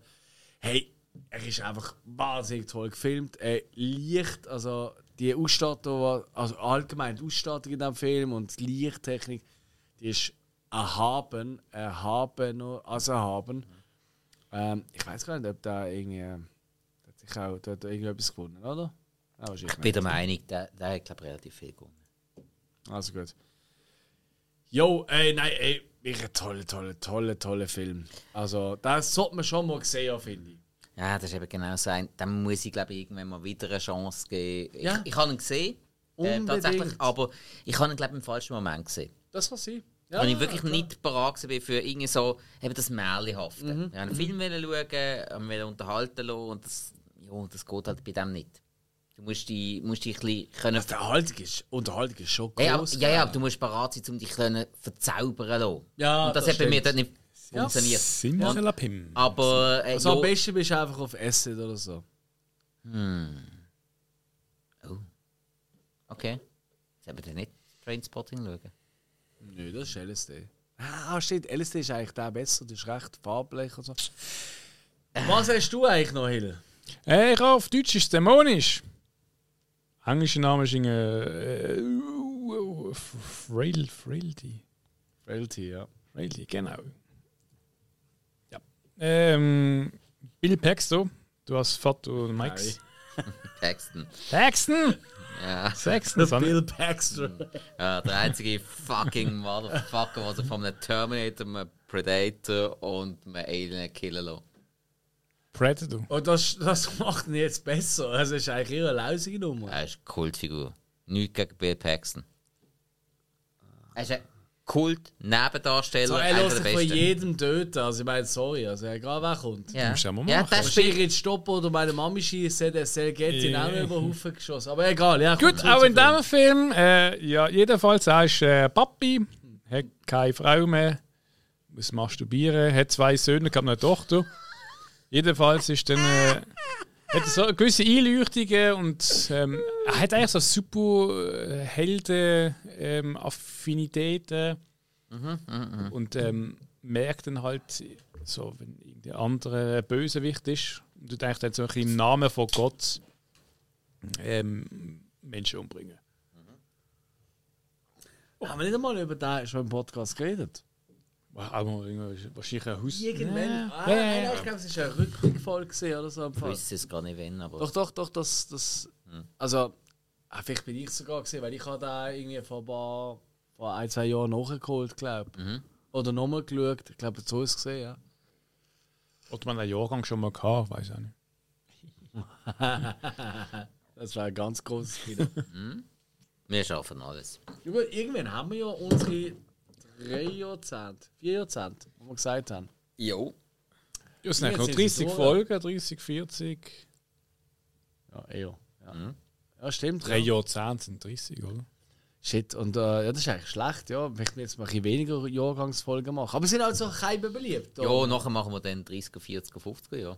hey, er ist einfach wahnsinnig toll gefilmt. Äh, Licht, also die Ausstattung, also allgemein die Ausstattung in diesem Film und die Lichttechnik, die ist erhaben, erhaben, also erhaben. Ähm, ich weiß gar nicht, ob da irgendwie, äh, da hat sich auch da er irgendetwas gewonnen, oder? Ja, wahrscheinlich
Ich bin der Meinung, der, der hat glaub, relativ viel gewonnen.
Also gut. Jo, ey, nein, ey, wirklich ein toller, toller, toller, toller Film. Also, das sollte man schon mal sehen, finde ich.
Ja, das ist eben genau so. Dann muss ich, glaube ich, irgendwann mal wieder eine Chance geben.
Ja.
Ich, ich habe ihn gesehen, äh, tatsächlich, aber ich habe ihn, glaube ich, im falschen Moment gesehen.
Das war sie. Ja,
Weil ich wirklich
klar.
nicht parat war für irgendwie so eben das Märchenhafte.
Mhm.
Ich wollte einen Film schauen, wollte mich unterhalten lassen und das, ja, das geht halt bei dem nicht. Du musst dich, musst dich ein bisschen können
Also, Unterhaltung ist, Unterhaltung ist schon
Ja, ja, ja, ja, aber du musst parat sein, um dich können verzaubern lassen.
Ja,
Und das,
das
hat bei mir dort nicht funktioniert.
Simsalapim.
Aber äh,
Also, am
ja,
besten bist du einfach auf Essen oder so.
okay. Sollen wir denn nicht Trainspotting schauen?
Nö, das ist LSD. Ah, stimmt, LSD ist eigentlich der besser, das ist recht farblich und so. Was hast du eigentlich noch, Hill?
Äh, ich auf Deutsch ist es dämonisch. Englischer Name ist irgendwie. Äh, äh, Frail, Frailty.
Frailty, ja.
Frailty, genau. Ähm, Bill Paxton, du hast Foto und Mikes.
Paxton.
Paxton!
Ja.
Sexton, son.
Bill Paxton.
ja, der einzige fucking Motherfucker, der sich von einem Terminator, einem Predator und einem Alien killen lässt.
Predator.
Und das, das macht ihn jetzt besser. Also, es ist eigentlich eher eine lausige Nummer.
Er ist eine Kultfigur. Nichts gegen Bill Paxton. Er ist ein Kult-Nebendarsteller.
So, er lässt sich von jedem töten. Also, ich meine, sorry, also egal wer kommt.
Ja,
Musst du mal
ja
machen.
der
Wenn
spielt
ich jetzt stoppen oder meine Mami schießt, der Sergetti
Ja.
auch über den Haufen geschossen. Aber egal, ja.
Gut, auch in diesem Film, äh, ja, jedenfalls, er ist äh, Papi, hat keine Frau mehr, muss masturbieren, hat zwei Söhne, hat eine Tochter. Jedenfalls ist dann. Äh, hat so gewisse Einleuchtungen und ähm, er hat eigentlich so super Helden-Affinitäten und ähm, merkt dann halt, so, wenn irgendein anderer Bösewicht ist und du denkst dann so ein bisschen im Namen von Gott ähm, Menschen umbringen.
Haben wir nicht einmal über den schon im Podcast geredet?
Auch mal wahrscheinlich ein Haus.
Irgendwann. Ah,
Ja, ja, ja.
ich glaube, es war Rückblickfolge gewesen oder so.
Ich wüsste es gar nicht, wenn, aber.
Doch, doch, doch, das. das Also, ah, vielleicht bin ich sogar gesehen, weil ich habe da irgendwie vor ein, paar, vor ein, zwei Jahren nachgeholt, glaube ich.
Mhm.
Oder nochmal geschaut. Ich glaube, so ist es gesehen, ja.
Oder man einen Jahrgang schon mal gehabt, weiß ich auch nicht.
Das war ein ganz großes Kino.
Wir schaffen alles.
ja, gut, irgendwann haben wir ja unsere drei Jahrzehnte, vier Jahrzehnte, wo wir gesagt haben.
Jo.
Ja, es sind noch
sind
30
sie durch.
Folgen, 30, 40.
Ja, eher. Ja, ja stimmt.
Drei
ja.
Jahrzehnte sind 30, oder?
Shit, und äh, ja, das ist eigentlich schlecht, ja. Möchten wir jetzt mal ein bisschen weniger Jahrgangsfolgen machen. Aber sie sind also kein beliebt.
Ja, nachher machen wir dann 30er, 40er, 50er, ja.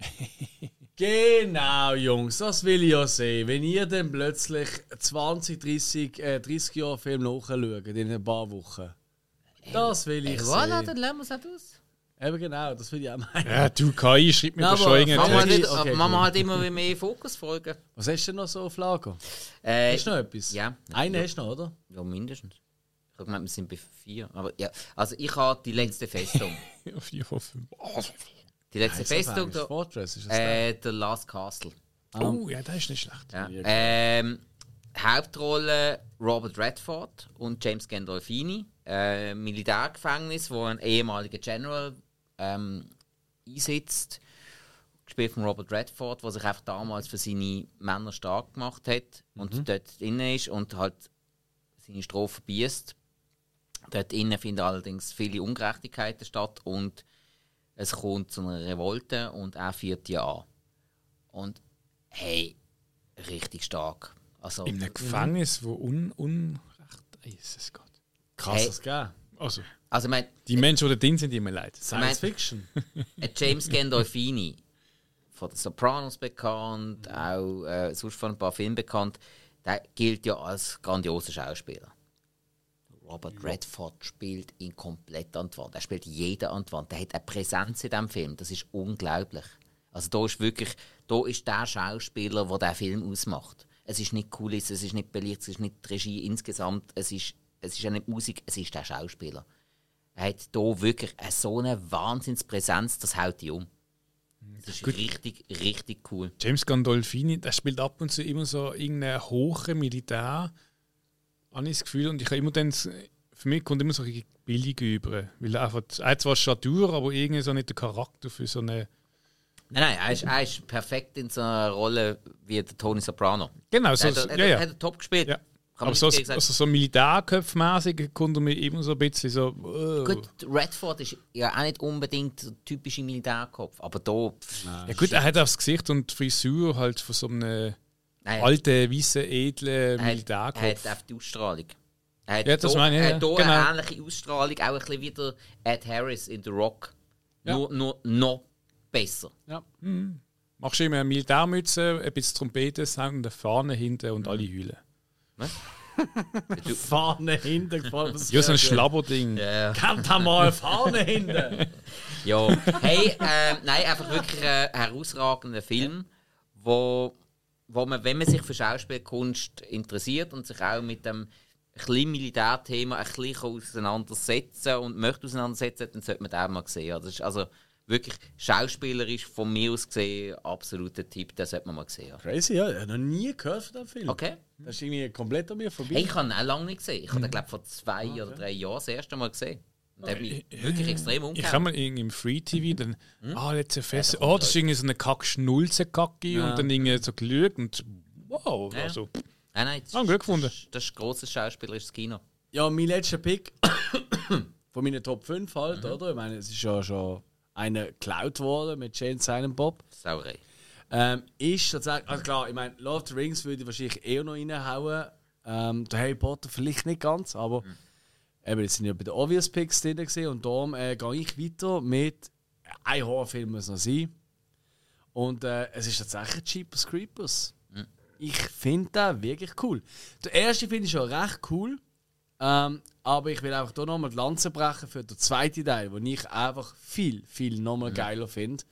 Genau, Jungs, das will ich ja sehen. Wenn ihr dann plötzlich 20, 30, äh, 30 Jahre Film nachschaut in ein paar Wochen. Das will ich
voilà,
sehen.
dann lernen wir es halt aus.
Eben genau, das will ich auch meinen.
Ja, du KI schreibt mir schon
aber
Machen wir,
Okay,
nicht,
okay,
wir
gut.
halt immer mehr Fokusfolgen.
Was hast du denn noch so auf Lager?
Äh,
Hast du noch etwas?
Ja.
Einen
ja.
hast du noch, oder?
Ja, mindestens. Ich habe gemeint, wir sind bei vier. Aber ja, also ich habe die letzte Festung.
Ja, 4 von 5.
Die letzte Festung,
Das
der,
Fortress ist das
äh, der Last Castle.
Oh, ja, das ist nicht schlecht.
Ja. Ähm, Hauptrolle Robert Redford und James Gandolfini. Äh, Militärgefängnis, wo ein ehemaliger General ähm, einsitzt. Gespielt von Robert Redford, der sich einfach damals für seine Männer stark gemacht hat und dort drin ist und halt seine Strophe beißt. Dort innen finden allerdings viele Ungerechtigkeiten statt und es kommt zu einer Revolte und er führt die an. Und hey, richtig stark. Also,
In einem Gefängnis, wo un Unrecht ist. Es geht.
Krass,
Hey.
das gegeben.
Also,
also ich meine,
die Menschen, die da drin sind, die mir leid.
Science Fiction.
Äh, James Gandolfini, von den Sopranos bekannt, auch äh, sonst von ein paar Filmen bekannt, der gilt ja als grandioser Schauspieler. Robert Redford spielt ihn komplett an die Wand. Er spielt jeden an die Wand. Der hat eine Präsenz in diesem Film, das ist unglaublich. Also da ist wirklich, da ist der Schauspieler, der den Film ausmacht. Es ist nicht Kulisse, es ist nicht Belicht, es ist nicht die Regie insgesamt, es ist, es ist ja nicht Musik, es ist der Schauspieler. Er hat hier wirklich eine so eine Wahnsinnspräsenz, das haut die um. Das ist richtig, richtig cool.
James Gandolfini, der spielt ab und zu immer so irgendeine hohe Militär, habe ich das Gefühl. Und ich habe immer dann, für mich kommt immer so ein billig über. Weil er einfach, er hat zwar Statur, aber irgendwie so nicht der Charakter für so eine.
Nein, nein, er ist, er ist perfekt in so einer Rolle wie der Tony Soprano.
Genau, so,
er hat, er,
ja, ja.
hat er top gespielt.
ja.
Kann
Aber so,
gegen
also so Militärköpfmäßig kommt er mir immer so ein bisschen so. äh.
Gut, Redford ist ja auch nicht unbedingt der typische Militärkopf, aber da. pff,
Ja gut, er hat das Gesicht und die Frisur halt von so einem
nein,
alten, weißen, edlen
er hat, er
Militärkopf.
hat einfach die Ausstrahlung. Er hat
Ja, das
da-
meine ich,
er hat hier
Genau.
eine ähnliche Ausstrahlung, auch ein bisschen wie der Ed Harris in The Rock.
Ja.
Nur, nur noch besser.
Ja.
Machst du immer eine Militärmütze, ein bisschen Trompeten, Sound und eine Fahne hinten und alle heulen.
Fahne hinten gefallen.
Ja, so ein Schlabberding.
Ja.
Kennt ihr mal Fahne hinten?
Ja, hey, ähm, nein, einfach wirklich ein herausragender Film, wo, wo man, wenn man sich für Schauspielkunst interessiert und sich auch mit dem kleinen Militärthema ein bisschen auseinandersetzen und möchte auseinandersetzen, dann sollte man den auch mal sehen. Also, das ist also wirklich schauspielerisch von mir aus gesehen absoluter Tipp, den sollte man mal sehen.
Crazy, ja. Ich habe noch nie gehört von dem Film.
Okay.
Das ist irgendwie komplett an mir vorbei.
Hey, ich habe ihn auch lange nicht gesehen. Ich habe den, glaube vor zwei oder drei Jahren das erste Mal gesehen. Und der hat mich wirklich extrem
Ich habe mal irgendwie im Free TV dann,
Hm?
ah, letzte Fest, oh, das ist irgendwie so eine Kack-Schnulze-Kacke und dann irgendwie so geschaut und wow,
Ja.
also,
Nein, nein, das,
Ah, gut gefunden.
das, das ist grosses schauspielerisches Kino.
Ja, mein letzter Pick von meinen Top 5 halt, oder? Ich meine, es ist ja schon einer geklaut worden mit Jane Silent Bob.
Sauerei.
Ähm, ist tatsächlich, also klar, ich meine, Lord of the Rings würde ich wahrscheinlich eher noch reinhauen. Ähm, der Harry Potter vielleicht nicht ganz, aber eben, jetzt sind ja bei den Obvious Picks drin gewesen, und darum äh, gehe ich weiter mit ein Horrorfilm muss noch sein. Und äh, es ist tatsächlich Jeepers Creepers. Ich finde den wirklich cool. Der erste finde ich schon recht cool. Ähm, aber ich will einfach hier nochmal die Lanze brechen für den zweiten Teil, den ich einfach viel, viel nochmal geiler finde.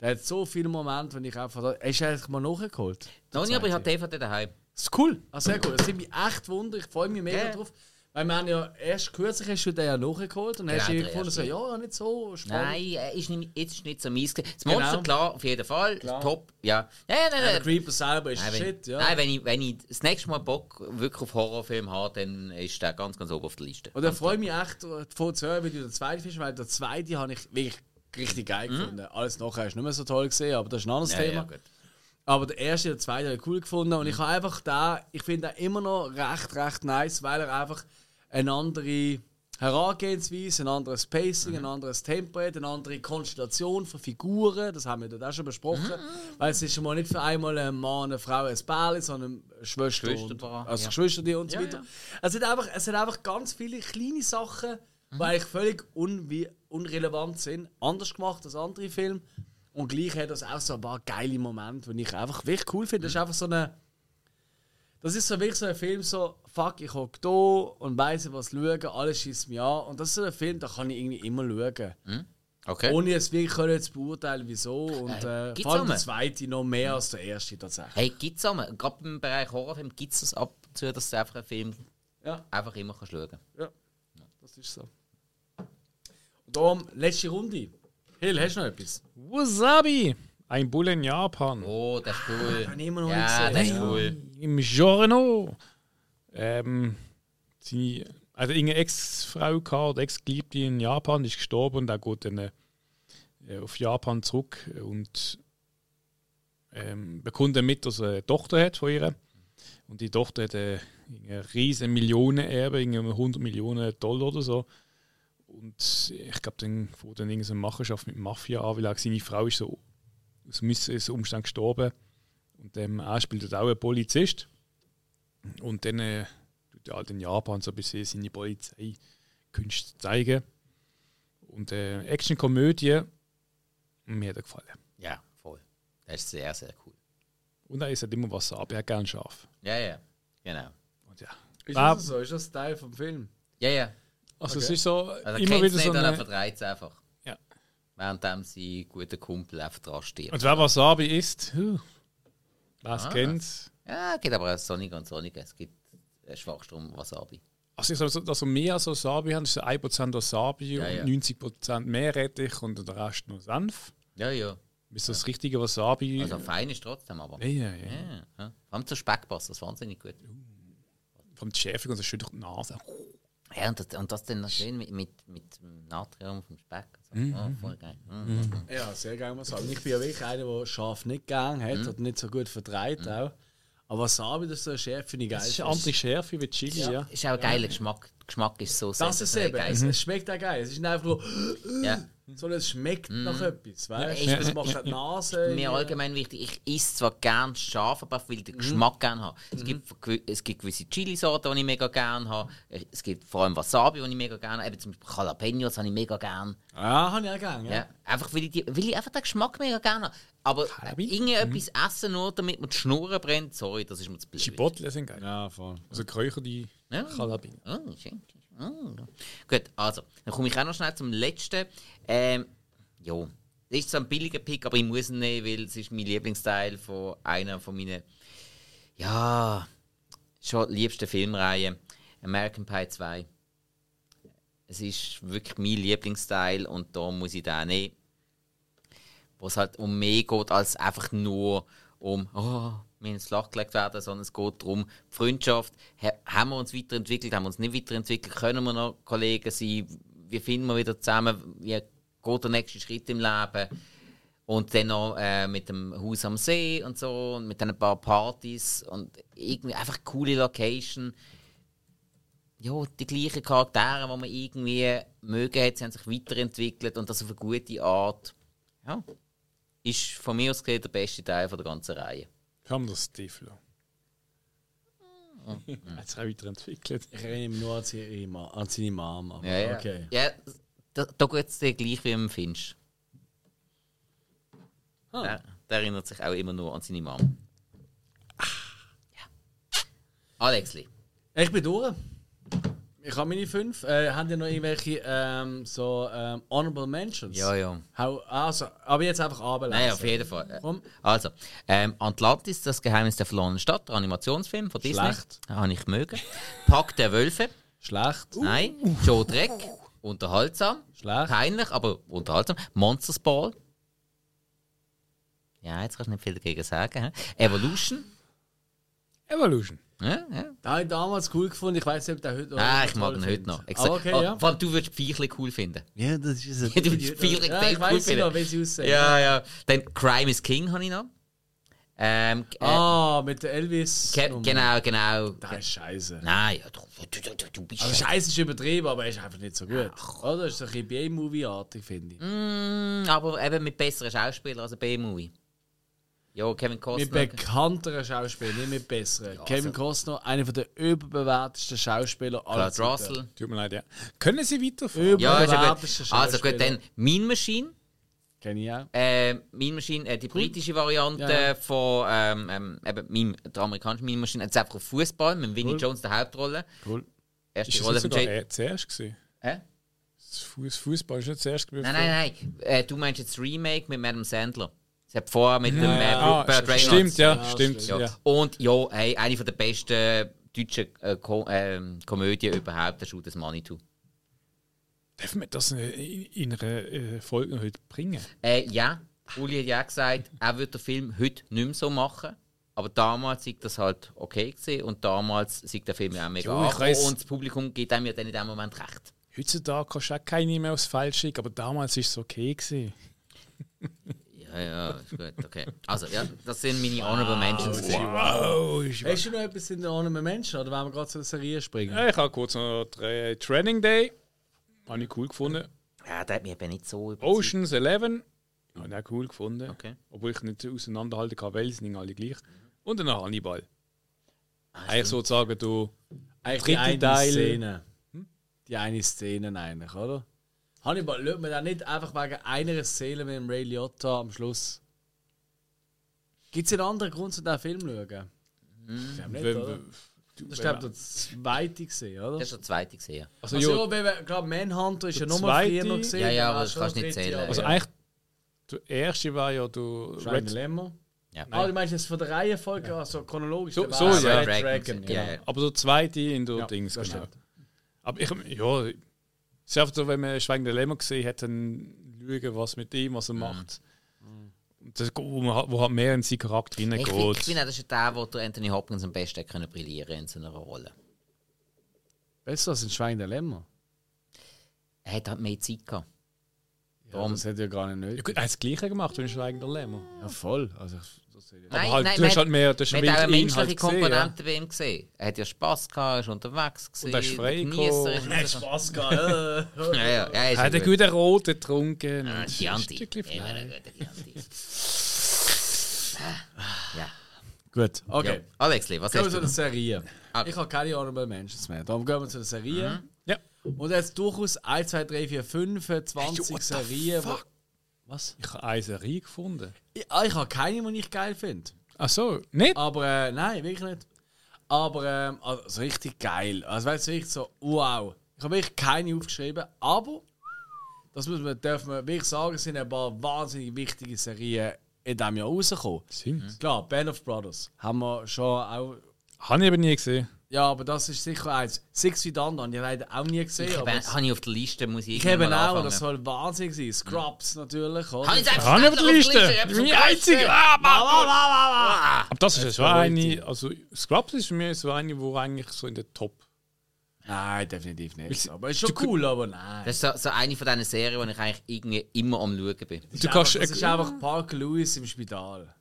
Der hat so viele Momente, wenn ich einfach. Er ist eigentlich mal nachgeholt.
Noch nicht, aber ich habe DVD daheim.
Das ist cool. Ah, sehr cool. Das sind mich echt Wunder. Ich freue mich mega
Ja.
drauf. Weil wir haben ja erst kürzlich hast du den ja nachgeholt und hast
Genau,
du
der
gefunden, so, ja, nicht so spannend.
Nein, ist nicht, jetzt ist nicht so mies. Das Monster,
Genau.
klar, auf jeden Fall.
Klar.
Top, ja. Ja, ja, nein,
Der
nein.
Creeper selber ist
Nein, wenn,
shit, ja.
nein wenn, ich, wenn ich das nächste Mal Bock wirklich auf Horrorfilm habe, dann ist der ganz, ganz oben auf der Liste.
Und dann freue ich mich echt davon zu hören, wie du den zweiten findest, weil der zweite habe ich wirklich richtig geil gefunden. Alles nachher ist nicht mehr so toll gesehen, aber das ist ein anderes
Mhm. Ja,
Thema.
ja, gut.
aber der erste und der zweite habe ich cool gefunden und ich
Mhm.
habe einfach da, ich finde den immer noch recht, recht nice, weil er einfach eine andere Herangehensweise, ein anderes Pacing,
Mhm.
ein anderes Tempo eine andere Konstellation von Figuren, das haben wir dort auch schon besprochen,
Mhm.
weil es ist schon mal nicht für einmal ein Mann, eine Frau, ein Pärchen, sondern eine Schwester und, also
ja.
Geschwister und so
Ja,
weiter.
ja.
Es, hat einfach, es hat einfach ganz viele kleine Sachen, die eigentlich völlig unwi unrelevant sind, anders gemacht als andere Filme. Und gleich hat das auch so ein paar geile Momente, die ich einfach wirklich cool finde. Das ist einfach so eine. Das ist so wirklich so ein Film, so, fuck, ich hocke da und weiss, was schauen, alles schießt mich an. Und das ist so ein Film, da kann ich irgendwie immer schauen.
Okay.
Ohne es wirklich können jetzt beurteilen, wieso. Und
Äh,
äh,
gibt's
vor allem der
auch
zweite noch mehr als der erste tatsächlich.
Hey, gibt es gerade im Bereich Horrorfilm, gibt es das ab und zu, dass du einfach einen Film
Ja,
einfach immer kannst schauen
ja, das ist so. Und darum, letzte Runde. Hill, hast du noch etwas?
Wasabi! Ein Bulle in Japan.
Oh, das ist cool.
Ich immer noch
ja,
nicht
das ist cool.
Im Giorno. Ähm, sie also eine Ex-Frau gehabt, Ex-Geliebte in Japan, die ist gestorben und er geht dann äh, auf Japan zurück und ähm, bekommt dann mit, dass er eine Tochter hat von ihr. Und die Tochter hat äh, eine riesen Millionenerbe, irgendwie 100 Millionen Dollar oder so. Und ich glaube, dann fängt dann irgendeine Machenschaft mit Mafia an, weil auch seine Frau ist so aus Missumstand gestorben. Und ähm, er spielt dort auch einen Polizist. Und dann äh, tut er halt in Japan so ein bisschen seine Polizeikünste zeigen. Und äh, Action-Komödie, mir hat er gefallen.
Ja, voll. Das ist sehr, sehr cool.
Und er isst halt immer Wasabi, er hat gerne scharf.
Ja, ja. Genau.
Und ja.
Ist das so? Ist das Teil vom Film?
Ja, ja.
Also
Okay.
es ist so
Also
immer wieder so
und er
eine...
verdreht es einfach.
Ja.
Währenddem sein guter Kumpel einfach dran stirbt.
Und wer Wasabi isst, huh, es
Ah.
kennt.
Ja, es gibt aber auch Sonic und Sonic. Es gibt Schwachstrom Wasabi.
Also ich sage, dass wir mehr als Wasabi haben, ist 1% Wasabi
Ja, ja.
und 90% Meerrettich und der Rest nur Senf.
Ja, ja.
Bis das richtige Wasabi...
Also fein ist trotzdem, aber.
ja, ja, ja.
Ja, ja. Vor allem zur Speck passt das wahnsinnig gut.
Vom Schärfe und so schön durch die Nase.
Ja, und das, und das dann noch schön mit, mit, mit dem Natrium vom Speck. Also,
Mhm.
oh, voll geil. Mhm.
Ja, sehr gerne Wasabi. Ich bin ja wirklich einer, der scharf nicht gern hat und nicht so gut vertreibt auch. Aber Wasabi, das ist so eine Schärfe, finde ich geil.
Das ist eine andere Schärfe wie Chili, ja.
Ist auch ein geiler Geschmack. Der Geschmack ist so
Das ist eben,
geil.
es, es schmeckt auch geil. Es ist nicht einfach nur,
Ja.
sondern es schmeckt nach etwas, weißt
Ja,
du?
ich-
Es macht halt die Nase.
Mir allgemein wichtig, ich esse zwar gern scharf, aber ich will den Geschmack gerne haben. Es, gibt, gew- es gibt gewisse Chili-Sorten, die ich mega gerne habe. Es gibt vor allem Wasabi, die ich mega gerne habe. Eben zum Beispiel Jalapenos habe ich mega gerne.
Ja, habe ich auch gern, ja.
Ja. Einfach weil ich, die, weil ich einfach den Geschmack mega gerne habe. Aber irgendetwas essen nur, damit man die Schnurren brennt, sorry, das ist mir zu blöd.
Chipotle sind geil.
Ja, voll.
Also Kräucher, die
Ja.
Kalabine.
Oh, schön. Oh. Gut, also, dann komme ich auch noch schnell zum letzten. Ähm, ja, das ist so ein billiger Pick, aber ich muss ihn nehmen, weil es ist mein Lieblingsteil von einer von meinen, ja, schon liebsten Filmreihen, American Pie 2. Es ist wirklich mein Lieblingsteil und da muss ich den nehmen. Wo es halt um mehr geht, als einfach nur um, oh, haben ins Flach gelegt werden, sondern es geht darum, die Freundschaft, ha- haben wir uns weiterentwickelt, haben wir uns nicht weiterentwickelt, können wir noch Kollegen sein, wie finden wir wieder zusammen, wie geht der nächste Schritt im Leben. Und dann noch äh, mit dem Haus am See und so, und mit ein paar Partys und irgendwie einfach coole Location. Ja, die gleichen Charaktere, die man irgendwie mögen hat, sie haben sich weiterentwickelt und das auf eine gute Art. Ja, ist von mir aus gesehen der beste Teil von der ganzen Reihe.
Das Stifler. Hat sich auch weiterentwickelt.
Ich erinnere mich nur an seine, Ma- an seine Mom. Aber
Ja, ja.
Okay.
ja da, da geht es dir gleich wie im Finch.
Ah.
Der, der erinnert sich auch immer nur an seine Mom. Ja. Alexli.
Ich bin durch. Ich habe meine fünf. Äh, haben ihr noch irgendwelche ähm, so ähm, Honorable Mentions?
Ja, ja.
Hau, also, aber jetzt einfach runterlesen.
Nein, auf jeden Fall. Äh,
Komm.
Also, ähm, Atlantis, das Geheimnis der verlorenen Stadt, Animationsfilm von Disney.
Schlecht.
Habe ich mögen. Pack der Wölfe.
Schlecht.
Nein. Joe Dreck. Unterhaltsam.
Schlecht.
Peinlich, aber unterhaltsam. Monsters Ball. Ja, jetzt kannst du nicht viel dagegen sagen. hä? Evolution.
Evolution.
Ja, ja.
Den habe ich damals cool gefunden. Ich weiß nicht, ob der heute
Ah, ich
toll
mag ihn heute noch. Ich
Ah, okay,
oh,
ja.
Vor allem du würdest Viechli cool finden.
Ja, das ist es.
Du würdest Viechli
Ja, ich
cool
weiß
finden.
noch, wie sie aussehen.
Ja, ja. Dann Crime is King habe ich noch. Ähm, äh,
Ah, mit der Elvis.
ge
Nummer.
genau, genau.
Das ist scheiße.
Nein, ja, du, du, du, du bist
Also
ja-
scheiße ist übertrieben, aber er ist einfach nicht so gut. Oder? Das ist so ein bisschen B-Movie-artig, finde ich.
Mm, aber eben mit besseren Schauspielern als ein B-Movie. Ja, Kevin
Mit
Costner.
bekannteren Schauspielern, nicht mit besseren. Kevin
also-
Costner, einer der überbewertesten Schauspieler aller
Kurt
Zeiten.
Russell.
Tut mir leid, ja. Können Sie weiterfahren?
Ja, ist ja
Überbewertesten
gut. Also gut,
Schauspieler.
dann Mean Machine.
Kenn ich auch.
Äh, Mean Machine, äh, die britische Variante
Ja, ja.
von ähm, ähm, eben, Meme, der amerikanischen Mean Machine. Jetzt einfach Fußball mit Winnie
Cool.
Jones der Hauptrolle.
Cool.
Erste
Ist das
Rolle von
sogar
Jay.
er zuerst gewesen?
Hä?
Das Fuß, Fußball ist nicht zuerst gewesen.
Nein, nein, nein. Äh, du meinst jetzt das Remake mit Madame Sandler. Es hat vorher mit dem äh,
Ah,
Rupert Reynolds.
stimmt, ja,
Ja,
stimmt. Ja.
Und ja, hey, eine von der besten deutschen äh, Ko ähm, Komödien überhaupt, der das Money to.
Dürfen wir das in, in einer äh, Folge heute bringen?
Äh, ja, Uli hat ja gesagt, er würde den Film heute nicht mehr so machen. Aber damals war das halt okay gewesen und damals sieht der Film ja auch mega
Jo,
und das Publikum gibt einem ja dann in dem Moment recht.
Heutzutage kannst du auch keine mehr aufs Feld schicken, aber damals war es okay. Gewesen.
Ja, ja, ist gut, okay. Also, ja, das sind meine Honorable Mentions.
Wow, ist
Hast du noch etwas in den anderen Menschen oder wollen wir gerade zu der Serie springen?
Ja, ich habe kurz noch Tra- Training Day. Habe ich cool gefunden.
Ja, der hat mich eben nicht so überzeugt.
Oceans 11. Habe ich auch cool gefunden.
Okay.
Obwohl ich nicht auseinanderhalten kann, weil sie sind alle gleich. Und dann noch Hannibal.
Ah,
Eigentlich sozusagen, du.
Eigentlich die
Dritte
eine
Teil.
Szene. Die eine Szene eigentlich, oder? Hannibal, schaut man da nicht einfach wegen einer Szene mit dem Ray Liotta am Schluss? Gibt es einen anderen Grund, zu diesen Film zu schauen? Ich glaube nicht, oder? Das ist, glaube ich, der zweite gesehen, oder?
Das ist der zweite gesehen.
Also,
Also,
ja,
ja, weil wir- glaub, Manhunter ist ja nochmal
zweite-
noch gesehen.
Ja, ja,
dann
aber
hast
das kannst du nicht zählen.
also
ja.
eigentlich, der erste war ja du
Schweine Lämmer.
Ja.
Ah, du meinst jetzt von der Reihenfolge, also chronologisch?
So- so, ja.
Red
Dragon,
Dragon,
ja,
genau.
ja.
Aber der zweite in der
Ja,
Dings, genau. Aber ich, ja, es ist einfach so, wenn man Schweigen der Lämmer gesehen hat, dann schauen, was mit ihm, was er macht. Und Das, wo, hat- wo hat mehr in seinen Charakter
finde, ich finde auch, das ist der, wo der Anthony Hopkins am besten können brillieren in so einer Rolle.
Besser als ein Schwein der Lämmer.
Er hat halt mehr Zeit gehabt.
Ja,
Darum-
das hätte ja gar nicht
Ja,
nötig.
gut, er hat das Gleiche gemacht, wenn Schweigen der Lämmer.
Ja, voll. Also, hätte
Nein,
Aber halt,
nein,
du hast halt mehr, du hast mehr
hat eine menschliche. Komponente bei ihm gesehen. Er hat ja Spass gehabt, er ist unterwegs gewesen.
er ist frei gekommen.
er.
Spaß gehabt.
Ja, ja,
Er
ist
hat einen
gut.
guten Roten getrunken.
Ah,
und ein
Chianti. Immer
Fleisch.
ein guter Chianti. Ja.
Gut, okay.
Ja. Alexli, was
Gehen wir
hast
zu
du?
der Serie.
Ah.
Ich habe keine Honorable Mentions mehr. Darum gehen wir zu der Serie.
Ja.
Und jetzt durchaus 1, 2, 3, 4, 5, 20
what the
Serien. Was?
Ich habe eine Serie gefunden.
Ich, ah, ich habe keine, die ich geil finde.
Ach so, nicht?
Aber äh, nein, wirklich nicht. Aber ähm, also richtig geil. Also weißt du, richtig so, wow. Ich habe wirklich keine aufgeschrieben, aber das muss man, darf man wirklich sagen, sind ein paar wahnsinnig wichtige Serien in diesem Jahr rausgekommen.
Sind.
Klar, Band of Brothers haben wir schon auch.
Habe ich aber nie gesehen.
Ja, aber das ist sicher eins. Six Feet Under habe ich leider auch nie gesehen.
Ich habe ich auf der Liste, muss ich
ich eben auch,
anfangen.
das soll wahnsinnig sein. Scrubs natürlich. Oder?
Habe ich selbst
Habe ich auf der Liste. Meine einzige.
Liste.
Ah, Aber das ist so eine, also Scrubs ist für mich so eine, wo eigentlich so in der Top.
Nein, definitiv nicht. Aber ist schon
du-
cool, aber nein.
Das ist so, so eine von diesen Serien, wo ich eigentlich irgendwie immer am Schauen bin.
Das
Du
ist
kannst-
einfach, das ist einfach Parker Lewis im Spital.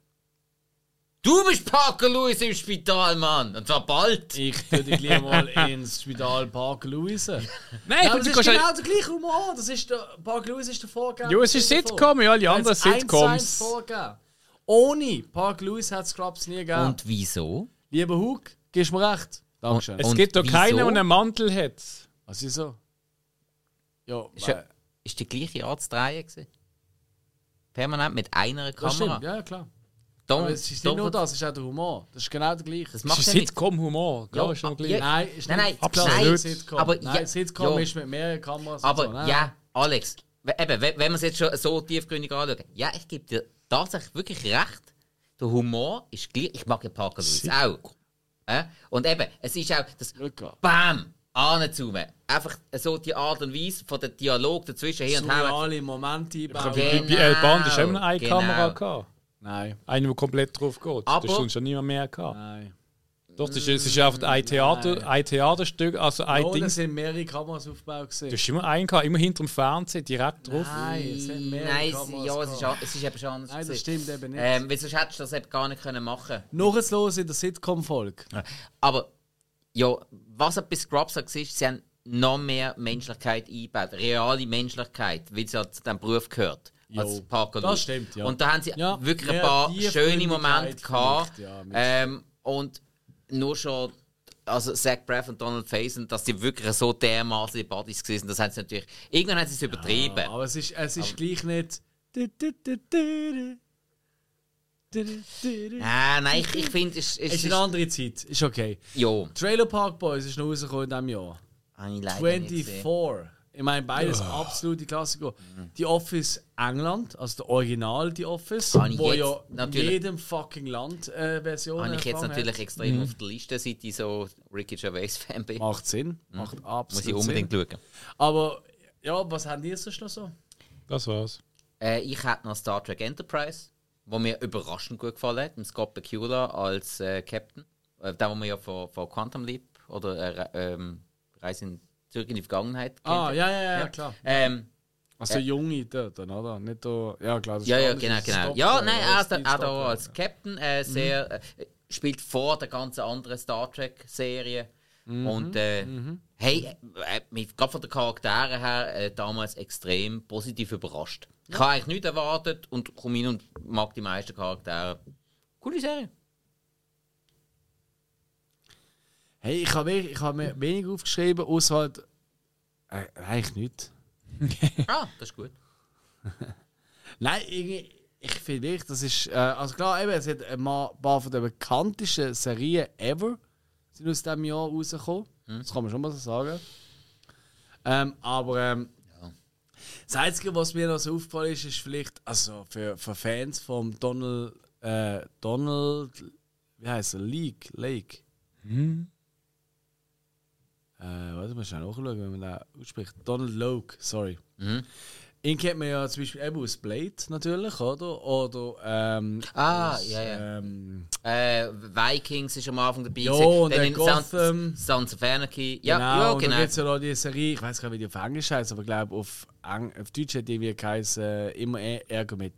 Du bist Parker Lewis im Spital, Mann! Und zwar bald!
Ich tue dich lieber mal ins Spital Parker Lewis.
Nein,
Ja, aber das
du
ist genau
halt-
der gleiche Humor. Das ist der, Parker Lewis ist der Vorgänger.
Ja, es ist Sitcom, ja, alle anderen Sitcoms.
Vorgänger. Ohne Parker Lewis hat Scrubs nie gegeben.
Und wieso?
Lieber Hug, gibst mir recht. Dankeschön.
Und-
Es gibt doch keinen, der einen Mantel hat.
Was ist so? Ja,
Ist, ja, ist die gleiche Arztreihe gewesen? Permanent mit einer
das
Kamera?
stimmt, ja klar. Aber es ist nicht nur das, es ist auch der Humor. Das ist genau der gleiche.
Das macht
ist
ja mit.
Sitcom-Humor.
Ja,
Ja, schon gleich.
ja.
Nein, ist
Nein, nein,
Absolut.
nein,
nicht.
Sitcom.
Aber
nein,
ja,
Sitcom
ja.
ist mit mehreren Kameras
Aber
so. Nein,
ja, Alex, eben, wenn wir es jetzt schon so tiefgründig anschauen, ja, ich gebe dir tatsächlich wirklich recht. Der Humor ist gleich. Ich mag ja Parker Lewis auch. Äh? Und eben, es ist auch das
gehabt.
BAM! anzoomen. Einfach so die Art und Weise von dem Dialog dazwischen hin und her.
Surreale Momente einbauen.
Genau.
Bei El Band ist immer eine
Genau.
Kamera gehabt.
Nein,
Eine, die komplett drauf geht.
Aber-
das ist sonst schon niemand mehr gehabt.
nein.
Doch, das ist, es ist einfach ein, Theater, ein Theaterstück, also ein
Oh,
Ding.
da
Du
sind mehrere Kameras aufgebaut gewesen.
hast immer einen gehabt, immer hinter dem Fernsehen, direkt drauf.
Nein, es sind mehrere
Nein, es,
Kameras
ja, es ist, es ist eben schon anders.
Nein, das
gewesen.
stimmt eben nicht.
Ähm, weil sonst hättest du das eben gar nicht können machen
Nachher in der Sitcom-Folge.
Aber ja, was bei Scrubs ist, sie haben noch mehr Menschlichkeit eingebaut. Reale Menschlichkeit, wie es ja zu diesem Beruf gehört. Als
Jo,
Parker
das stimmt, ja.
Und da haben sie
Ja,
wirklich ein paar schöne Momente gehabt.
ja,
ähm, und nur schon, also Zach Braff und Donald Faison, dass die wirklich so dermaßen die Buddies gewesen das haben sie natürlich, irgendwann haben sie es übertrieben.
Ja, aber es ist, es ist gleich nicht.
Ah, nein, ich, ich finde, es, es
Es ist
ist,
eine andere Zeit, ist okay.
ja,
Trailer Park Boys ist noch rausgekommen in diesem Jahr.
habe ich leider nicht gesehen.
24. Ich meine, beides absolute Klassiker. Die Office England, also der Original Die Office,
Habe ich
wo ja in
natürlich-
jedem fucking Land äh, Versionen
Habe ich jetzt natürlich
hat.
extrem auf der Liste, seit ich so Ricky Gervais-Fan bin.
Macht Sinn, macht absolut
Mhm. Muss ich unbedingt
Sinn.
schauen.
Aber ja, was haben die sonst noch so?
Das war's.
Äh, ich hätte noch Star Trek Enterprise, wo mir überraschend gut gefallen hat. Mit Scott Bakula als äh, Captain. Äh, der, wo man ja von, von Quantum Leap oder äh, ähm, Reise in, zurück in die Vergangenheit.
Ah, ja, ja, ja,
Ja.
klar.
Ähm,
Also junge dort, oder? Nicht da. Ja, klar. das
ja,
ist
ja, genau, genau.
Stop-
Ja,
äh,
nein,
ja,
er ist auch da als Captain äh, sehr, äh, spielt vor der ganzen anderen Star Trek-Serie. Und äh, hey, äh, mit, gerade von den Charakteren her äh, damals extrem positiv überrascht. Ich habe eigentlich nichts erwartet und komme hin und mag die meisten Charaktere. Coole Serie.
Hey, ich habe ich hab mir wenig aufgeschrieben, außer halt. Äh, eigentlich nicht.
Ah, das ist gut.
Nein, irgendwie, ich finde wirklich, das ist. Äh, also klar, eben, es hat ein paar von den bekanntesten Serien ever sind aus diesem Jahr rausgekommen. Das kann man schon mal so sagen. Ähm, aber ähm, das Einzige, was mir noch so aufgefallen ist, ist vielleicht, also für, für Fans vom Donald, äh, Donald, wie heißt er? Leake, Lake. Äh, warte mal schnell nachschauen, wenn man den ausspricht. Donald Loke, sorry.
Mhm.
Ihn kennt man ja zum Beispiel eben aus Blade natürlich, oder? Oder ähm,
Ah,
aus,
ja, ja.
Ähm,
Äh, Vikings ist am Anfang dabei.
Ja,
gewesen.
und
Dann
dann Gotham.
Sons of Anarchy. Ja,
genau,
ja,
und
genau.
dann gibt es ja noch die Serie, ich weiß gar nicht, wie die auf Englisch heißt, aber ich glaube auf, Eng auf Deutsch hat die wie geheißen, äh, immer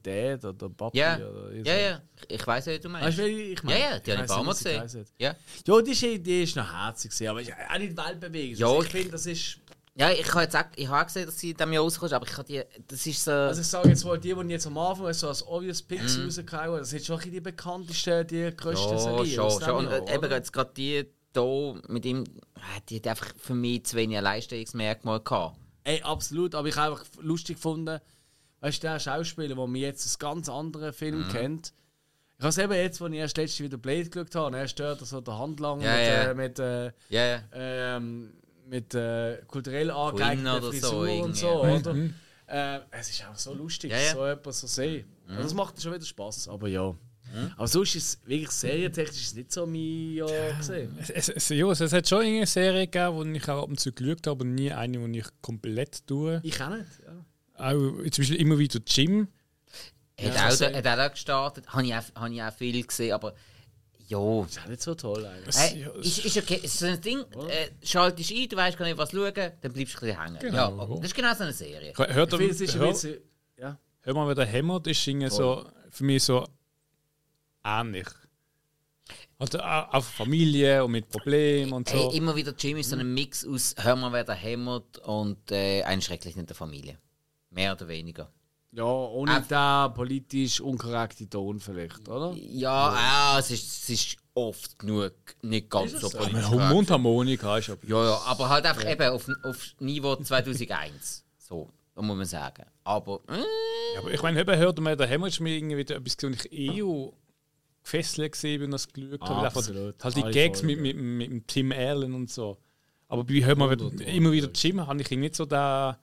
Dad oder Papi.
ja,
oder irgendwie
ja, ja. Ich, weiß, was du meinst.
Weißt du, wie ich meine?
Ja, ja, die habe ich ein paar Mal
wie
gesehen. Ja.
Ja, die ist, die ist noch herzig, aber ist auch nicht weltbewegend.
Ja,
also ich
ich-
finde, das ist.
ja, ich habe jetzt auch, ich habe gesehen, dass sie in diesem Jahr rauskommt, aber ich habe die, das ist so...
Also ich sage jetzt mal, die, die jetzt am Anfang so als Obvious Picks
Mhm.
rausgehauen das sind schon die bekanntesten, die grössten
ja,
Serien
schon,
aus dem
schon. Und eben jetzt gerade die hier mit ihm, äh, die hat einfach für mich zu wenig Alleinstellungsmerkmal gehabt.
Ey, absolut, aber ich habe einfach lustig gefunden, weißt du, der Schauspieler, der mir jetzt einen ganz anderen
Mhm.
Film kennt. Ich habe es eben jetzt, als ich erst letztes wieder Blade geschaut habe, er stört so der Handlanger
Ja,
mit,
ja.
Äh, mit, äh,
Ja,
ähm, mit äh, kulturell angeeigneten
oder so
Frisur und so, oder? Äh, es ist auch so lustig, so etwas zu sehen.
Mhm.
Also das macht schon wieder Spaß, aber ja. Aber sonst ist es wirklich serientechnisch ist es nicht so mein Jahr gesehen.
Es, es, ja, es, es hat schon eine Serie gegeben, die ich auch ab und zu geschaut habe, aber nie eine, die ich komplett tue.
Ich auch nicht. Ja.
Auch zum Beispiel immer wieder Jim.
Hat,
Ja,
auch, hat auch gestartet, habe ich, auch- habe ich auch viel gesehen, aber ja...
Ist auch nicht so toll eigentlich.
Hey,
Ja, es-
ist, ist okay. Ist so ein Ding, äh, schaltest ein, du weißt gar nicht, was schauen, dann bleibst du ein bisschen hängen.
Genau.
Ja, das ist genau so eine Serie.
Hört
Ich finde, es ist ein
hör,
bisschen. Ja.
hör mal, wer der hämmert, ist so, für mich so ähnlich. Also auch auch Familie und mit Problemen und so.
Hey, immer wieder Jim ist so ein Mix aus Hör mal, wer da hämmert und äh, ein schrecklich in der Familie. Mehr oder weniger.
Ja, ohne den politisch unkorrekten Ton vielleicht, oder?
Ja, ja. es, ist, es ist oft genug nicht ganz so
so?
politisch. Korrekt.
Mundharmonika ist aber.
Ja, ja, aber halt einfach eben auf, auf Niveau 2001. So, da muss man sagen. Aber, äh,
Ja, aber ich meine, eben hört man, der Hämmer ist mir irgendwie wieder etwas, was ich eh auch gefesselt gesehen bin, das geschaut habe.
Absolut.
Halt die Gags mit, mit, mit, Tim Allen und so. Aber bei hört man wieder, immer wieder Jim, habe ich irgendwie nicht so da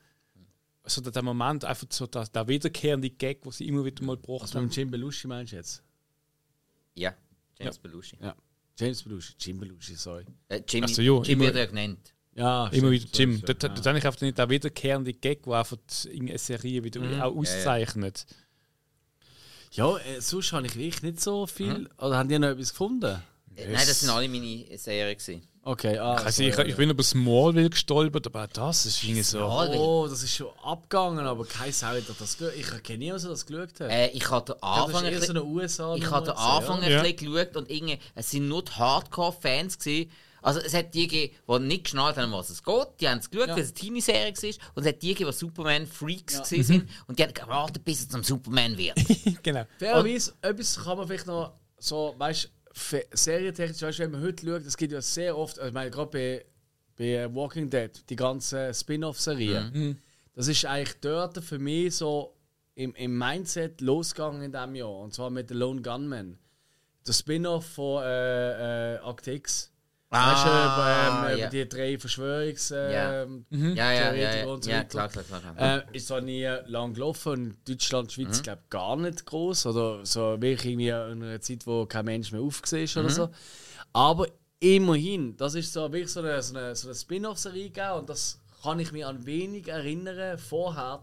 so der Moment, einfach so der, der wiederkehrende Gag, wo sie immer wieder mal
Was
haben.
mit dem Jim Belushi meinst du jetzt?
ja, James Belushi.
Ja. James Belushi, Jim Belushi, sorry.
Äh, Jimmy,
Ach so, ja,
Jim
immer-
wird ja genannt.
Ja,
Immer
stimmt,
wieder
so
Jim.
ist es,
Dort,
ja.
habe ich einfach nicht der wiederkehrende Gag, der einfach eine Serie wieder auch auszeichnet.
Ja, äh, sonst habe ich wirklich nicht so viel. Oder haben die noch etwas gefunden?
Äh, Nein, das sind alle meine Serien. Gewesen.
Okay, ah,
Also
so,
ich,
ja,
ich bin über Smallville gestolpert, aber auch das ist irgendwie so.
Smallville.
Oh, das ist schon abgegangen, aber kein Sau hat das geschaut. Ich kenne niemanden, der das geschaut hat.
Äh, ich habe den
das
Anfang
eher so
bisschen-
eine USA.
Ich habe den Anfang
Ja.
ein bisschen geschaut und irgendwie, es sind nur die Hardcore-Fans gewesen. Also es hat die gegeben, die nicht geschnallt haben, um was es geht. Die haben es geschaut,
Ja.
weil es eine Teenie-Serie war. Und es hat die gegeben, die Superman-Freaks
Ja.
gewesen sind. Und die haben gewartet, bis er zum Superman wird.
genau.
Fairerweise, etwas kann man vielleicht noch so, weißt du, serientechnisch, weißt du, wenn man heute schaut, es gibt ja sehr oft, also ich meine, gerade bei, bei Walking Dead, die ganzen Spin-off-Serien, das ist eigentlich dort für mich so im, im Mindset losgegangen in diesem Jahr. Und zwar mit The Lone Gunman. Der Spin-off von äh, äh, Act X. weißt du,
Ah,
ähm,
ja.
über die drei Verschwörungs...
Ja.
ähm,
ja, ja, ja,
und so weiter.
klar, klar, klar.
Äh, ist zwar nie lang gelaufen, in Deutschland, Schweiz, glaube gar nicht groß oder so wirklich irgendwie in einer Zeit, wo kein Mensch mehr aufgesehen ist oder so. Aber immerhin, das ist so wirklich so eine, so eine, so eine Spin-off-Serie gegeben und das kann ich mich an wenig erinnern vorher.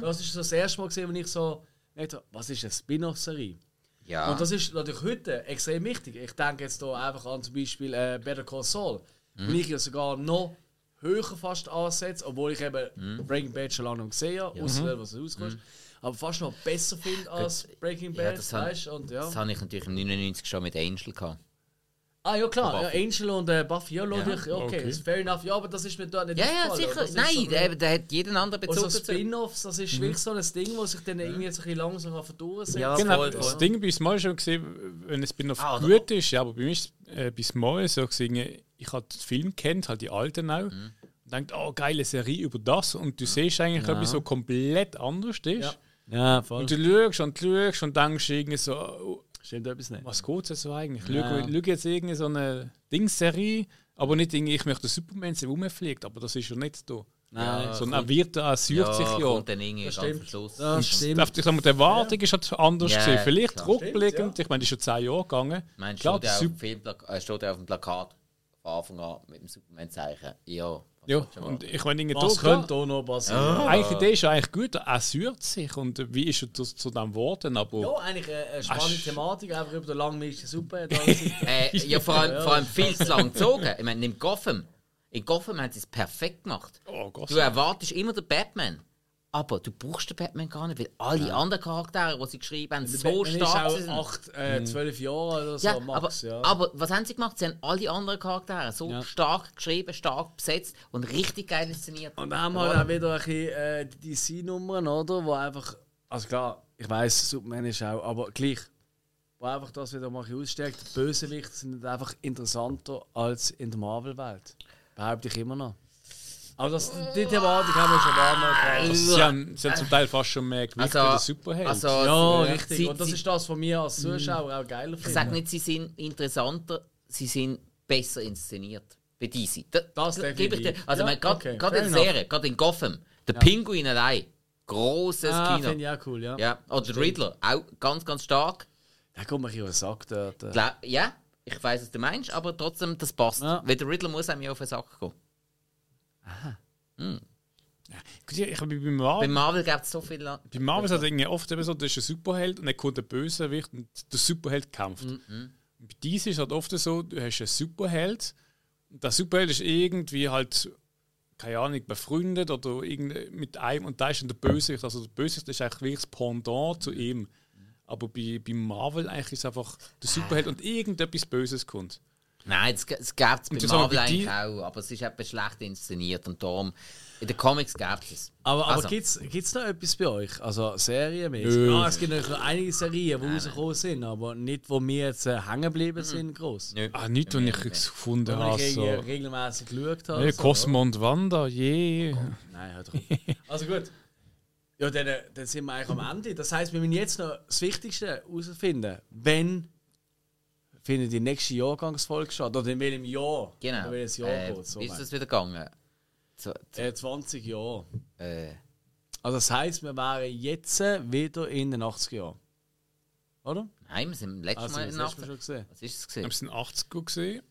Das ist so das erste Mal gesehen, wenn ich so was ist eine Spin-off-Serie?
Ja.
Und das ist natürlich heute extrem wichtig. Ich denke jetzt hier einfach an zum Beispiel äh, Better Call Saul, wo ich ja sogar noch höher fast ansetze, obwohl ich eben Breaking Bad schon lange gesehen habe, außer was rauskommt. Aber fast noch besser finde als Breaking
Ja,
Bad,
das hab-
weißt du? Und ja.
Das habe ich natürlich im 99 schon mit Angel gehabt.
Ah ja klar, ja. Angel und äh, Buffy, ja, ja. okay,
okay.
ist fair enough. Ja, aber das ist mir dort nicht
Ja, ja, sicher. Nein,
so ein-
der, der hat jeden anderen
und so
Bezug dazu.
Spin-offs, das ist wirklich so ein Ding, das sich dann irgendwie jetzt ein bisschen langsam auf durchsetzt.
Ja,
Genau,
voll,
das
voll.
Ding bei Small schon gesehen, wenn es Spin-off
Ah, oder-
gut ist, ja, aber bei mir ist äh, bei Small so gesehen, ich habe den Film kennt, halt die alten auch,
Mhm.
und denkt, oh, geile Serie über das, und du siehst eigentlich etwas so komplett anders ist.
Ja. Ja, voll.
Und du schaust und schaust und denkst irgendwie so,
Stimmt etwas nicht.
was geht jetzt so eigentlich?
Ja.
Ja. Schau jetzt irgendwie so eine Dingsserie, aber nicht irgendwie, ich möchte Superman sehen, rumfliegt, aber das ist ja nicht da.
Nein,
Sondern er wird er sürt sich ja.
kommt dann irgendwie
Das stimmt.
Schluss.
Das stimmt.
Ich sag mal, die Erwartung ist halt anders
Ja,
gesehen. Vielleicht
klar.
rückblickend,
Stimmt,
ich meine, das ist schon zehn Jahre gegangen.
Meinst du, äh, steht der auf dem Plakat von Anfang an mit dem Superman-Zeichen? Ja.
Ja, und ich meine, irgendwie
Was könnte auch noch passieren?
eigentlich die Idee ist ja eigentlich gut, er sürt sich und äh, wie ist er zu, zu dem geworden, aber
Ja, eigentlich eine, eine spannende
Ach,
Thematik, einfach über den langmilchen Suppe.
Äh, ja, vor allem, vor allem viel zu lang gezogen. Ich meine, in Gotham. In Gotham haben sie es perfekt gemacht.
oh Gott.
Du erwartest immer den Batman. Aber du brauchst den Batman gar nicht, weil alle anderen Charaktere, die sie geschrieben haben, so stark
ist
sind.
auch 8, äh, 12 Jahre oder so,
Ja,
max.
aber,
ja.
aber was haben sie gemacht? Sie haben alle anderen Charaktere so
Ja.
stark geschrieben, stark besetzt und richtig geil inszeniert.
Und dann haben wir halt auch wieder ein bisschen äh, die DC-Nummern, oder? Wo einfach, also klar, ich weiß, Superman ist auch, aber gleich, wo einfach das wieder mal ein bisschen ausstärkt. Die Bösewichte sind einfach interessanter als in der Marvel-Welt. Behaupte ich immer noch. Aber das, die Thematik haben wir schon ein Mal gehabt.
Also, sie, haben, sie haben zum Teil fast schon mehr Gewicht
Also-
wie der Superheld.
Also,
Ja, richtig.
sie-
Und das ist das, was mir als Zuschauer auch geiler
Ich
finde.
sage nicht, sie sind interessanter, sie sind besser inszeniert. Bei DC. Da,
Das
da gebe ich dir. Also,
Ja,
gerade
okay,
in der Serie, gerade in Gotham, der Pinguin allein, großes
Ah,
Kino.
finde ich auch cool, ja.
Ja, oder der Riddler, auch ganz, ganz stark.
Da kommt mir ein bisschen Sack dort. äh.
Ja, ich weiß, was du meinst, aber trotzdem, das passt.
Ja.
Weil der Riddler muss einem ja auf den Sack gehen.
Gut, ich, bei, bei
Bei
Marvel,
Marvel gibt es so viel.
bei Marvel ist es irgendwie oft eben so, das ist ein Superheld und dann kommt der Bösewicht und der Superheld kämpft.
Mhm.
Bei DC ist es halt oft so, du hast einen Superheld und der Superheld ist irgendwie halt, keine Ahnung, befreundet oder irgend mit einem und da ist dann der Bösewicht. Also der Bösewicht ist eigentlich wirklich das Pendant zu ihm. Aber bei, bei Marvel eigentlich ist es einfach der Superheld und irgendetwas Böses kommt.
Nein, das, das gibt es bei
wir
Marvel eigentlich
die-
auch, aber es ist etwas schlecht inszeniert und darum. In den Comics gibt es.
Aber, aber
Also.
gibt es noch etwas bei euch? Also serienmäßig? Ja, es gibt natürlich noch einige Serien, die rausgekommen sind, aber nicht, wo wir jetzt äh, hängen geblieben sind, groß.
Nö.
Ah, nicht, was ich jetzt gefunden habe.
ich
So.
regelmäßig geschaut habe.
Nee,
so,
Cosmo und Wanda, je.
ja. Nein, hört doch. Also gut. Ja, dann, äh, dann sind wir eigentlich am Ende. Das heisst, wir müssen jetzt noch das Wichtigste herausfinden. Wenn findet die nächste Jahrgangsfolge statt? Oder in welchem Jahr?
Genau.
Welches Jahr
äh,
geht's? so
wie ist das wieder gegangen? So,
äh, 20 Jahre.
äh,
Also das heisst, wir wären jetzt wieder in den 80er Jahren. Oder?
nein, wir sind letztes
Also,
Mal
das
in
du
80.
schon gesehen.
Was ist es gesehen?
es in den 80er gesehen.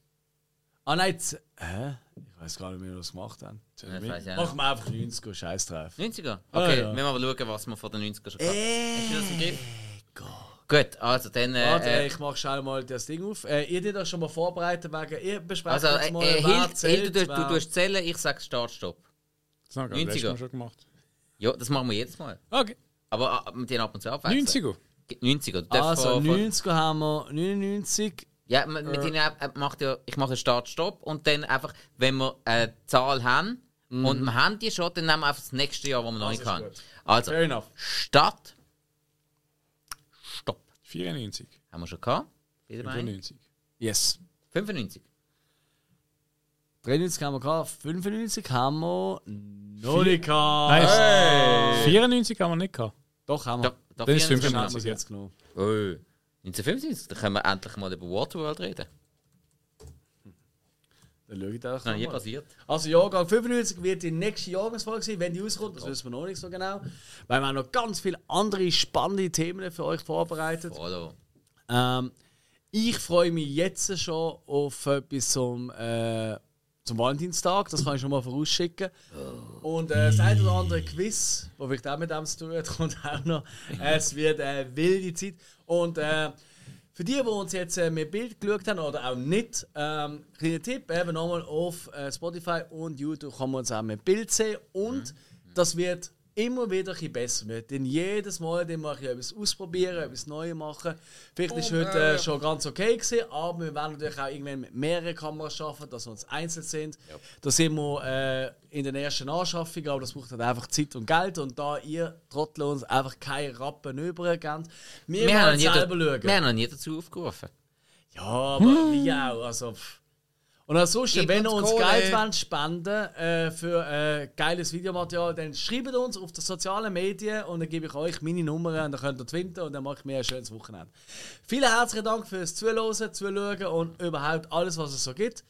Ah nein, z- hä? Ich weiß gar nicht mehr, was wir gemacht haben.
Ja, ja
Machen wir einfach 90er, scheiß drauf.
90er?
Ah,
Okay,
ja.
wenn wir mal schauen, was wir von den 90er schon hatten.
Äh,
Hast du das im Griff? Gut, also dann. Äh,
Warte,
äh,
ich mach schnell mal das Ding auf. Äh, ihr habt das schon mal vorbereitet, wegen ihr besprecht
also,
jetzt
äh,
mal,
äh,
wer
Hild,
zählt,
Hild, du, du, tust zählen, ich sage Start, Stopp.
Das haben wir letztes
90er.
Mal schon gemacht.
Ja, das machen wir jedes Mal.
Okay.
Aber äh, mit denen ab und zu abwechseln.
90er.
90er. Du darfst
Also,
von- von-
90er haben wir, 99.
Ja, mit mit denen äh, macht ja, ich mache Start, Stopp und dann einfach, wenn wir eine Zahl haben und wir haben die schon, dann nehmen wir einfach das nächste Jahr, wo wir noch nicht
ist
haben.
gut.
Also,
Fair enough.
Stadt.
94.
Haben wir schon gehabt? Wieder mal ein?
95.
Yes.
95.
93 haben wir gehabt, 95 haben wir noch nicht gehabt.
Nein, 94 haben wir nicht gehabt.
Doch, haben
Da,
wir.
da
Das ist
94.
Dann haben wir
95.
es jetzt genommen.
Oh. 1995, dann können wir endlich mal über Waterworld reden.
Dann schaue ich da
Das ist noch nie
mal.
passiert.
Also Jahrgang 95 wird die nächste Jahrgangsfolge sein, wenn die rauskommt, das wissen wir noch nicht so genau. Weil wir haben noch ganz viele andere spannende Themen für euch vorbereitet.
Hallo.
Ähm, ich freue mich jetzt schon auf etwas zum, äh, zum Valentinstag, das kann ich schon mal vorausschicken. Und äh, das eine oder andere Quiz, wo vielleicht auch mit dem zu tun hat, kommt auch noch. Es wird eine wilde Zeit. Und äh, für die, die uns jetzt äh, mit Bild geschaut haben oder auch nicht, ähm, kleiner Tipp, eben nochmal auf äh, Spotify und YouTube kann man uns auch mit Bild sehen. Und das wird immer wieder ein besser. Wir werden jedes Mal mal ein bisschen etwas ausprobieren, etwas Neues machen. Vielleicht ist heute äh, schon ganz okay gewesen, aber wir werden natürlich auch irgendwann mit mehreren Kameras schaffen, dass wir uns einzeln sind. Da sind wir äh, in den ersten Anschaffungen, aber das braucht halt einfach Zeit und Geld. Und da ihr Trottel uns einfach keine Rappen übergebt, wir,
Wir nie
selber
da-
schauen.
wir haben noch nie dazu aufgerufen.
Ja, aber wie auch. Also, pff. Und ansonsten, wenn ihr uns
Kohle.
Geld wollt spenden äh, für äh, geiles Videomaterial, dann schreibt uns auf den sozialen Medien und dann gebe ich euch meine Nummer und dann könnt ihr twinten und dann mache ich mir ein schönes Wochenende. Vielen herzlichen Dank fürs Zuhören, Zuschauen und überhaupt alles, was es so gibt.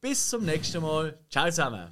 Bis zum nächsten Mal. Ciao zusammen.